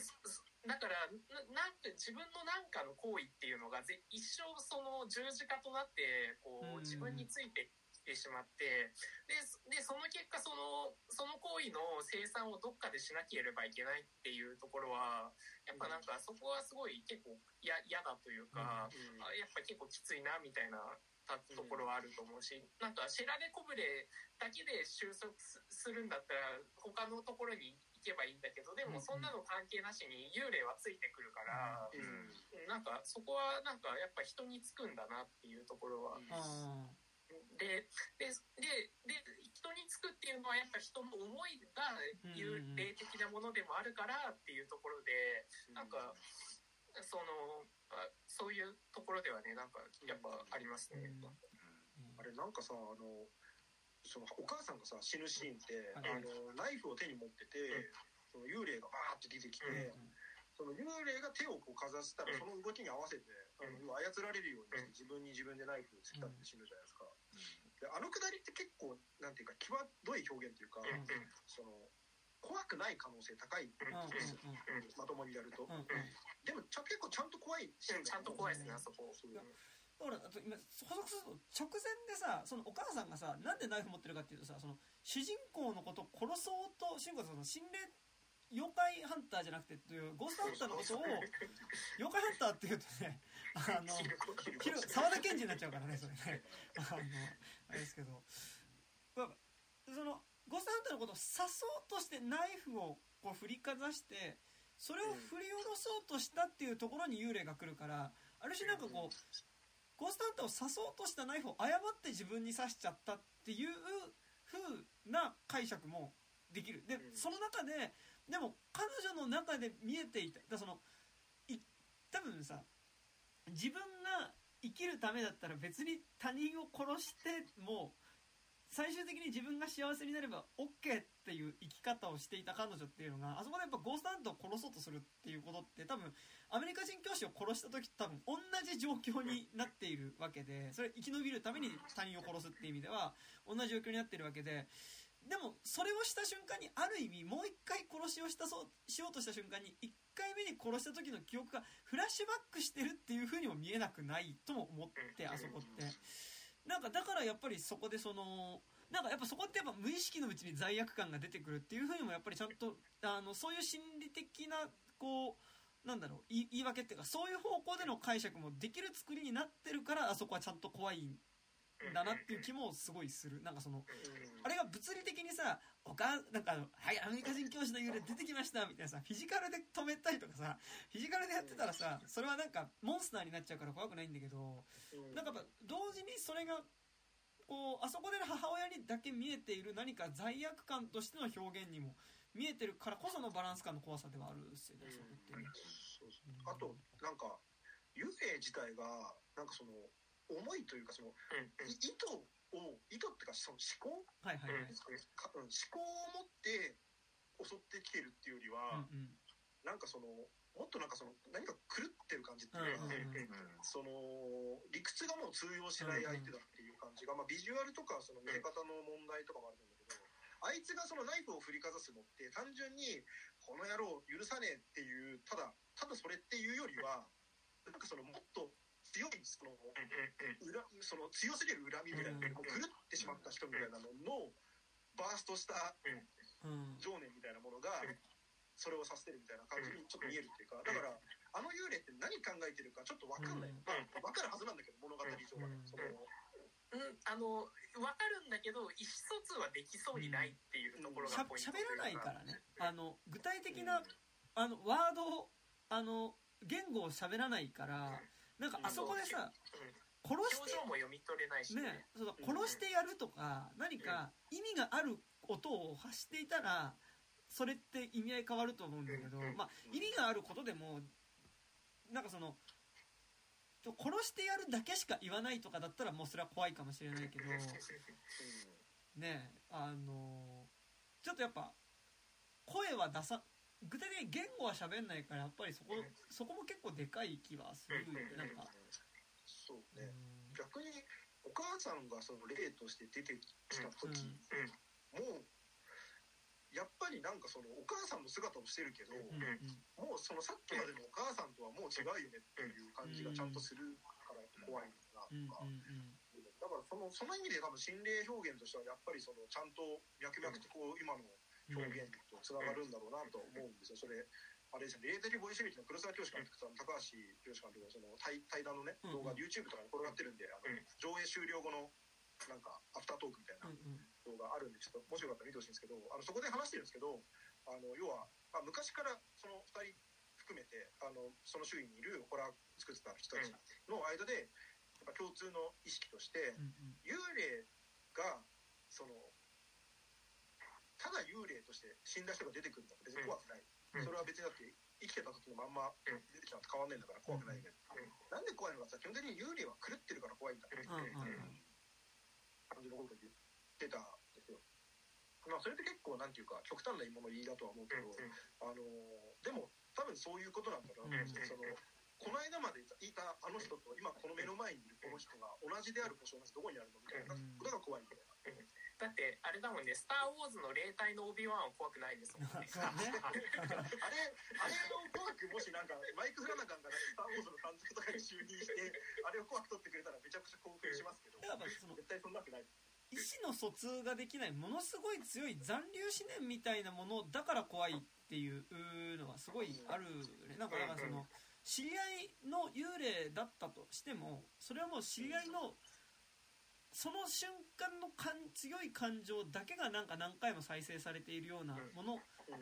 だからななんか自分の何かの行為っていうのがぜ一生その十字架となってこうんう自分についてきてしまってででその結果そのその行為の生産をどっかでしなければいけないっていうところはやっぱなんかそこはすごい結構や嫌だというか、うんあやっぱ結構きついなみたいなたところはあると思うし、なんかシェラレコブレだけで収束すするんだったら他のところに行けばいいんだけどでもそんなの関係なしに幽霊はついてくるから、うんなんかそこはなんかやっぱ人につくんだなっていうところは。あでででで人につくっていうのはやっぱ人の思いが幽霊的なものでもあるからっていうところでなんかそのあそういうところではねなんかやっぱありますね。うんあれなんかさあのそのお母さんがさ死ぬシーンって、はい。あのナイフを手に持ってて、その幽霊がバーって出てきて、うんその幽霊が手をこうかざしたら、うん。その動きに合わせて、あの操られるようにして自分に自分でナイフを突き立って死ぬじゃないですか。であのくだりって結構なんていうか際どい表現というか、うんうん。その怖くない可能性高いですよ、うんまともにやると。うんうん。でもちゃ結構ちゃんと怖いシーンちゃんと怖いですねあそこ。そうだからあと今補足すると直前でさそのお母さんがさなんでナイフ持ってるかっていうとさその主人公のことを殺そうと主人公はその心霊妖怪ハンターじゃなくてっていうゴーストハンターのことを妖怪ハンターっていうとねあの 沢田研二になっちゃうからねそれね。あのあれですけど。まあそのゴーストハンターのことを刺そうとしてナイフをこう振りかざしてそれを振り下ろそうとしたっていうところに幽霊が来るからある種なんかこうゴーストハンターを刺そうとしたナイフを誤って自分に刺しちゃったっていう風な解釈もできる。でうん。その中ででも彼女の中で見えていただそのい多分さ自分が生きるためだったら別に他人を殺しても最終的に自分が幸せになれば OK っていう生き方をしていた彼女っていうのがあそこでやっぱゴーストハンターを殺そうとするっていうことって多分アメリカ人教師を殺した時と多分同じ状況になっているわけでそれ生き延びるために他人を殺すっていう意味では同じ状況になってるわけででもそれをした瞬間にある意味もう一回殺しをしたそうしようとした瞬間に1回目に殺した時の記憶がフラッシュバックしてるっていう風にも見えなくないとも思ってあそこって。なんかだからやっぱりそこでそのなんかやっぱそこってやっぱ無意識のうちに罪悪感が出てくるっていう風にもやっぱりちゃんとあのそういう心理的なこうなんだろう言い言い訳っていうかそういう方向での解釈もできる作りになってるからあそこはちゃんと怖いんだなっていう気もすごいする。なんかそのあれが物理的にさ、おかなんかあの、はい、アメリカ人教師の幽霊出てきましたみたいなさ、フィジカルで止めたりとかさ、フィジカルでやってたらさ、それはなんかモンスターになっちゃうから怖くないんだけど、なんかやっぱ同時にそれが、こう、あそこでの母親にだけ見えている何か罪悪感としての表現にも見えてるからこそのバランス感の怖さではあるんですよね、そこってあとなんか幽霊自体がなんかその思いというかそのい意図を意図っていうかその思考はいはいはい。かうん思考を持って襲ってきてるっていうよりは、うんなんかそのもっとなんかその何か狂ってる感じってうん。いうか、うんうんその理屈がもう通用しない相手だっていう感じが、まあ、ビジュアルとかその見え方の問題とかもあるんだけど、あいつがそのナイフを振りかざすのって単純にこの野郎許さねえっていうただただそれっていうよりはなんかそのもっと強いその裏その強すぎる恨みみたいな、うん。もう狂ってしまった人みたいなののバーストしたうん。情念みたいなものがそれをさせてるみたいな感じにちょっと見えるっていうかだからあの幽霊って何考えてるかちょっと分かんない、うん。まあ、分かるはずなんだけど物語上はね、うん。そのうん、あの分かるんだけど意思疎通はできそうにないっていうところしゃがポイント。喋らないからね。あの具体的なあのワードをあの言語を喋らないからなんかあそこでさ殺表して情も読み取れないしね。ねそうそう殺してやるとか何か意味がある音を発していたらそれって意味合い変わると思うんだけどうん。まあ意味があることでもなんかその殺してやるだけしか言わないとかだったらもうそれは怖いかもしれないけどねあのちょっとやっぱ声は出さ具体的に言語は喋んないからやっぱりそこそこも結構でかい気はするよね。なんか、そううねん。逆にお母さんがその例として出てきた時、もうやっぱりなんかそのお母さんの姿をしてるけど、うん。うん。もうそのさっきまでのお母さんとはもう違うよねっていう感じがちゃんとするから怖いなうんとかだからそのその意味で多分心霊表現としてはやっぱりそのちゃんと脈々とこう今の表現とつながるんだろうなと思うんですよ。それあれですね、レーテリボイシビリティの黒沢清監督と高橋洋監督のその対対談のね、うん動画、YouTube とかに転がってるんで、あのうん。上映終了後のなんかアフタートークみたいな動画あるんで、ちょっともしよかったら見てほしいんですけど、あのそこで話してるんですけど、あの要は、まあ、昔からその2人含めてあの、その周囲にいるホラー作ってた人たちの間で、やっぱ共通の意識として、幽霊がそのただ幽霊として死んだ人が出てくるのは別に怖くない、うん。それは別にだって生きてた時のまんまうん。出てきたのと変わんないんだから怖くないけど、なんで怖いのかさ基本的に幽霊は狂ってるから怖いんだって感じのことを言ってたんですよ。まあそれって結構なんていうか極端なもの言いだとは思うけど、あのでも多分そういうことなんだなと思うんそのこの間までいたあの人と今この目の前にいるこの人が同じである保証がどこにあるのみたいなことが怖いみたいな。だってあれだもんね「スター・ウォーズ」の霊体のオビワンは怖くないですもんね あれ、あれを怖く、もしなんか、マイク・フラナガンがなんかスター・ウォーズの監督とかに就任して、あれを怖く撮ってくれたらめちゃくちゃ興奮しますけど、絶対そんなわけない。意思の疎通ができないものすごい強い残留思念みたいなものだから怖いっていうのはすごいあるねなんかだからその知り合いの幽霊だったとしてもそれはもう知り合いのその瞬間の感強い感情だけがなんか何回も再生されているようなもの。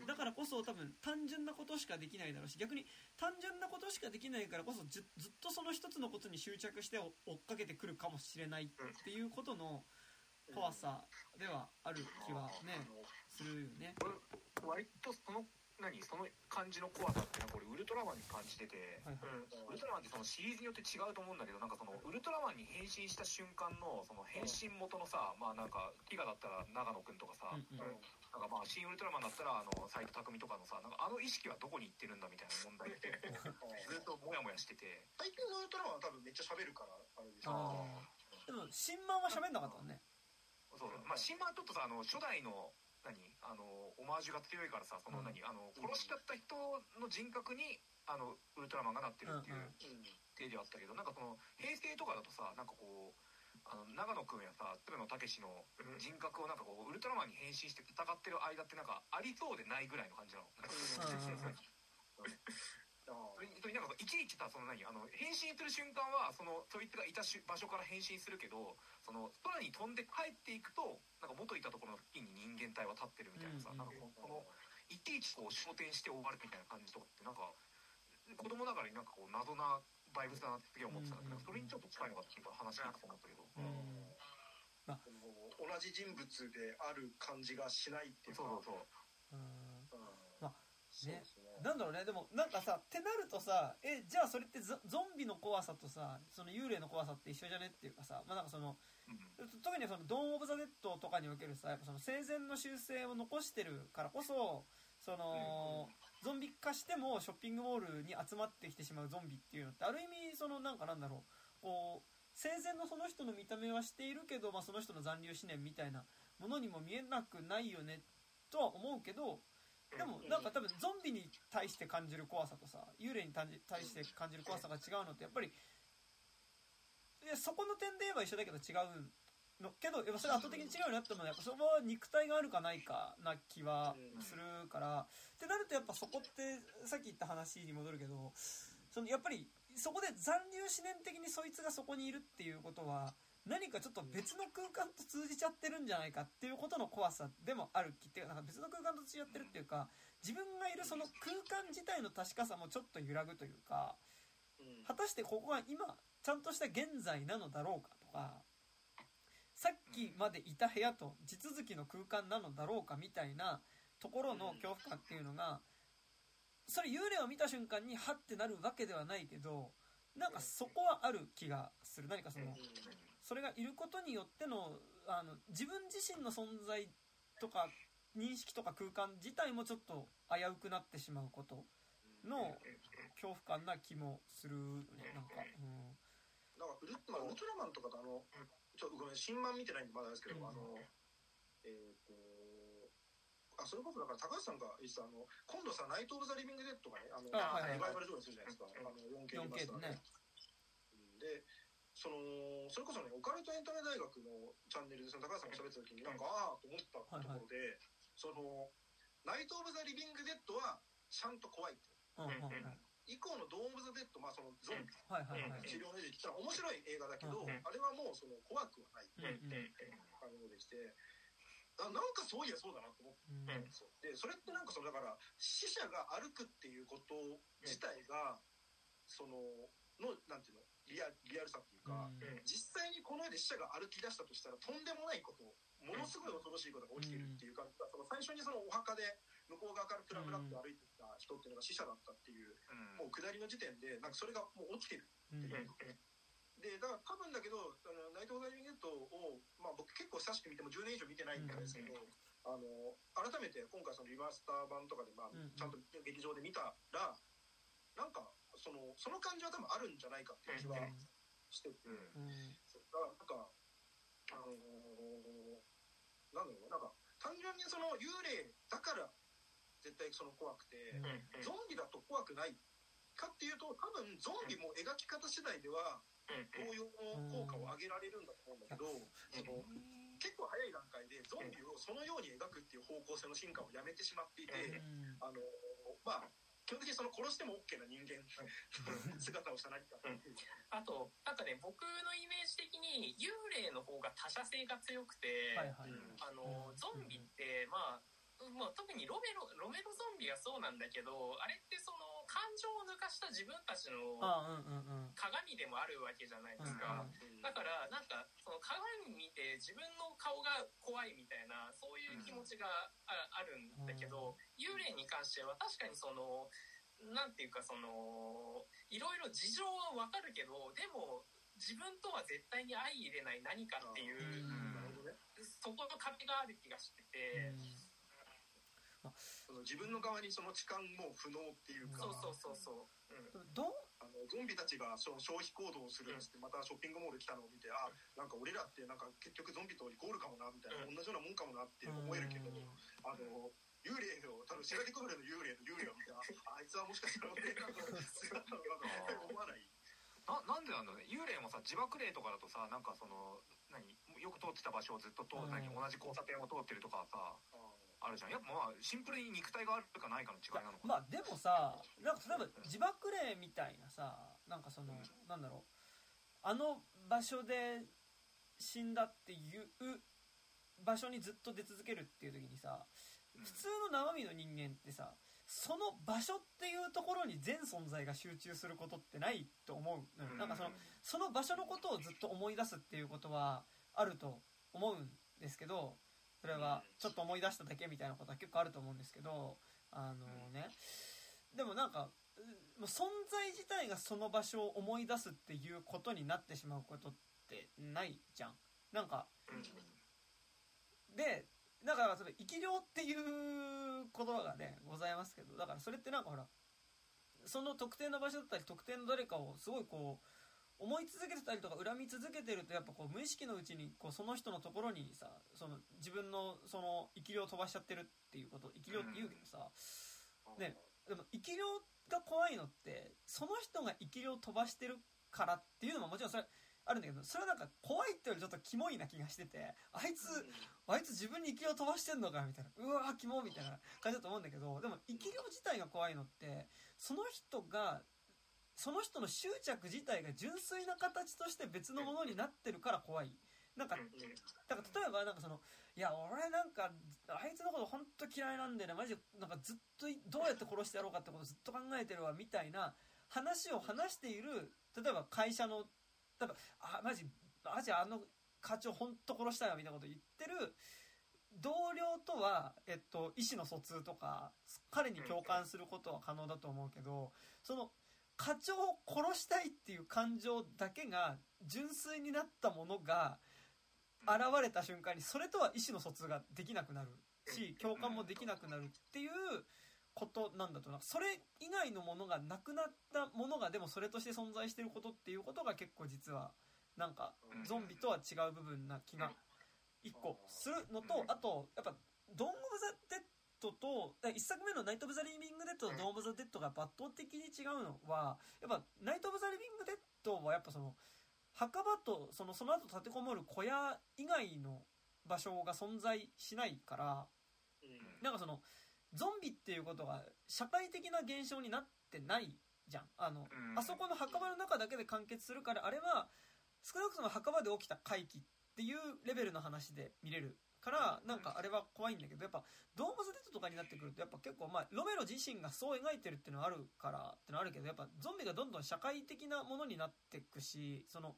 だからこそ多分単純なことしかできないだろうし逆に単純なことしかできないからこそずずっとその一つのことに執着して追追っかけてくるかもしれないっていうことの怖さではある気はねするよね。割とその何その感じの怖さってなんか俺ウルトラマンに感じてて、はいはい。ウルトラマンってそのシリーズによって違うと思うんだけどなんかそのウルトラマンに変身した瞬間のその変身元のさまあなんかティガだったら長野くんとかさ、うんうん。なんかまあ新ウルトラマンだったらあの斎藤工とかのさなんかあの意識はどこに行ってるんだみたいな問題って ずっとモヤモヤしてて。最近のウルトラマンは多分めっちゃ喋るから、あれでしょ。あでも新漫は喋んなかったもんね。そうまあ新版はちょっとさあの初代の何？あのオマージュが強いからさその何、あの殺しちゃった人の人格にあのウルトラマンがなってるっていう。手ではあったけどなんかその平成とかだとさなんかこうあの長野くんやさ鶴野武の人格をなんかこうウルトラマンに変身して戦ってる間ってなんかありそうでないぐらいの感じなの。あそれそれなんかいちいちさその何？あの変身する瞬間はそのそいつがいたし場所から変身するけどその空に飛んで帰っていくとなんか元いたところの付近に人間体は立ってるみたいなさ、うん。うんなんかこのこのいちいちこう焦点して終わるみたいな感じとかってなんか子供ながらになんかこう謎なバイブスだなってすげえ思ってたんだけど、うん。それにちょっと近いのかっていうか話聞いて思ったけど、うん。その同じ人物である感じがしないっていうそうか。そうそううんう。んまあそうですね。なんだろうね。でもなんかさってなるとさえじゃあそれってゾゾンビの怖さとさその幽霊の怖さって一緒じゃねっていうかさまあなんかそのうん特にその「ドーン・オブ・ザ・デッド」とかにおけるさやっぱその生前の習性を残してるからこそその、ゾンビ化してもショッピングモールに集まってきてしまうゾンビっていうのってある意味そのなんかなんだろうこう生前のその人の見た目はしているけど、まあ、その人の残留思念みたいなものにも見えなくないよねとは思うけどでもなんか多分ゾンビに対して感じる怖さとさ幽霊に対して感じる怖さが違うのってやっぱりいやそこの点で言えば一緒だけど違うの。けどやっぱそれ圧倒的に違うようになったのはやっぱそこは肉体があるかないかな気はするから。ってなるとやっぱそこってさっき言った話に戻るけどそのやっぱりそこで残留思念的にそいつがそこにいるっていうことは何かちょっと別の空間と通じちゃってるんじゃないかっていうことの怖さでもある気っていうかなんか別の空間と通じちゃってるっていうか自分がいるその空間自体の確かさもちょっと揺らぐというか果たしてここが今ちゃんとした現在なのだろうかとかさっきまでいた部屋と地続きの空間なのだろうかみたいなところの恐怖感っていうのがそれ幽霊を見た瞬間にハッてなるわけではないけどなんかそこはある気がする。何かそのそれがいることによってのあの自分自身の存在とか認識とか空間自体もちょっと危うくなってしまうことの恐怖感な気もする。なんか、うん、なんかウル,、まあ、ウルトラマンとかとあのちょごめん新漫見てないんでまだですけど、うん。あのえっ、とあそれこそだから高橋さんが言ってたあの今度さ「ナイト・オブ・ザ・リビング・デッド」がねあのあはいはいリバイバル上映するじゃないですか、あの 4K リマスターで、4K でね。でそのそれこそねオカルトエンタメ大学のチャンネルでその高橋さんが喋った時になんか、ああと思ったところで、そのナイト・オブ・ザ・リビング・デッドはちゃんと怖いと。うんうんうん。以降のドーム・ザ・デッド、まあ、そのゾンビはいはいはい治療の時って面白い映画だけど、うんあれはもうその怖くはないうんうん感じでして。あなんかそういやそうだなと思って。うん。でそれってなんかそのだから死者が歩くっていうこと自体が、そののなんていうの？リアリアルさっていうか、実際にこの世で死者が歩き出したとしたらとんでもないことものすごい恐ろしいことが起きてるっていうか、その最初にそのお墓で向こう側からプラプラって歩いてきた人っていうのが死者だったっていう、うん。もう下りの時点でなんかそれがもう起きてるうん。っていうでだから多分だけどあのナイト・オブ・ザ・リビング・デッドを、まあ、僕結構親しく見ても10年以上見てないんですけど、あの改めて今回そのリマスター版とかで、まあうんうん。ちゃんと劇場で見たらなんかそのその感じは多分あるんじゃないかっていう気はしてて、うん。うんそう。だからなんかあのーなんだろうな。なんか単純にその幽霊だから絶対その怖くて、ゾンビだと怖くないかっていうと多分ゾンビも描き方次第では同様の効果を上げられるんだと思うんだけど、その結構早い段階でゾンビをそのように描くっていう方向性の進化をやめてしまっていて、うん。あのまあ基本的にその殺しても OK な人間姿をした何かあとなんかね僕のイメージ的に幽霊の方が他者性が強くて、はいはい。あのゾンビってまあまあ、特にロメロロメロゾンビがそうなんだけどあれって感情を抜かした自分たちの鏡でもあるわけじゃないですか、うんだからなんかその鏡見て自分の顔が怖いみたいなそういう気持ちがああるんだけど、幽霊に関しては確かにそのなんていうかそのいろいろ事情はわかるけどでも自分とは絶対に相入れない何かっていう、そこの壁がある気がしてて、その自分の側にその痴漢も不能っていうかそうそうそうそう、うん。どうあのゾンビたちがその消費行動をするっつってまたショッピングモール来たのを見てあなんか俺らってなんか結局ゾンビとイコールかもなみたいな、うん。同じようなもんかもなって思えるけど、あの幽霊の多分白手コブレの幽霊の幽霊を見てああいつはもしかしたら俺らの姿なのかなって思わない。ななんでなんだろうね。幽霊もさ自爆霊とかだとさなんかその何？よく通ってた場所をずっと通うん。何同じ交差点を通ってるとかさあるじゃん。やっぱまあシンプルに肉体があるかないかの違いなのかな。まあでもさなんか例えば自爆霊みたいなさなんかそのなんだろう。あの場所で死んだっていう場所にずっと出続けるっていう時にさうん。普通の生身の人間ってさその場所っていうところに全存在が集中することってないと思うのよ。なんかそのその場所のことをずっと思い出すっていうことはあると思うんですけどそれはちょっと思い出しただけみたいなことは結構あると思うんですけどあのねでもなんか存在自体がその場所を思い出すっていうことになってしまうことってないじゃん。なんかでだからそれ生き量っていう言葉がねございますけどだからそれってなんかほらその特定の場所だったり特定の誰かをすごいこう思い続けてたりとか恨み続けてるとやっぱこう無意識のうちにこうその人のところにさその自分のその生き量を飛ばしちゃってるっていうこと生き量って言うけどさねでも生き量が怖いのってその人が生き量を飛ばしてるからっていうのももちろんそれあるんだけどそれはなんか怖いってよりちょっとキモいな気がしててあいつあいつ自分に生き量飛ばしてんのかみたいなうわーキモみたいな感じだと思うんだけどでも生き量自体が怖いのってその人がその人の執着自体が純粋な形として別のものになってるから怖い。なんかだから例えばなんかそのいや俺なんかあいつのこと本当嫌いなんでねマジでなんかずっとどうやって殺してやろうかってことずっと考えてるわみたいな話を話している例えば会社の例えばあマジマジあの課長本当殺したいわみたいなこと言ってる同僚とは、えっと、意思の疎通とか彼に共感することは可能だと思うけどその課長を殺したいっていう感情だけが純粋になったものが現れた瞬間にそれとは意思の疎通ができなくなる。し共感もできなくなるっていうことなんだとなそれ以外のものがなくなったものがでもそれとして存在してることっていうことが結構実はなんかゾンビとは違う部分な気が一個するのとあとやっぱ「ドーン・オブ・ザ・デッド」と1作目の「ナイト・オブ・ザ・リビング・デッド」と「ドーン・オブ・ザ・デッド」が圧倒的に違うのはやっぱ「ナイト・オブ・ザ・リビング・デッド」はやっぱその墓場とそのその後立てこもる小屋以外の場所が存在しないからうん。なんかそのゾンビっていうことが社会的な現象になってないじゃん。あの、うん。あそこの墓場の中だけで完結するからあれは少なくとも墓場で起きた怪奇っていうレベルの話で見れるからなんかあれは怖いんだけどやっぱ「ドームズ・デッド」とかになってくるとやっぱ結構まあロメロ自身がそう描いてるっていうのはあるからってのはあるけどやっぱゾンビがどんどん社会的なものになっていくしその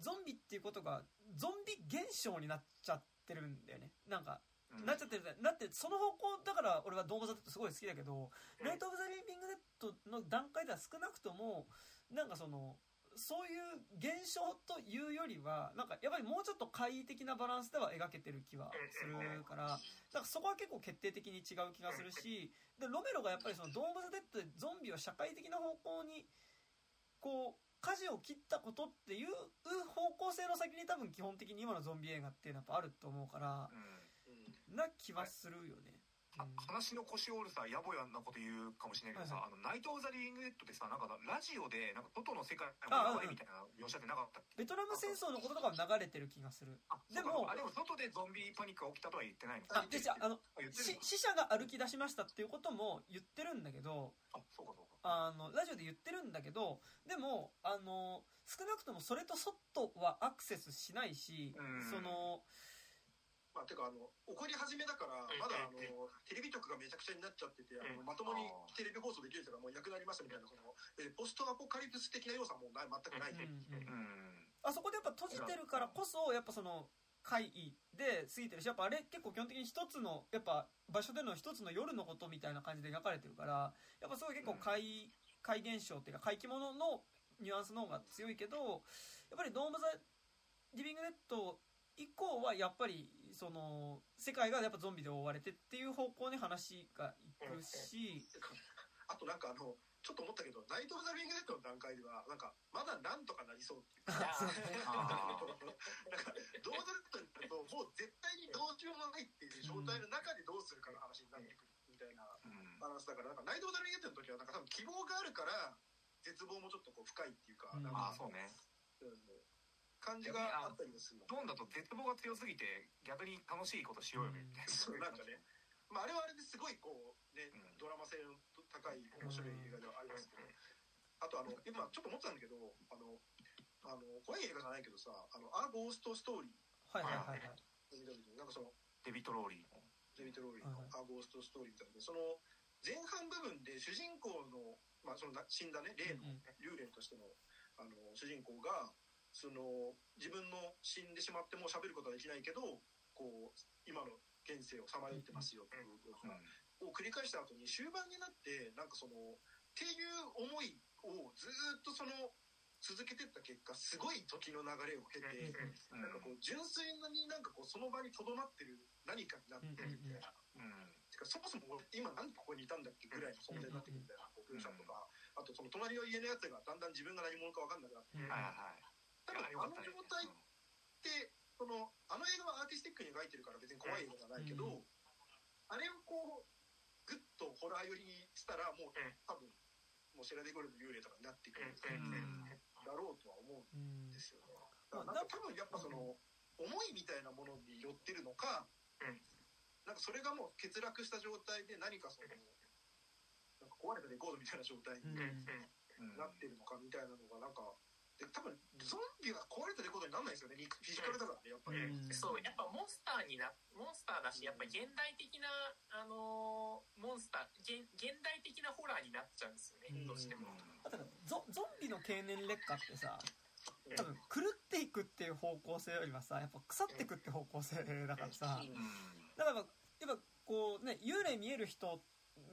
ゾンビっていうことがゾンビ現象になっちゃってるんだよね。なんかうん。なっちゃってるんだってその方向だから俺はドームザ・デッドすごい好きだけど、ナイト・オブ・ザ・リビング・デッドの段階では少なくともなんかそのそういう現象というよりはなんかやっぱりもうちょっと怪異的なバランスでは描けてる気はするからなんかそこは結構決定的に違う気がするしでロメロがやっぱりそのドーム・ザ・デッドでゾンビを社会的な方向にこう舵を切ったことっていう方向性の先に多分基本的に今のゾンビ映画っていうのはやっぱあると思うからうん。な気はするよね。あ話の腰折るさ野暮やなこと言うかもしれないけどさ、はいあのナイト・オブ・ザ・リビング・デッドってさなんかラジオでなんか外の世界あの流れみたいな描写ってなかったっけ？ベトナム戦争のこととかは流れてる気がする。あでもあでも外でゾンビパニックが起きたとは言ってないの？あ、で、じゃあ、あの、死者が歩き出しましたっていうことも言ってるんだけど、あそうかそうか。あの、ラジオで言ってるんだけど、でも、あの、少なくともそれと外はアクセスしないしうん、その、まあ、てかあの怒り始めだからまだあのテレビ局がめちゃくちゃになっちゃっててあのまともにテレビ放送できる人がもういなくなりましたみたいなそのえポストアポカリプス的な要素はもうない全くない、あそこでやっぱ閉じてるからこそ、やっぱその、会議で過ぎてるし、やっぱあれ結構基本的に一つの、やっぱ場所での一つの夜のことみたいな感じで描かれてるから、やっぱすごい結構怪、怪現象っていうか怪奇物のニュアンスの方が強いけど、やっぱりドーン・ザ・リビング・デッド以降はやっぱり、その、世界がやっぱゾンビで覆われてっていう方向に話がいくし、あとなんかあのちょっと思ったけどナイト・オブ・ザ・リビング・デッドの段階ではなんかまだなんとかなりそうっていう。なんかドーン・オブ・ザ・デッドになるともう絶対にどうしようもないっていう状態の中でどうするかの話になってくるみたいなうん。バランスだからなんかナイト・オブ・ザ・リビング・デッドの時はなんか多分希望があるから絶望もちょっとこう深いっていうか,、うん。なんかあそうね。うん感じがあったりもするの。ドーンだと絶望が強すぎて逆に楽しいことしようよみたいな。そうなんかね、まあ、あれはあれですごいこうね、うん。ドラマ性の高い面白い映画ではありますけど、あとあの今ちょっと思ってたんだけどあのあの怖い映画じゃないけどさあの「ア・ゴースト・ストーリーはいはいはいはい。」見た時になんかそのデビット・ローリー。のデビッド・ローリーのはい「ア・ゴースト・ストーリー」みたいなのでその前半部分で主人公の,、まあ、そのな死んだね霊の、うん。幽霊としてのあの主人公がその自分の死んでしまってもう喋ることはできないけどこう今の現世をさまよってますよっていうようなを繰り返した後に終盤になってなんかそのっていう思いをずーっとその続けてった結果すごい時の流れを経て、うん。なんかこう純粋になんかこうその場にとどまってる何かになってるみたいな。うん。てかそもそも俺今なんでここにいたんだっけぐらいの存在になってくるみたいなこう描写とか、あとその隣の家のやつがだんだん自分が何者か分かんなくなってうんはいはい多分あの状態ってそのあの映画はアーティスティックに描いてるから別に怖い映画じゃないけど、うん。あれをこうグッとホラー寄りにしたらもう多分もうシェラディゴルの幽霊とかになってくるうんだろうとは思うんうんですよね。だからなんか多分やっぱその思いみたいなものに寄ってるのか、うん。なんかそれがもう欠落した状態で何かそのなんか壊れたレコードみたいな状態にうん。なってるのかみたいなのがなんかで多分ゾンビが壊れたレコードにならないですよね。肉フィジカルだからねやっぱり。うん。そうやっぱモンスターになモンスターだしやっぱ現代的なあのーモンスター現現代的なホラーになっちゃうんですよねうんどうしても。ゾゾンビの経年劣化ってさ多分狂っていくっていう方向性よりはさやっぱ腐っていくって方向性だからさうん。だからやっぱこうね幽霊見える人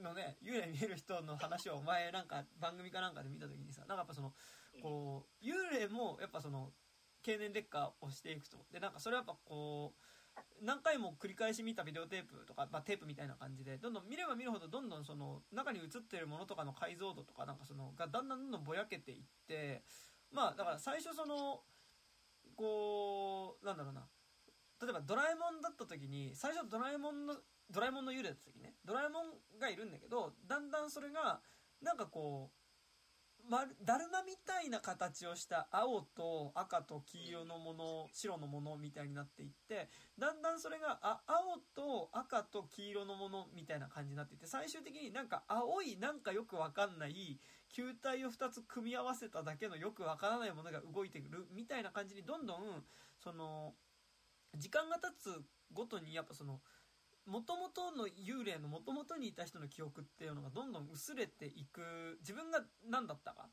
のね幽霊見える人の話を前なんか番組かなんかで見た時にさなんかやっぱそのこう幽霊もやっぱその経年劣化をしていくと。でなんかそれはやっぱこう何回も繰り返し見たビデオテープとか、まあ、テープみたいな感じでどんどん見れば見るほどどんどんその中に映ってるものとかの解像度とかなんかそのがだんだんどんどんぼやけていってまあだから最初そのこうなんだろうな。例えばドラえもんだった時に最初ドラえもんのドラえもんの幽霊だった時ね。ドラえもんがいるんだけどだんだんそれがなんかこうま、だるまみたいな形をした青と赤と黄色のもの、白のものみたいになっていって、だんだんそれが、あ、青と赤と黄色のものみたいな感じになっていって、最終的になんか青いなんかよくわかんない球体を2つ組み合わせただけのよくわからないものが動いてくるみたいな感じにどんどん、その、時間が経つごとにやっぱその、元々の幽霊の元々にいた人の記憶っていうのがどんどん薄れていく。自分が何だったか。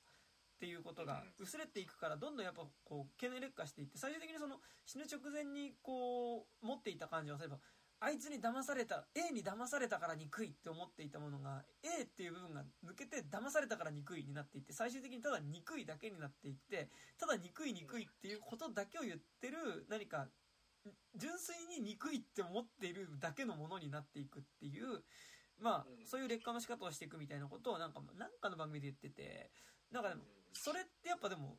っていうことが薄れていくからどんどんやっぱこう懸念劣化していって最終的にその死ぬ直前にこう持っていた感じは例えばあいつに騙された A に騙されたから憎いって思っていたものが A っていう部分が抜けて騙されたから憎いになっていって最終的にただ憎いだけになっていってただ憎い憎いっていうことだけを言ってる何か純粋に憎いって思っているだけのものになっていくっていうまあうん。そういう劣化の仕方をしていくみたいなことをなんかなんかの番組で言っててなんかでもそれってやっぱでも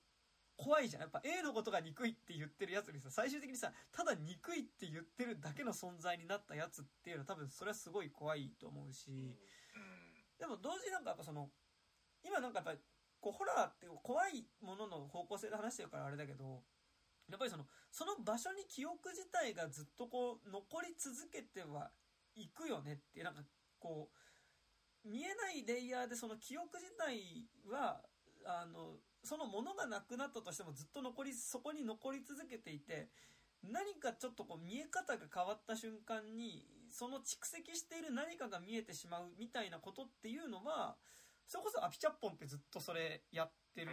怖いじゃん。やっぱ A のことが憎いって言ってるやつにさ最終的にさただ憎いって言ってるだけの存在になったやつっていうのは多分それはすごい怖いと思うしうん。でも同時になんかやっぱその今なんかやっぱりこうホラーって怖いものの方向性で話してるからあれだけどやっぱりそのその場所に記憶自体がずっとこう残り続けてはいくよねってなんかこう見えないレイヤーでその記憶自体はあのそのものがなくなったとしてもずっと残りそこに残り続けていて何かちょっとこう見え方が変わった瞬間にその蓄積している何かが見えてしまうみたいなことっていうのはそれこそアピチャッポンってずっとそれやってる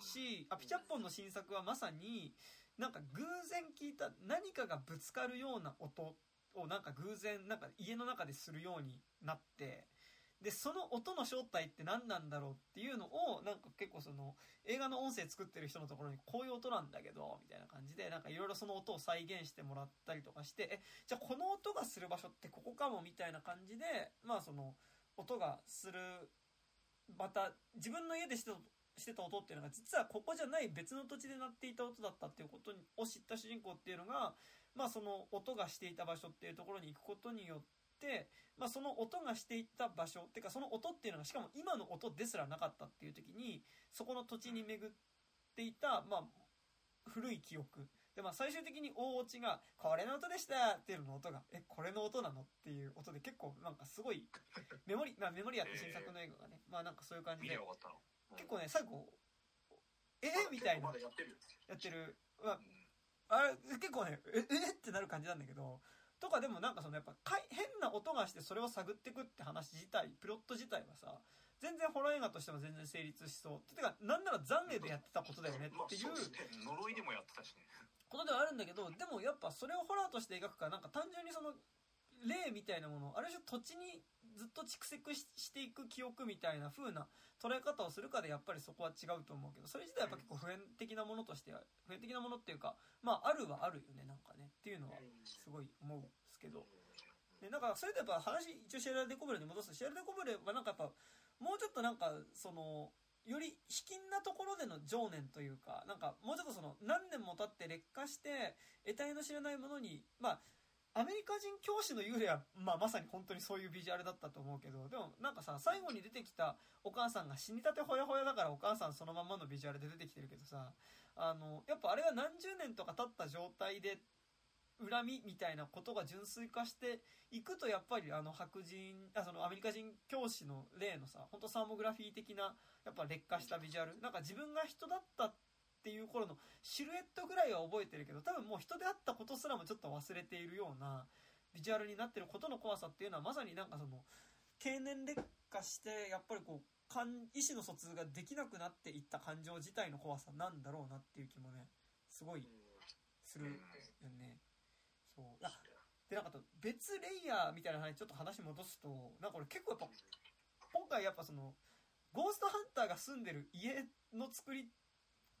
しアピチャッポンの新作はまさになんか偶然聞いた何かがぶつかるような音をなんか偶然なんか家の中でするようになってでその音の正体って何なんだろうっていうのをなんか結構その映画の音声作ってる人のところにこういう音なんだけどみたいな感じでなんかいろいろその音を再現してもらったりとかしてえじゃあこの音がする場所ってここかもみたいな感じでまあその音がするまた自分の家でしてたしてた音っていうのが実はここじゃない別の土地で鳴っていた音だったっていうことを知った主人公っていうのがまあその音がしていた場所っていうところに行くことによってまあその音がしていた場所っていうかその音っていうのがしかも今の音ですらなかったっていう時にそこの土地に巡っていたまあ古い記憶でまあ最終的に大落ちが「これの音でした!」っていうのの音が「えこれの音なの?」っていう音で結構なんかすごい メモリ、まあ、メモリアって新作の映画がねまあなんかそういう感じで。結構ね最後えーみたいな。まだやってる。よやってる、まあ、あれ結構ねええってなる感じなんだけどとかでもなんかそのやっぱ変な音がしてそれを探ってくって話自体プロット自体はさ全然ホラー映画としても全然成立しそう。てかなんなら残念でやってたことだよねっていう。まあそうですね。呪いでもやってたしねことではあるんだけどでもやっぱそれをホラーとして描くかなんか単純にその霊みたいなものある種土地にずっと蓄積していく記憶みたいな風な捉え方をするかでやっぱりそこは違うと思うけどそれ自体はやっぱ結構普遍的なものとしては普遍的なものっていうかまああるはあるよねなんかね。っていうのはすごい思うんですけど。でなんかそれでやっぱ話一応シェラデコブレに戻す。とシェラデコブレはなんかやっぱもうちょっとなんかそのより卑近なところでの情念というかなんかもうちょっとその何年も経って劣化して得体の知らないものにまあアメリカ人教師の幽霊は、まあ、まさに本当にそういうビジュアルだったと思うけどでもなんかさ最後に出てきたお母さんが死にたてほやほやだからお母さんそのままのビジュアルで出てきてるけどさあのやっぱあれが何十年とか経った状態で恨みみたいなことが純粋化していくとやっぱりあの白人あそのアメリカ人教師の例のさ本当サーモグラフィー的なやっぱ劣化したビジュアルなんか自分が人だったっていう頃のシルエットぐらいは覚えてるけど多分もう人であったことすらもちょっと忘れているようなビジュアルになってることの怖さっていうのはまさになんかその経年劣化してやっぱりこう感意思の疎通ができなくなっていった感情自体の怖さなんだろうなっていう気もねすごいするよね。そう。あでなんかと別レイヤーみたいな話ちょっと話戻すとなんか俺結構やっぱ今回やっぱそのゴーストハンターが住んでる家の作りっ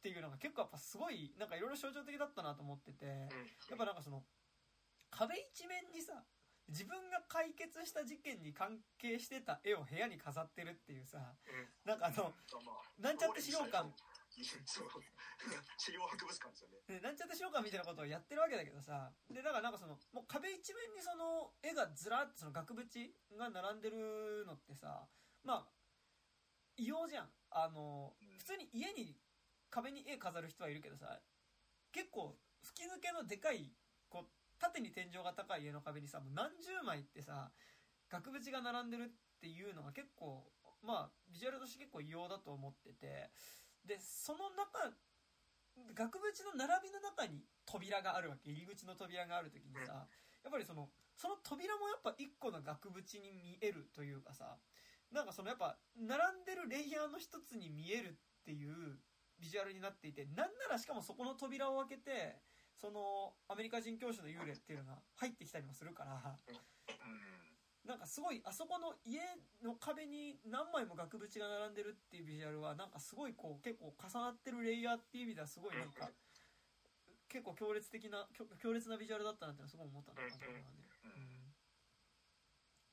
ていうのが結構やっぱすごいなんかいろいろ象徴的だったなと思っててやっぱなんかその壁一面にさ自分が解決した事件に関係してた絵を部屋に飾ってるっていうさなんかあのなんちゃって資料館 そう。資料博物館ですよね。ね、なんちゃってしようかみたいなことをやってるわけだけどさ。でだからなんかそのもう壁一面にその絵がずらっとその額縁が並んでるのってさまあ異様じゃん。あのうん。普通に家に壁に絵飾る人はいるけどさ結構吹き抜けのでかいこう縦に天井が高い家の壁にさもう何十枚ってさ額縁が並んでるっていうのが結構まあビジュアルとして結構異様だと思っててでその中額縁の並びの中に扉があるわけ。入り口の扉がある時にさやっぱりそのその扉もやっぱ一個の額縁に見えるというかさなんかそのやっぱ並んでるレイヤーの一つに見えるっていうビジュアルになっていてなんならしかもそこの扉を開けてそのアメリカ人教師の幽霊っていうのが入ってきたりもするからうんなんかすごいあそこの家の壁に何枚も額縁が並んでるっていうビジュアルはなんかすごいこう結構重なってるレイヤーっていう意味ではすごいなんか結構強烈的な強強烈なビジュアルだったなってすごい思ったなと思うね。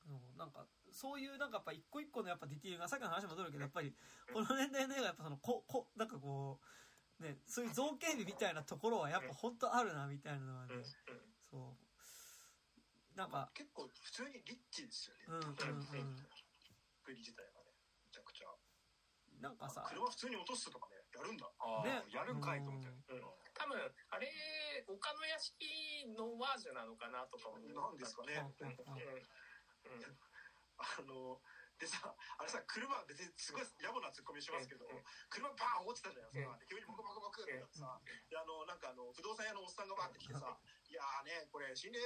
うん。なんかそういうなんかやっぱ一個一個のやっぱディティールがさっきの話戻るけどやっぱりこの年代の映画やっぱそのここなんかこうねそういう造形美みたいなところはやっぱ本当あるなみたいなのはね。そうなんか結構普通にリッチですよね。うんうんうん。作り自体がね、めちゃくちゃ。なんかさ車普通に落とすとかね、やるんだ。ああ、ねやるかいと思って。うん。多分あれ丘の屋敷のオマージュなのかなとか思う。なんですかね。うん。うん。うん。うんうんあの、でさ、あれさ、車別にすごい野暮なツッコミしますけどうん、車バーン落ちたじゃないですか。で急にボコボコボコってなってさ、で、あの、なんかあの、不動産屋のおっさんがバーって来てさ、いやーね、これ心霊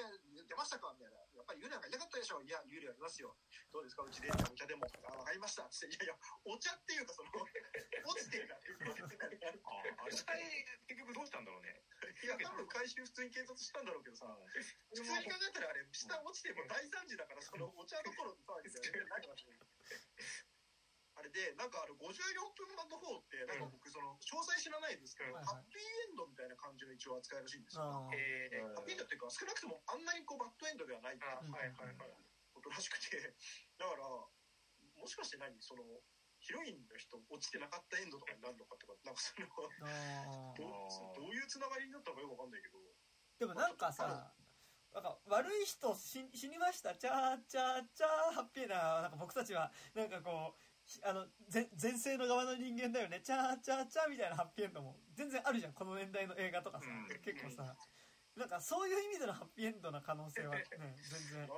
出ましたか？みたいな。やっぱり幽霊なんかいなかったでしょいや、幽霊ありますよ。どうですか？うちで、お茶でも。あ、わかりました。つって、いやいや、お茶っていうかその、落ちてるから。ああ、あれ、結局どうしたんだろうね。いや、多分回収普通に警察したんだろうけどさ、普通に考えたらあれ、下落ちても大惨事だから、そのお茶どころの騒ぎだよね。なんかあれで、なんかあの、56分版の方って、なんか僕、その、詳細知らないですけど、うんハッピーエンドみたいな感じの一応扱いらしいんですよ。えーハッピーエンドっていうか、少なくともあんなにこう、バッドエンドではないっていうあはいはいはい。ことらしくて、だから、もしかして何その、ヒロインの人落ちてなかったエンドとかになるのかとか、なんかその、どうどういうつながりになったのかよくわかんないけど、でもなんかさなんか悪い人死死にました。チャーチャーチャーハッピーななんか僕たちはなんかこうしあの前前世の側の人間だよね。チャーチャーチャーみたいなハッピーエンドも全然あるじゃんこの年代の映画とかさ、うん。結構さ。なんかそういう意味でのハッピーエンドな可能性はね全然。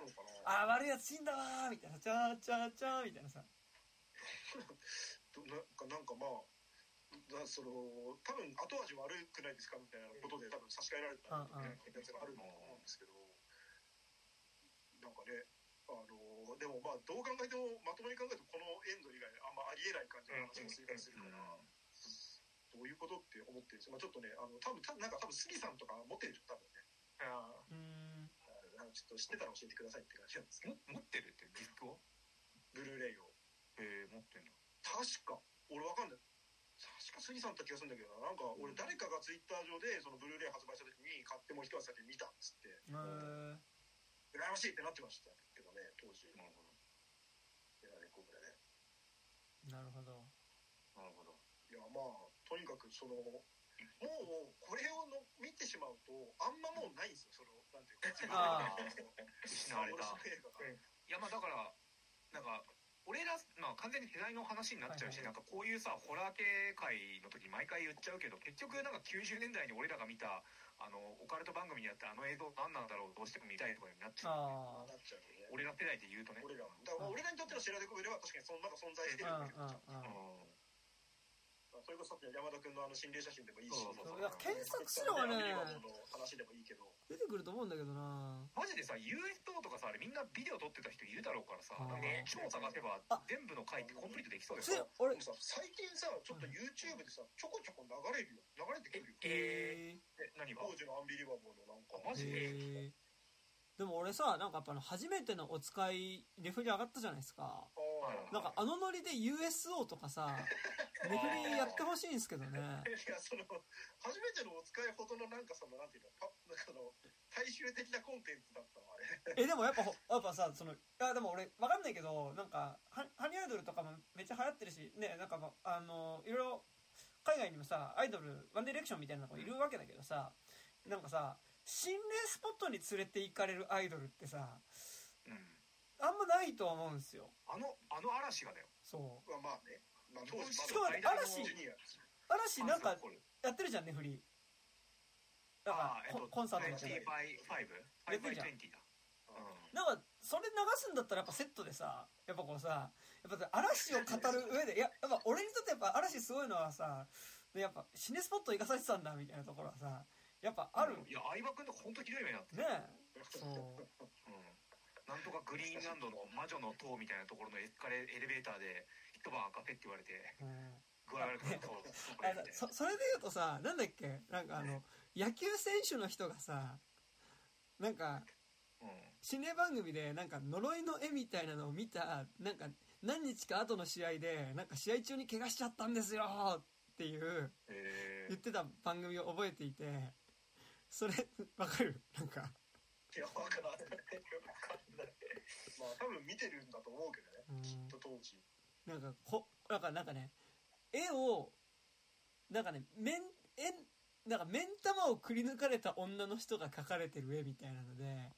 あー悪いやつ死んだわーみたいな。チャーチャーチャーみたいなさ。どなんかなんかまあだその多分後味悪くないですか？みたいなことで多分差し替えられたやつがあると思うんですけど。なんかねあのでもまあどう考えてもまともに考えるとこのエンド以外あんまありえない感じの話が追加するから、どういうことって思ってるんですよ、まあ、ちょっとねあの多分多分なんか多分杉さんとか持ってるでしょ多分ね。あうーん。あのちょっと知ってたら教えてくださいって感じなんですけど。も持ってるってディスクを？ブルーレイを。えー、持ってんだ。確か。俺わかんない。確か杉さんだった気がするんだけどな。なんか俺誰かがツイッター上でそのブルーレイ発売した時に買ってもう一足先に見たっつって。えー。羨ましいってなってましたね当時。なるほど。いやレコードでねなるほど。なるほど。いやまあとにかくそのもうこれをの見てしまうとあんまもうないんですよ。そのなんていうか。自分あの失われた。俺の映画が。うん。いやまあだからなんか俺ら、まあ、完全に世代の話になっちゃうし、はいはいなんかこういうさホラー系界の時に毎回言っちゃうけど結局なんか90年代に俺らが見たあのオカルト番組にやったあの映像何なんだろうどうしても見たいとかになっちゃう。あなっちゃうよね。俺ら世代で言うとね俺らだから俺らにとってのシェラデコベルは確かにそのまだ存在してるあんだけどうんうんうんうんそれこそ山田君のあの心霊写真でもいいし。そうそうそう。いや検索すればねアンビリバボーの話でもいいけど。出てくると思うんだけどな。マジでさ UFO とかさあれみんなビデオ撮ってた人いるだろうからさなんか超探せばあ。全部の回ってコンプリートできそうだついよ俺。でもさ最近さちょっと YouTube でさちょこちょこ流れるよ。流れてくるよ。えー。え何が？当時のアンビリバボーのなんか。あマジ？へーでも俺さなんかやっぱあの初めてのお使いレフリ上がったじゃないですか。あーなんかあのノリで USO とかさレフリやってほしいんですけどね。いやその初めてのお使いほどのなんかそのなんていうのパなんかあの大衆的なコンテンツだったのあれ。えでもやっぱほやっぱさそのいやでも俺わかんないけどなんかハハニーアイドルとかもめっちゃ流行ってるしねなんかあのいろいろ海外にもさアイドルワンディレクションみたいな子いるわけだけどさなんかさ心霊スポットに連れて行かれるアイドルってさうん。あんまないとは思うんですよ。あのあの嵐がだよ。そまあまあね。まあ、当時しかも嵐。嵐なんかやってるじゃんねフリー、えっと、からココンサートみたいな20 by 5? やってるじゃん。5 by 20だ。うん。なんかそれ流すんだったらやっぱセットでさやっぱこうさやっぱ嵐を語る上でいややっぱ俺にとってやっぱ嵐すごいのはさやっぱシネスポット行かされてたんだみたいなところはさやっぱあるいや、相葉君とか本当ひどい目になってねる。え。そう。うん。なんとかグリーンランドの魔女の塔みたいなところのエスカレエレベーターで一晩赤ペって言われて、うん。具合悪くなってこう、そそそれで言うとさなんだっけ？なんかあの野球選手の人がさなんかうん。心霊番組でなんか呪いの絵みたいなのを見たなんか何日か後の試合でなんか試合中に怪我しちゃったんですよっていうえ言ってた番組を覚えていてそれわかる？なんか、いやわからないまあ多分見てるんだと思うけどね。うん。きっと当時。なんかこなんかなんかね絵をなんかね面絵なんか目ん玉をくり抜かれた女の人が描かれてる絵みたいなので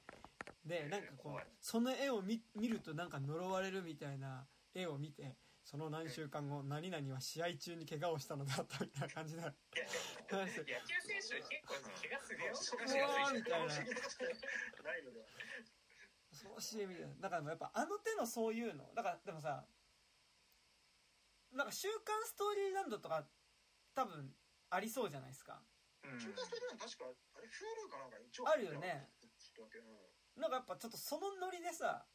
でなんかこうその絵を見見るとなんか呪われるみたいな絵を見てその何週間後何々は試合中に怪我をしたのだったみたいな感じで 野球選手結構怪我するよ。みたいな。ないのでは。恐ろしいみたいなだからやっぱあの手のそういうの。だからでもさなんか「週刊ストーリーランド」とか多分ありそうじゃないですか。うん。中華スタジアム確かあれ Hulu かなんか一応あるよね。なんかやっぱちょっとそのノリでさ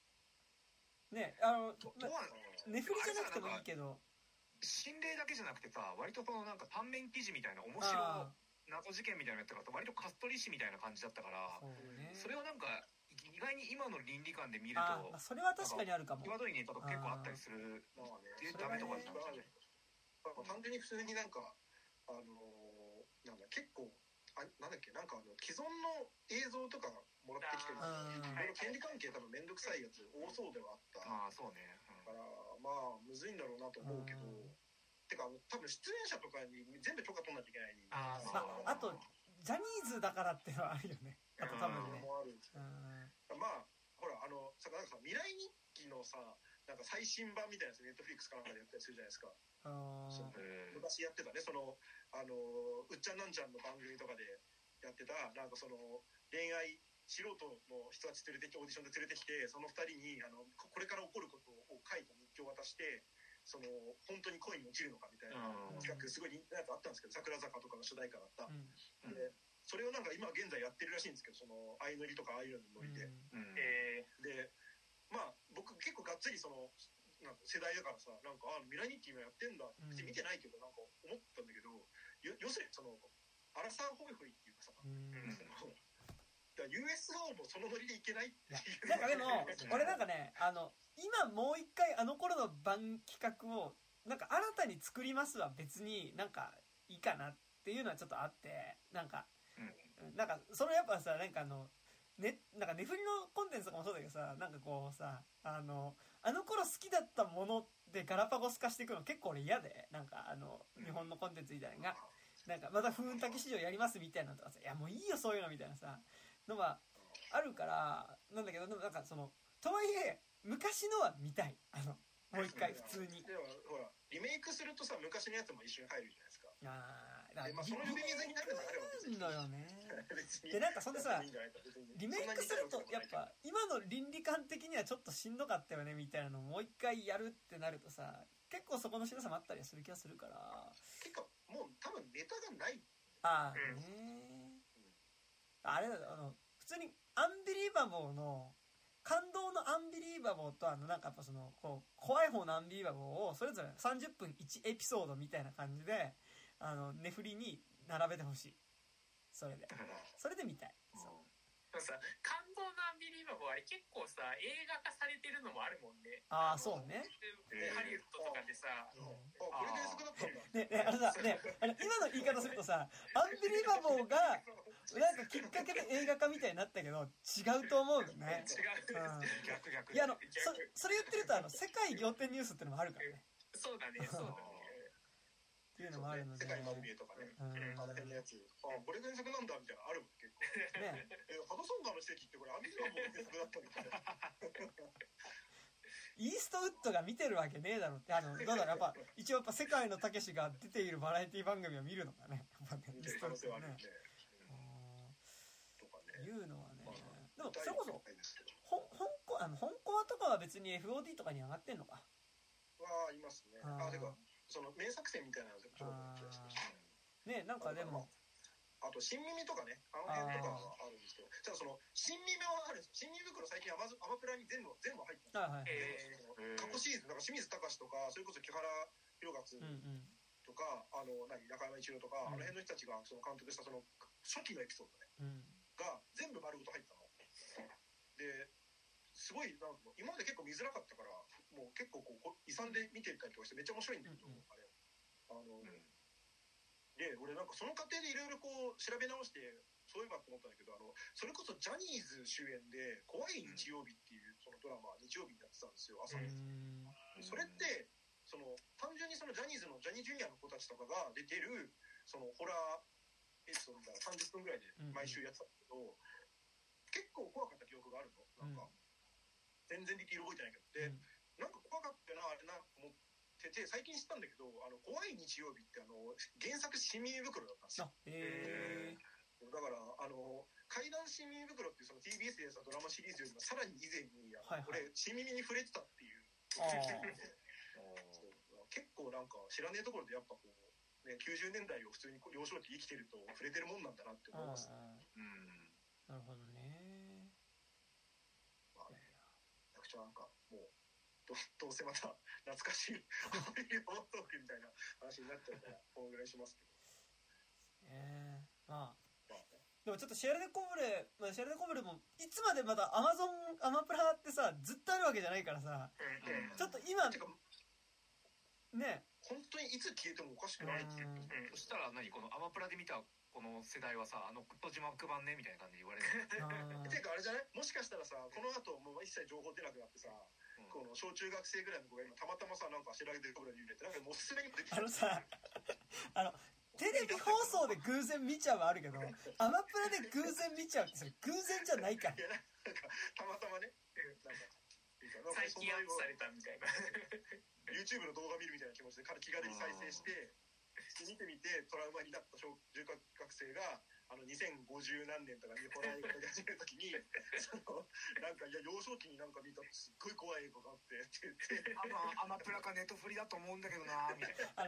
ねあのどどうなん寝振りじゃなくてもいいけど。心霊だけじゃなくてさ、割とそのなんか短面記事みたいな面あ白謎事件みたいなのやったから、割とカストリ師みたいな感じだったから、そうね。それをなんか、意外に今の倫理観で見るあとまあ、それは確かにあるかも。際どいネタとか結構あったりする。まあ。ねでダメとかじゃなくてまあ単純に普通になんかあのーなんだ結構あなんだっけなんかあの既存の映像とかもらってきてるあーいろいろ権利関係多分面倒くさいやつ多そうではあったかああ、そうね。らまあむずいんだろうなと思うけど。うん。てかあの多分出演者とかに全部許可取んなきゃいけない。ああ、あとジャニーズだからっていうのはあるよね。あと多分ね。もある。んですようん。まあほらあのさなんかさ未来日記のさなんか最新版みたいなやつネットフリックスかなんかでやったりするじゃないですか。昔やってたね。そのあのうっちゃんなんちゃんの番組とかでやってたなんかその恋愛素人の人たち連れてきてオーディションで連れてきてその2人にあのここれから起こることを書いたを渡してその本当に恋に落ちるのかみたいなうん。企画すごい人気なやつあったんですけど桜坂とかの主題歌だった。う、ん。うん。でそれをなんか今現在やってるらしいんですけどその相乗りとかああいうののノリで、うん。えでまあ僕結構がっつりそのなんか世代だからさなんかあ未来日記今やってんだってうん。見てないけどなんか思ったんだけどよ要するにそのアラサーホイホイっていうかさ、うん。そのだから USO もそのノリでいけないっていう。なんかでも 俺なんかねあの今もう一回あの頃の番企画をなんか新たに作りますは別になんかいいかなっていうのはちょっとあってなんかなんかそのやっぱさなんかあのねなんか寝振りのコンテンツとかもそうだけどさなんかこうさあのあの頃好きだったものでガラパゴス化していくの結構俺嫌でなんかあの日本のコンテンツみたいなのがなんかまた風雲竹市場やりますみたいなのとかさいやもういいよそういうのみたいなさのはあるからなんだけどでもなんかそのとはいえ昔のは見たい。あのもう一回普通に。でもほらリメイクするとさ昔のやつも一緒に入るじゃないですか。あーだでまあその呼び水になるのであれば別にのよね。でなんかそんでさリメイクするとやっぱ今の倫理観的にはちょっとしんどかったよねみたいなのをもう一回やるってなるとさ結構そこのしんどさもあったりはする気がするから。結構もう多分ネタがない。ああねあれだよあの普通にアンビリーバボーの感動のアンビリーバボーとあのなんかやっぱそのこう怖い方のアンビリーバボーをそれぞれ30分1エピソードみたいな感じであの寝振りに並べてほしい。それで。それで見たい。そうでもさ感動のアンビリーバボーあれ結構さ映画化されてるのもあるもんね。ああそうね。でハリウッドとかでさ。あこれで安くなったんだ。ねねあのさねあの今の言い方するとさ アンビリーバボーがなんかきっかけで映画化みたいになったけど違うと思うよね。違う、うん。逆逆。いやあのそそれ言ってるとあの世界仰天ニュースっていうのもあるからね。そうだねそうだねっていうのもあるので。世界真海へとかね。うん。あの辺のやつ。あこれ原作なんだみたいなのあるもん。結構。ね。えハドソン川の奇跡ってこれアメリカも原作だったみたいなイーストウッドが見てるわけねえだろって、あの、どうだろう、やっぱ、一応やっぱ世界のたけしが出ているバラエティ番組を見るのかね。やっぱね、イーストウッドね。いうのはね。まあ。でも、それこそ、ほん、香港、あの、香港とかは別に FOD とかに上がってんのか。は、いますね。あ、てか、その、名作戦みたいなのがちょっと気がし。ね、なんかでも、あと、新耳とかね、あの辺とかはあるんですけど、ただその、新耳はあるんですよ。新耳袋最近アマゾアマプラに全部、全部入ってる。はいはい。えその過去シーズン、だから清水隆とか、それこそ木原博勝うんうん。とか、あの、何、中山一郎とか、うんあの辺の人たちがその監督したその、初期のエピソードね、うん。が全部丸ごと入ったの。で、すごい、なんか今まで結構見づらかったから、もう結構こうこう、勇んで見てたりとかしてめっちゃ面白いんだけど、うんうんあれ。あの、で、俺なんかその過程でいろいろこう調べ直して、そういえばと思ったんだけど、あの、それこそジャニーズ主演で、怖い日曜日っていうそのドラマ、日曜日にやってたんですよ、朝うの。ん。それって、その、単純にそのジャニーズのジャニージュニアの子たちとかが出てる、そのホラーエピソードみたいな30分ぐらいで毎週やってたんだけど、結構怖かった記憶があるの。なんか、全然ディティール覚えてないけど。で、なんか怖かったな、あれな、と思ってて、最近知ったんだけど、あの、怖い日曜日ってあの、原作市民袋だったんですよ。だから、あの、怪談市民袋っていうその TBS でやったドラマシリーズよりもさらに以前に、あのはいはい俺、新耳に触れてたってい う。結構なんか知らねえところでやっぱこう、ね、90年代を普通に幼少期生きてると触れてるもんなんだなって思います。あうん。なるほどね。まあね、めちゃくちゃなんかどどうせまた懐かしいホリーモトークみたいな話になっちゃうから、このぐらいしますけど。ええまあ。まあね、でもちょっとシェルデコブレ、まあ、シェルデコブレも、いつまでまだアマゾン、アマプラってさ、ずっとあるわけじゃないからさ、うんちょっと今、ね、本当にいつ消えてもおかしくないっていう。うんそしたら何？このアマプラで見たこの世代はさ、あの、戸島区版ねみたいな感じで言われる。あ ていうかあれじゃない？もしかしたらさ、この後もう一切情報出なくなってさ、うんこの小中学生ぐらいの子が今たまたまさ、なんか調べてるところに入れて、なんかもうすでに出てきあのさ、あの、テレビ放送で偶然見ちゃうはあるけど、アマプラで偶然見ちゃうってそれ偶然じゃないから。い。や、なんか、たまたまね、なんか、いいかな。んか最近アップされたみたいな。YouTube の動画見るみたいな気持ちで彼気軽に再生して、見てみてトラウマになった小中学生が、あの、2050何年とかにホラー映画が始めるときに、その、なんか、いや、幼少期になんか見たすっごい怖い映画があって、って言って、あまアマプラかネットフリだと思うんだけどなみたいな。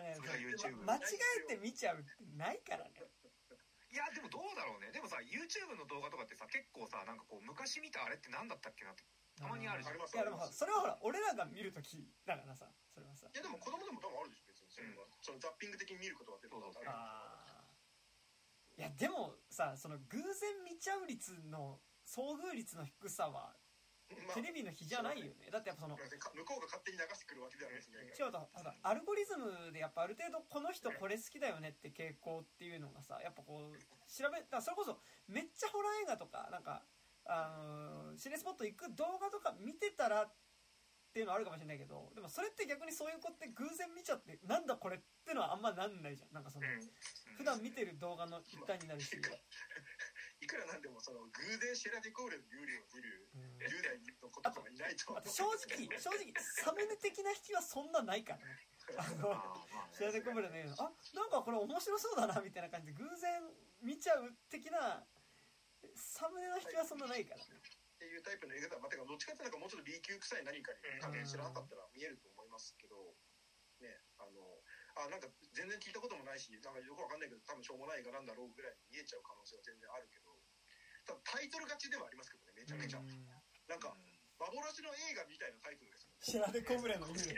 ね。間違えて見ちゃうってないからね。いや、でもどうだろうね。でもさ、YouTube の動画とかってさ、結構さ、なんかこう、昔見たあれって何だったっけなって、たまにあるじゃん。ありますいやでもさそれはほら、俺らが見るときだからさ、それはさい。や、でも子供でも多分あるでしょ、別に。それは。そのザッピング的に見ることは出ることはある。いや、でもさ、その偶然見ちゃう率の、遭遇率の低さは、まあテレビの比じゃないよね。だってやっぱその、向こうが勝手に流してくるわけではないですね。違うと、あのアルゴリズムでやっぱある程度この人これ好きだよねって傾向っていうのがさ、やっぱこう、調べ、だからそれこそめっちゃホラー映画とか、なんか、あのー、シネスポット行く動画とか見てたらっていうのはあるかもしれないけど、でもそれって逆にそういう子って偶然見ちゃって、なんだこれってのはあんまなんないじゃん。なんかその、普段見てる動画の一端になるし。いくらなんでも、その、偶然シェラデコーレの幽霊を見るうん10代の子とかはいないと思うあと正直、正直、サムネ的な引きはそんなないからね。シェアデコブレの言うのあなんかこれ面白そうだなみたいな感じで偶然見ちゃう的なサムネの引きはそんなないからねっていうタイプの映画だ。まあ、てか、どっちかっていうとなんかもうちょっと B 級臭い何かに加減知らなかったら見えると思いますけど、ね、あの、あ、なんか全然聞いたこともないし、なんかよくわかんないけど、多分しょうもない映画なんだろうぐらいに見えちゃう可能性は全然あるけど、ただタイトル勝ちではありますけどね、めちゃめちゃ。うんなんか、幻の映画みたいなタイトルですよね。シェラデコブレの言うシェ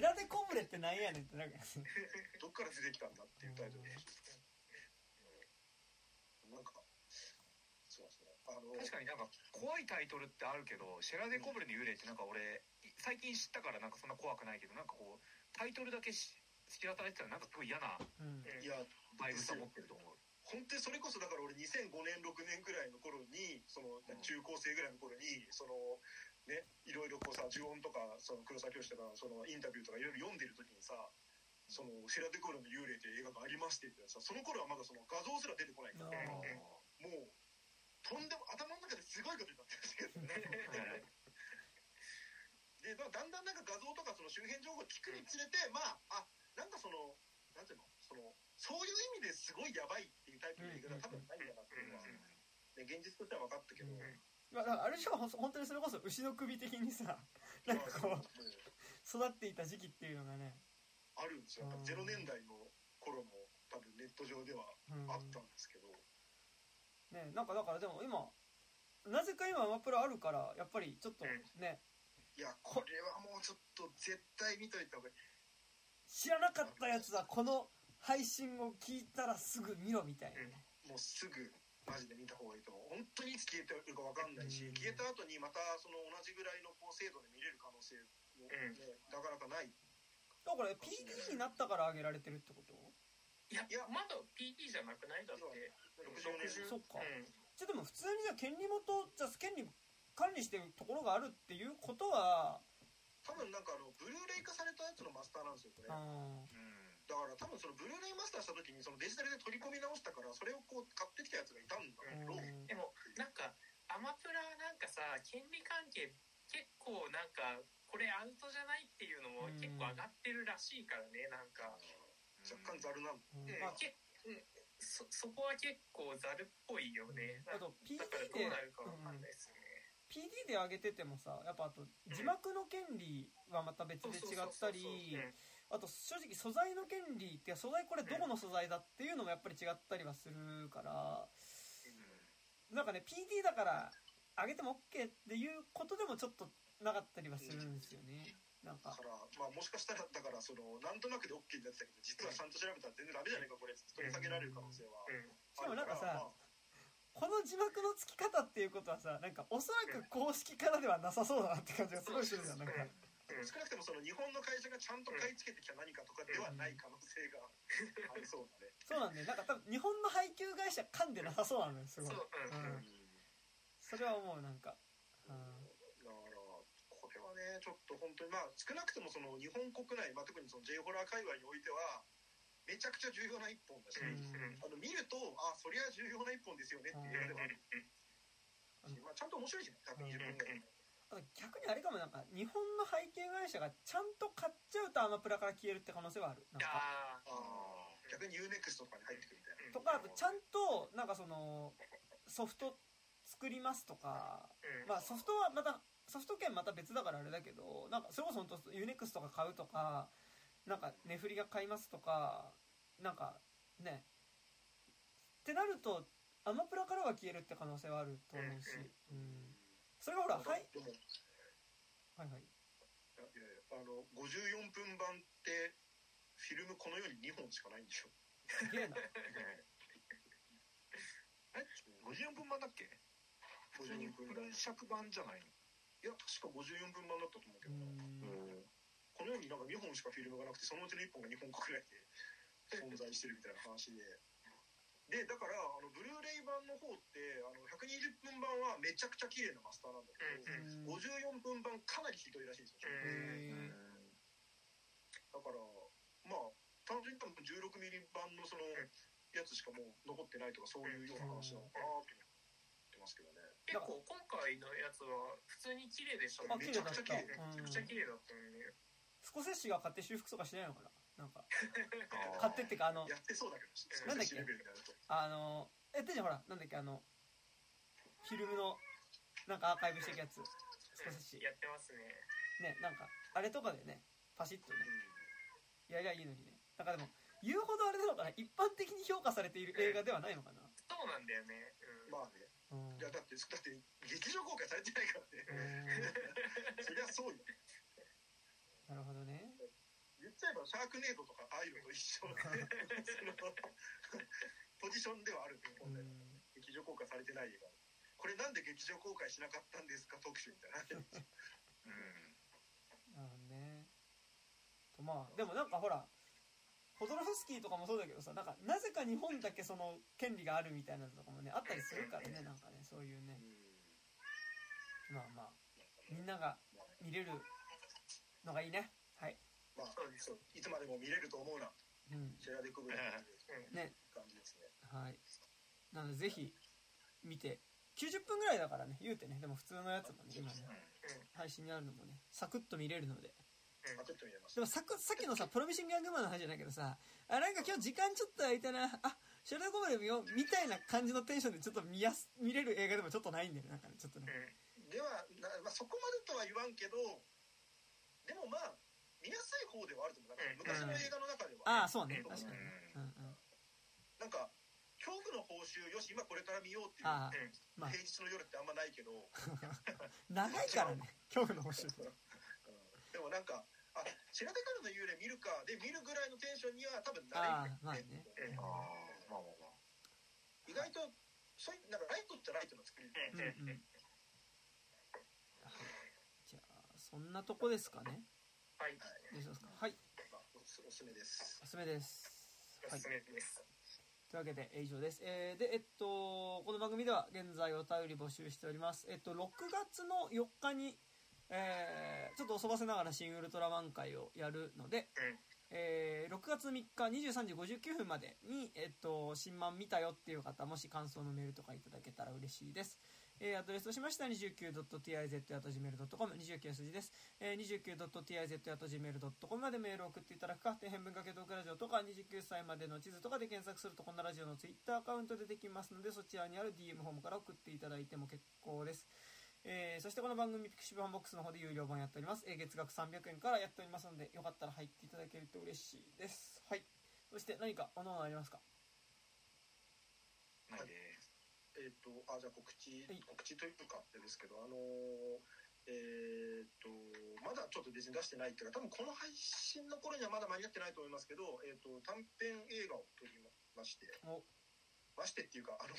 ラデコブレってなんやねんってなるか どっから出てきたんだっていうタイトルです。うんなんか、そうですね。あの、確かになんか怖いタイトルってあるけど、シェラデコブレの幽霊ってなんか俺、い最近知ったからなんかそんな怖くないけど、なんかこう、タイトルだけし知らされてたらなんかすごい嫌なうん。いや、バイブス持ってると思う。本当にそれこそだから俺2005年6年ぐらいの頃にそのうん。中高生ぐらいの頃にそのねいろいろこうさ呪音とかその黒沢教師とかそのインタビューとかいろいろ読んでる時にさそのシェラデコールの幽霊っていう映画がありましてみたいなさその頃はまだその画像すら出てこないからあもーうとんでも頭の中ですごいことになってるんですけどね。でだだんだんなんか画像とかその周辺情報を聞くにつれてまああなんかそのなんていうの？そのそういう意味ですごいやばいっていうタイプの映画が多分ないんだなっていうのは、ね、現実としては分かったけど、うんまあ、あれでし本当にそれこそ牛の首的にさなんかこう育っていた時期っていうのがね、あるんですよ。やっぱ0年代の頃も多分ネット上ではうん。あったんですけど、ねなんかだからでも今なぜか今アマプラあるからやっぱりちょっとね。いやこれはもうちょっと絶対見といた方がいい。知らなかったやつはこの配信を聞いたらすぐ見ろみたいな。ねもうすぐマジで見た方がいいと思う。本当にいつ消えてるか分かんないし、うん。消えた後にまたその同じぐらいの高精度で見れる可能性も、ねなかなかない。だから PD になったから上げられてるってこと？いやいやまだ PD じゃなくない？だって。60年そっか。うん。じゃあでも普通にじゃあ権利元じゃあ権利管理してるところがあるっていうことは多分なんかあのブルーレイ化されたやつのマスターなんですよこれ。あだーから多分そのブルーレイマスターした時にそのデジタルで取り込み直したからそれをこう買ってきたやつがいたんだろう、うん。でもなんかアマプラなんかさ権利関係結構なんかこれアウトじゃないっていうのも結構上がってるらしいからねなんか、若干ざるなんだうん。そそこは結構ざるっぽいよね、あと PD でうなるかわかんないですね、PD で上げててもさやっぱあと字幕の権利はまた別で違ったりあと正直素材の権利って素材これどこの素材だっていうのもやっぱり違ったりはするから。なんかね PD だから上げても OK っていうことでもちょっとなかったりはするんですよねなんか。だから、まあ、もしかしたらだからそのなんとなくで OK になってたけど実はちゃんと調べたら全然ダメじゃないかこれ。取り下げられる可能性は。うん。しかもなんかさまあ。この字幕の付き方っていうことはさなんかおそらく公式からではなさそうだなって感じがすごいするじゃんなんか。うん。少なくともその日本の会社がちゃんと買い付けてきた何かとかではない可能性がありそうだね。そうなんでなんか多分日本の配給会社噛んでなさそうなのよすごい。そう。うん。うん。それは思うなんか。うんねちょっと本当にまあ少なくともその日本国内、まあ、特にその J ホラー界隈においてはめちゃくちゃ重要な一本だし、うん。あの見るとあそりゃ重要な一本ですよねっていう映画ではあるし、まあ、ちゃんと面白いしね多分20分ぐらい。逆にあれかもなんか日本の配給会社がちゃんと買っちゃうとアマプラから消えるって可能性はある。なんか。あー。あー。逆に UNEXT とかに入ってくるみたいな。とかあとちゃんとなんかそのソフト作りますとかうん。まあソフトはまたソフト券また別だからあれだけどなんかそれこそ本当 UNEXT とか買うとかなんか値振りが買いますとかなんかねってなるとアマプラからは消えるって可能性はあると思うし、うん、それがほらはい。はいはい。やいやいやあの54分版ってフィルムこの世に2本しかないんでしょ。すげえな。え54分版だっけ？普通に54分尺版じゃないの？や確か54分版だったと思うけうどな。ん。この世になんか2本しかフィルムがなくてそのうちの1本が日本国内で存在してるみたいな話で。でだからあのブルーレイ版の方ってあの120分版はめちゃくちゃ綺麗なマスターなんだけうんど、54分版かなりひどいらしいんですよ、へだからまあ単純に多分16ミリ版のそのやつしかもう残ってないとかそういうような話なのかなと思ってますけどね結構今回のやつは普通に綺麗でしたあねめちゃくちゃ綺麗綺麗だっためちゃくちゃ綺麗だったのに。ねスコセッシが買って修復とかしないのかな。なんか買ってってかあのやってそうだけどなんだっけ？あのやってんじゃんほらなんだっけ？あのフィルムのなんかアーカイブしていくやつ。スコセッシやってますね。ねなんかあれとかでねパシッとね。やりゃいいのにね。なんかでも言うほどあれなのかな？一般的に評価されている映画ではないのかな？そうなんだよね。うん。まあね。うんいやだってだって劇場公開されてないからね。うん。そりゃそうよ。なるほどね。言っちゃえばシャークネードとかああいうのと一緒。ポジションではあるんですう本来ん。劇場公開されてない映画。これなんで劇場公開しなかったんですか？特集みたいな。うん。なるほどね。とまあでもなんかほらホドロフスキーとかもそうだけどさなんかなぜか日本だけその権利があるみたいなのとかもねあったりするからねなんかねそういうね。まあまあみんなが見れるのがいいね。はい。まあそういつまでも見れると思うな。うん。シェアでくぐるっていうね。感じですね。はい。なのでぜひ見て。90分ぐらいだからね言うてね。でも普通のやつもね今ね。うん。配信にあるのもねサクッと見れるのでとますでもさくさっきのさプロミシングヤングマンの話じゃないけどさあなんか今日時間ちょっと空いたな。あシャレコバレ見ようみたいな感じのテンションでちょっと見やす見れる映画でもちょっとないんだよね。なんかねちょっとね。ではな、まあ、そこまでとは言わんけどでもまあ見やすい方ではあると思う。なんか昔の映画の中では、ああそうね。うん。確かに。ねうんうん。なんか恐怖の報酬よし今これから見ようっていうまあ。平日の夜ってあんまないけど、長いからね。恐怖の星 うん。でもなんかあ白手からの幽霊見るかで見るぐらいのテンションには多分なれる。ああまあね。うんああまあまあまあ。意外とそういうなんかライトっちゃライトの作り。で、うんうん。じゃあそんなとこですかね。はい。どうしますか？はい。まあ、おすおすすめです。おすすめです。はい。おすすめです。というわけでえ以上です、えーでえっとこの番組では現在お便り募集しております。えっと6月の4日にえーちょっと遅ばせながら新ウルトラマン会をやるので、うん。えー6月3日23時59分までに、えっと、新漫見たよっていう方もし感想のメールとかいただけたら嬉しいです、えーアドレスとしましては 29.tiz.gmail.com 29数字です、えー、29.tiz.gmail.com までメールを送っていただくか底辺文化系トークラジオとか29歳までの地図とかで検索するとこのラジオのツイッターアカウントでできますのでそちらにある DM フォームから送っていただいても結構ですえーそしてこの番組ピクシブファンボックスの方で有料版やっております、えー月額300円からやっておりますのでよかったら入っていただけると嬉しいです。はい。そして何かおのおのありますか？ないです。えっ、とあじゃあ告知、はい。告知というかですけどあのーえっ、とまだちょっと別に出してないっていうか多分この配信の頃にはまだ間に合ってないと思いますけど、えー、と短編映画を撮りまして。おましてっていうかあの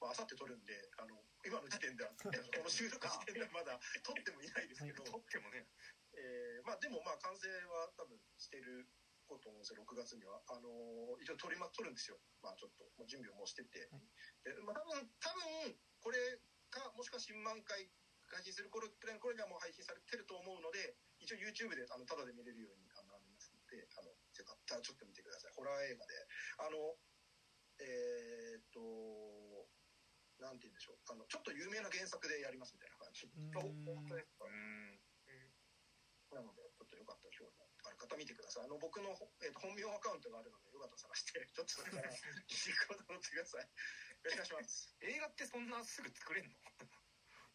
まあ明後日撮るんであの今の時点では この収録時点ではまだ撮ってもいないですけど、撮ってもね。えーまあでもまあ完成は多分してること思うんですよ6月にはあのー一応撮りま撮るんですよ。まあちょっともう準備をもうしてて、はい。でまあ多分多分これかもしくは新満開配信する頃くらいの頃にはもう配信されてると思うので一応 YouTube であのタダで見れるようにあのありますのであのよかったらちょっと見てください。ホラー映画で。あのえーっとなんて言うんでしょうあのちょっと有名な原作でやりますみたいな感じなので、ちょっとよかったら興味ある方見てください。あの、僕の、えー、と本名アカウントがあるので、よかったら探して、ちょっとそれから、リコード乗ってください。よろしくお願いします。映画ってそんなすぐ作れんの？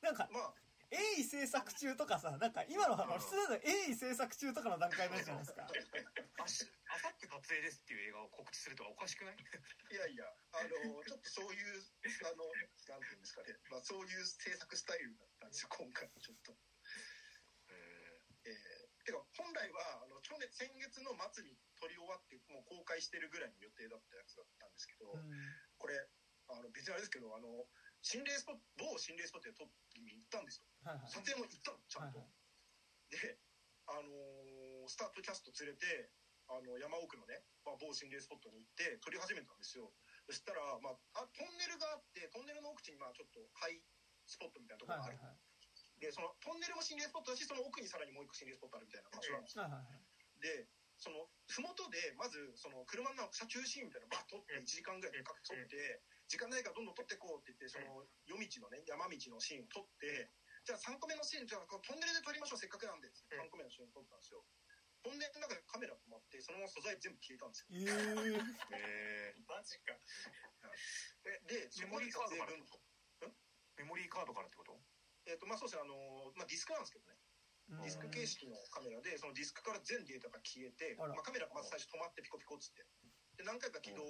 なんかまあ、鋭意制作中とかさなんか今の話普通だと鋭意制作中とかの段階なんじゃないですか。あさって撮影ですっていう映画を告知するとはおかしくない？いやいや、あの、ちょっとそういう、あの、なんていうんですかね、まあ、そういう制作スタイルだったんですよ、今回、ちょっと。ええー、てか、本来は、あの、去年、先月の末に撮り終わって、もう公開してるぐらいの予定だったやつだったんですけど、うん。これ、あの、別にあれですけど、あの、心霊スポット、某心霊スポットで撮りに行ったんですよ。はいはい。撮影も行ったの、ちゃんと。はいはい。で、あのースタートキャスト連れて、あの山奥のね、まあ、某心霊スポットに行って撮り始めたんですよ。そしたら、まあ、あトンネルがあってトンネルの奥地にまあちょっとハイスポットみたいなところがある、はいはいはい。でそのトンネルも心霊スポットだしその奥にさらにもう一個心霊スポットあるみたいな場所なんですよ、は。いはいはい。でその麓でまずその車の車中シーンみたいなのバッと撮って1時間ぐらいかけて撮って時間ないからどんどん撮っていこうって言ってその夜道のね山道のシーンを撮ってじゃあ3個目のシーンじゃあトンネルで撮りましょうせっかくなんでうん。3個目のシーンを撮ったんですよ。トンネルの中でカメラ止まってそのまま素材全部消えたんですよ。えー。ー、えマジか。でそこに撮影分ー、メモリーカードからってこと？えっ、とまあそうですねあのまあディスクなんですけどね。ディスク形式のカメラでそのディスクから全データが消えて、まあ、カメラがまず最初止まってピコピコっつって。で何回か起動、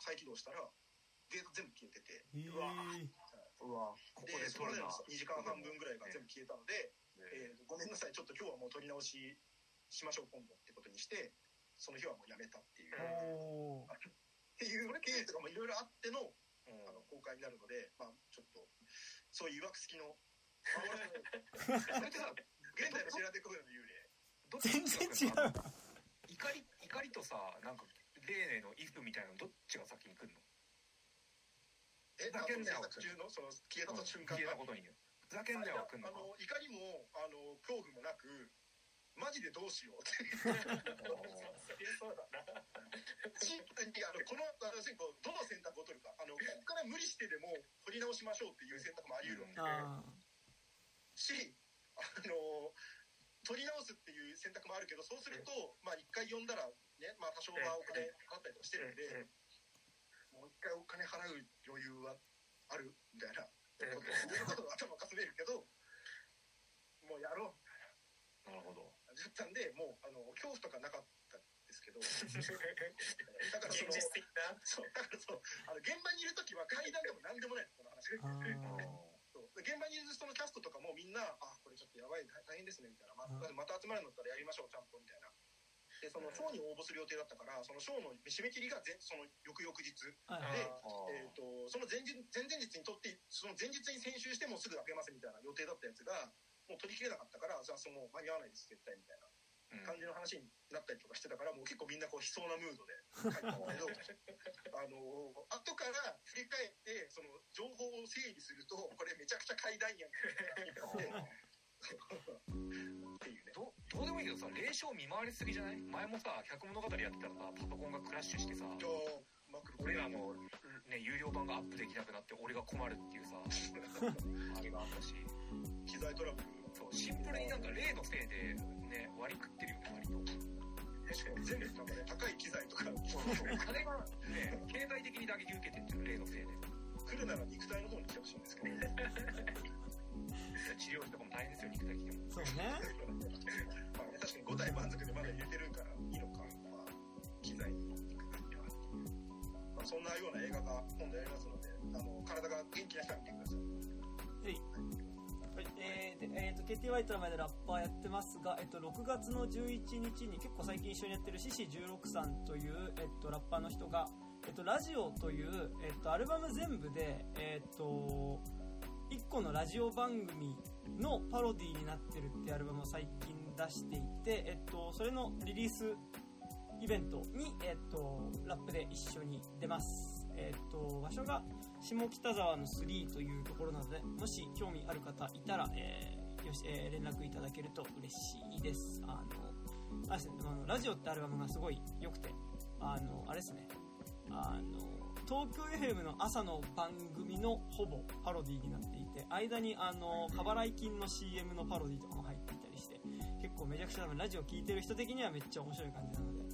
再起動したらデータ全部消えてて。えー。うわうわここでそれでの2時間半分ぐらいが全部消えたので、ええーごめんなさいちょっと今日はもう撮り直ししましょう今度ってことにしてその日はもうやめたっていう、っていう経緯とかもいろいろあってのーあの公開になるので、まあ、ちょっとそういういわくつきの 現代の白手公園の幽霊。どっち全然違う。わ怒り怒りとさなんか例の「イフ」みたいなのどっちが先に来るの？えふざけんなよ。中のその消えた瞬間。消えたことに。ふざけんなよは来んの。かあの怒りもあの恐怖もなくマジでどうしようって。そうだな。しあのこの私こうどの選択を取るか。あのここから無理してでも取り直しましょうっていう選択もあり得るわけあしあの取り直すっていう選択もあるけどそうすると、まあ、一回呼んだら、ねまあ、多少はお金払ったりとかしてるんで、回お金払う余裕はあるみたいな。こと頭かすめるけどもうやろうな。るほど。だったんでもうあの恐怖とかなかったんですけど。だからその。そうだからそうあの現場にいる時は階段でも何でもないこの話。現場にいる人のキャストとかもみんなあこれちょっとやばい大大変ですねみたいな。また集まるんだったらやりましょうちゃんとみたいなでそのショーに応募する予定だったからそのショーの締め切りが前その翌々日。はいであえー、とその前日前々日にとってその前日に編集してもうすぐ開けますみたいな予定だったやつがもう取り切れなかったからじゃあその間に合わないです絶対みたいな感じの話になったりとかしてたからもう結構みんなこう悲壮なムードで帰ったんだけど あの後から振り返ってその情報を整理するとこれめちゃくちゃ階段やん。っ てっていうねどどうでもいいけどさ霊障見回りすぎじゃない？前もさ百物語やってたらさパソコンがクラッシュしてさ俺らの、ね、有料版がアップできなくなって俺が困るっていうさ あれがあったし。機材トラブル。そうシンプルになんか霊のせいでね割り食ってるよね割と。確かに全部なんかね高い機材とか。金がね経済的に打撃受けてってる霊のせいで。来るなら肉体の方に来てほしいんですけど。ね 治療費とかも大変ですよ肉体来てもそうね。まあね確かに5体満足でまだ入れてるからい。いのか、まあ、機材に行く分には、まあ、そんなような映画が今度やりますのであの体が元気な人は見てくださいはいはい、えーでえー、と KTY と名前でラッパーやってますが、えっと、6月の11日に結構最近一緒にやってる獅子16さんという、えっと、ラッパーの人が、えっと、ラジオという、えっと、アルバム全部で、えっと、1個のラジオ番組のパロディになってるってアルバムを最近出していて、えっと、それのリリースイベントに、えっと、ラップで一緒に出ます。えっと、場所が下北沢の3というところなので、もし興味ある方いたら、えーよし、えー連絡いただけると嬉しいです。あの、あれですね、あのラジオってアルバムがすごい良くて、あの、あれですね、あの、東京 FM の朝の番組のほぼパロディになっていて、間にあの、過払い金の CM のパロディとかも入っていたりして、結構めちゃくちゃ多分ラジオ聴いてる人的にはめっちゃ面白い感じなので、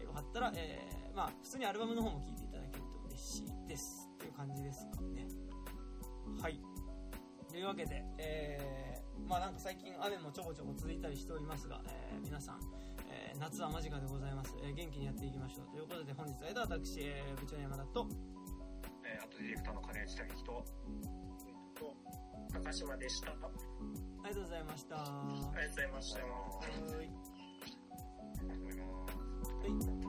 えーよかったら、えーまあ、普通にアルバムの方も聴いていただけると嬉しいです。っていう感じですかね。はい。というわけで、えー、まあなんか最近雨もちょこちょこ続いたりしておりますが、えー皆さん、えー夏は間近でございます、えー元気にやっていきましょう。ということで本日は私、えー部長の山田と、えーあとディレクターの金内武樹と高島でした。ありがとありがとうございました。はうございました。ーい。はい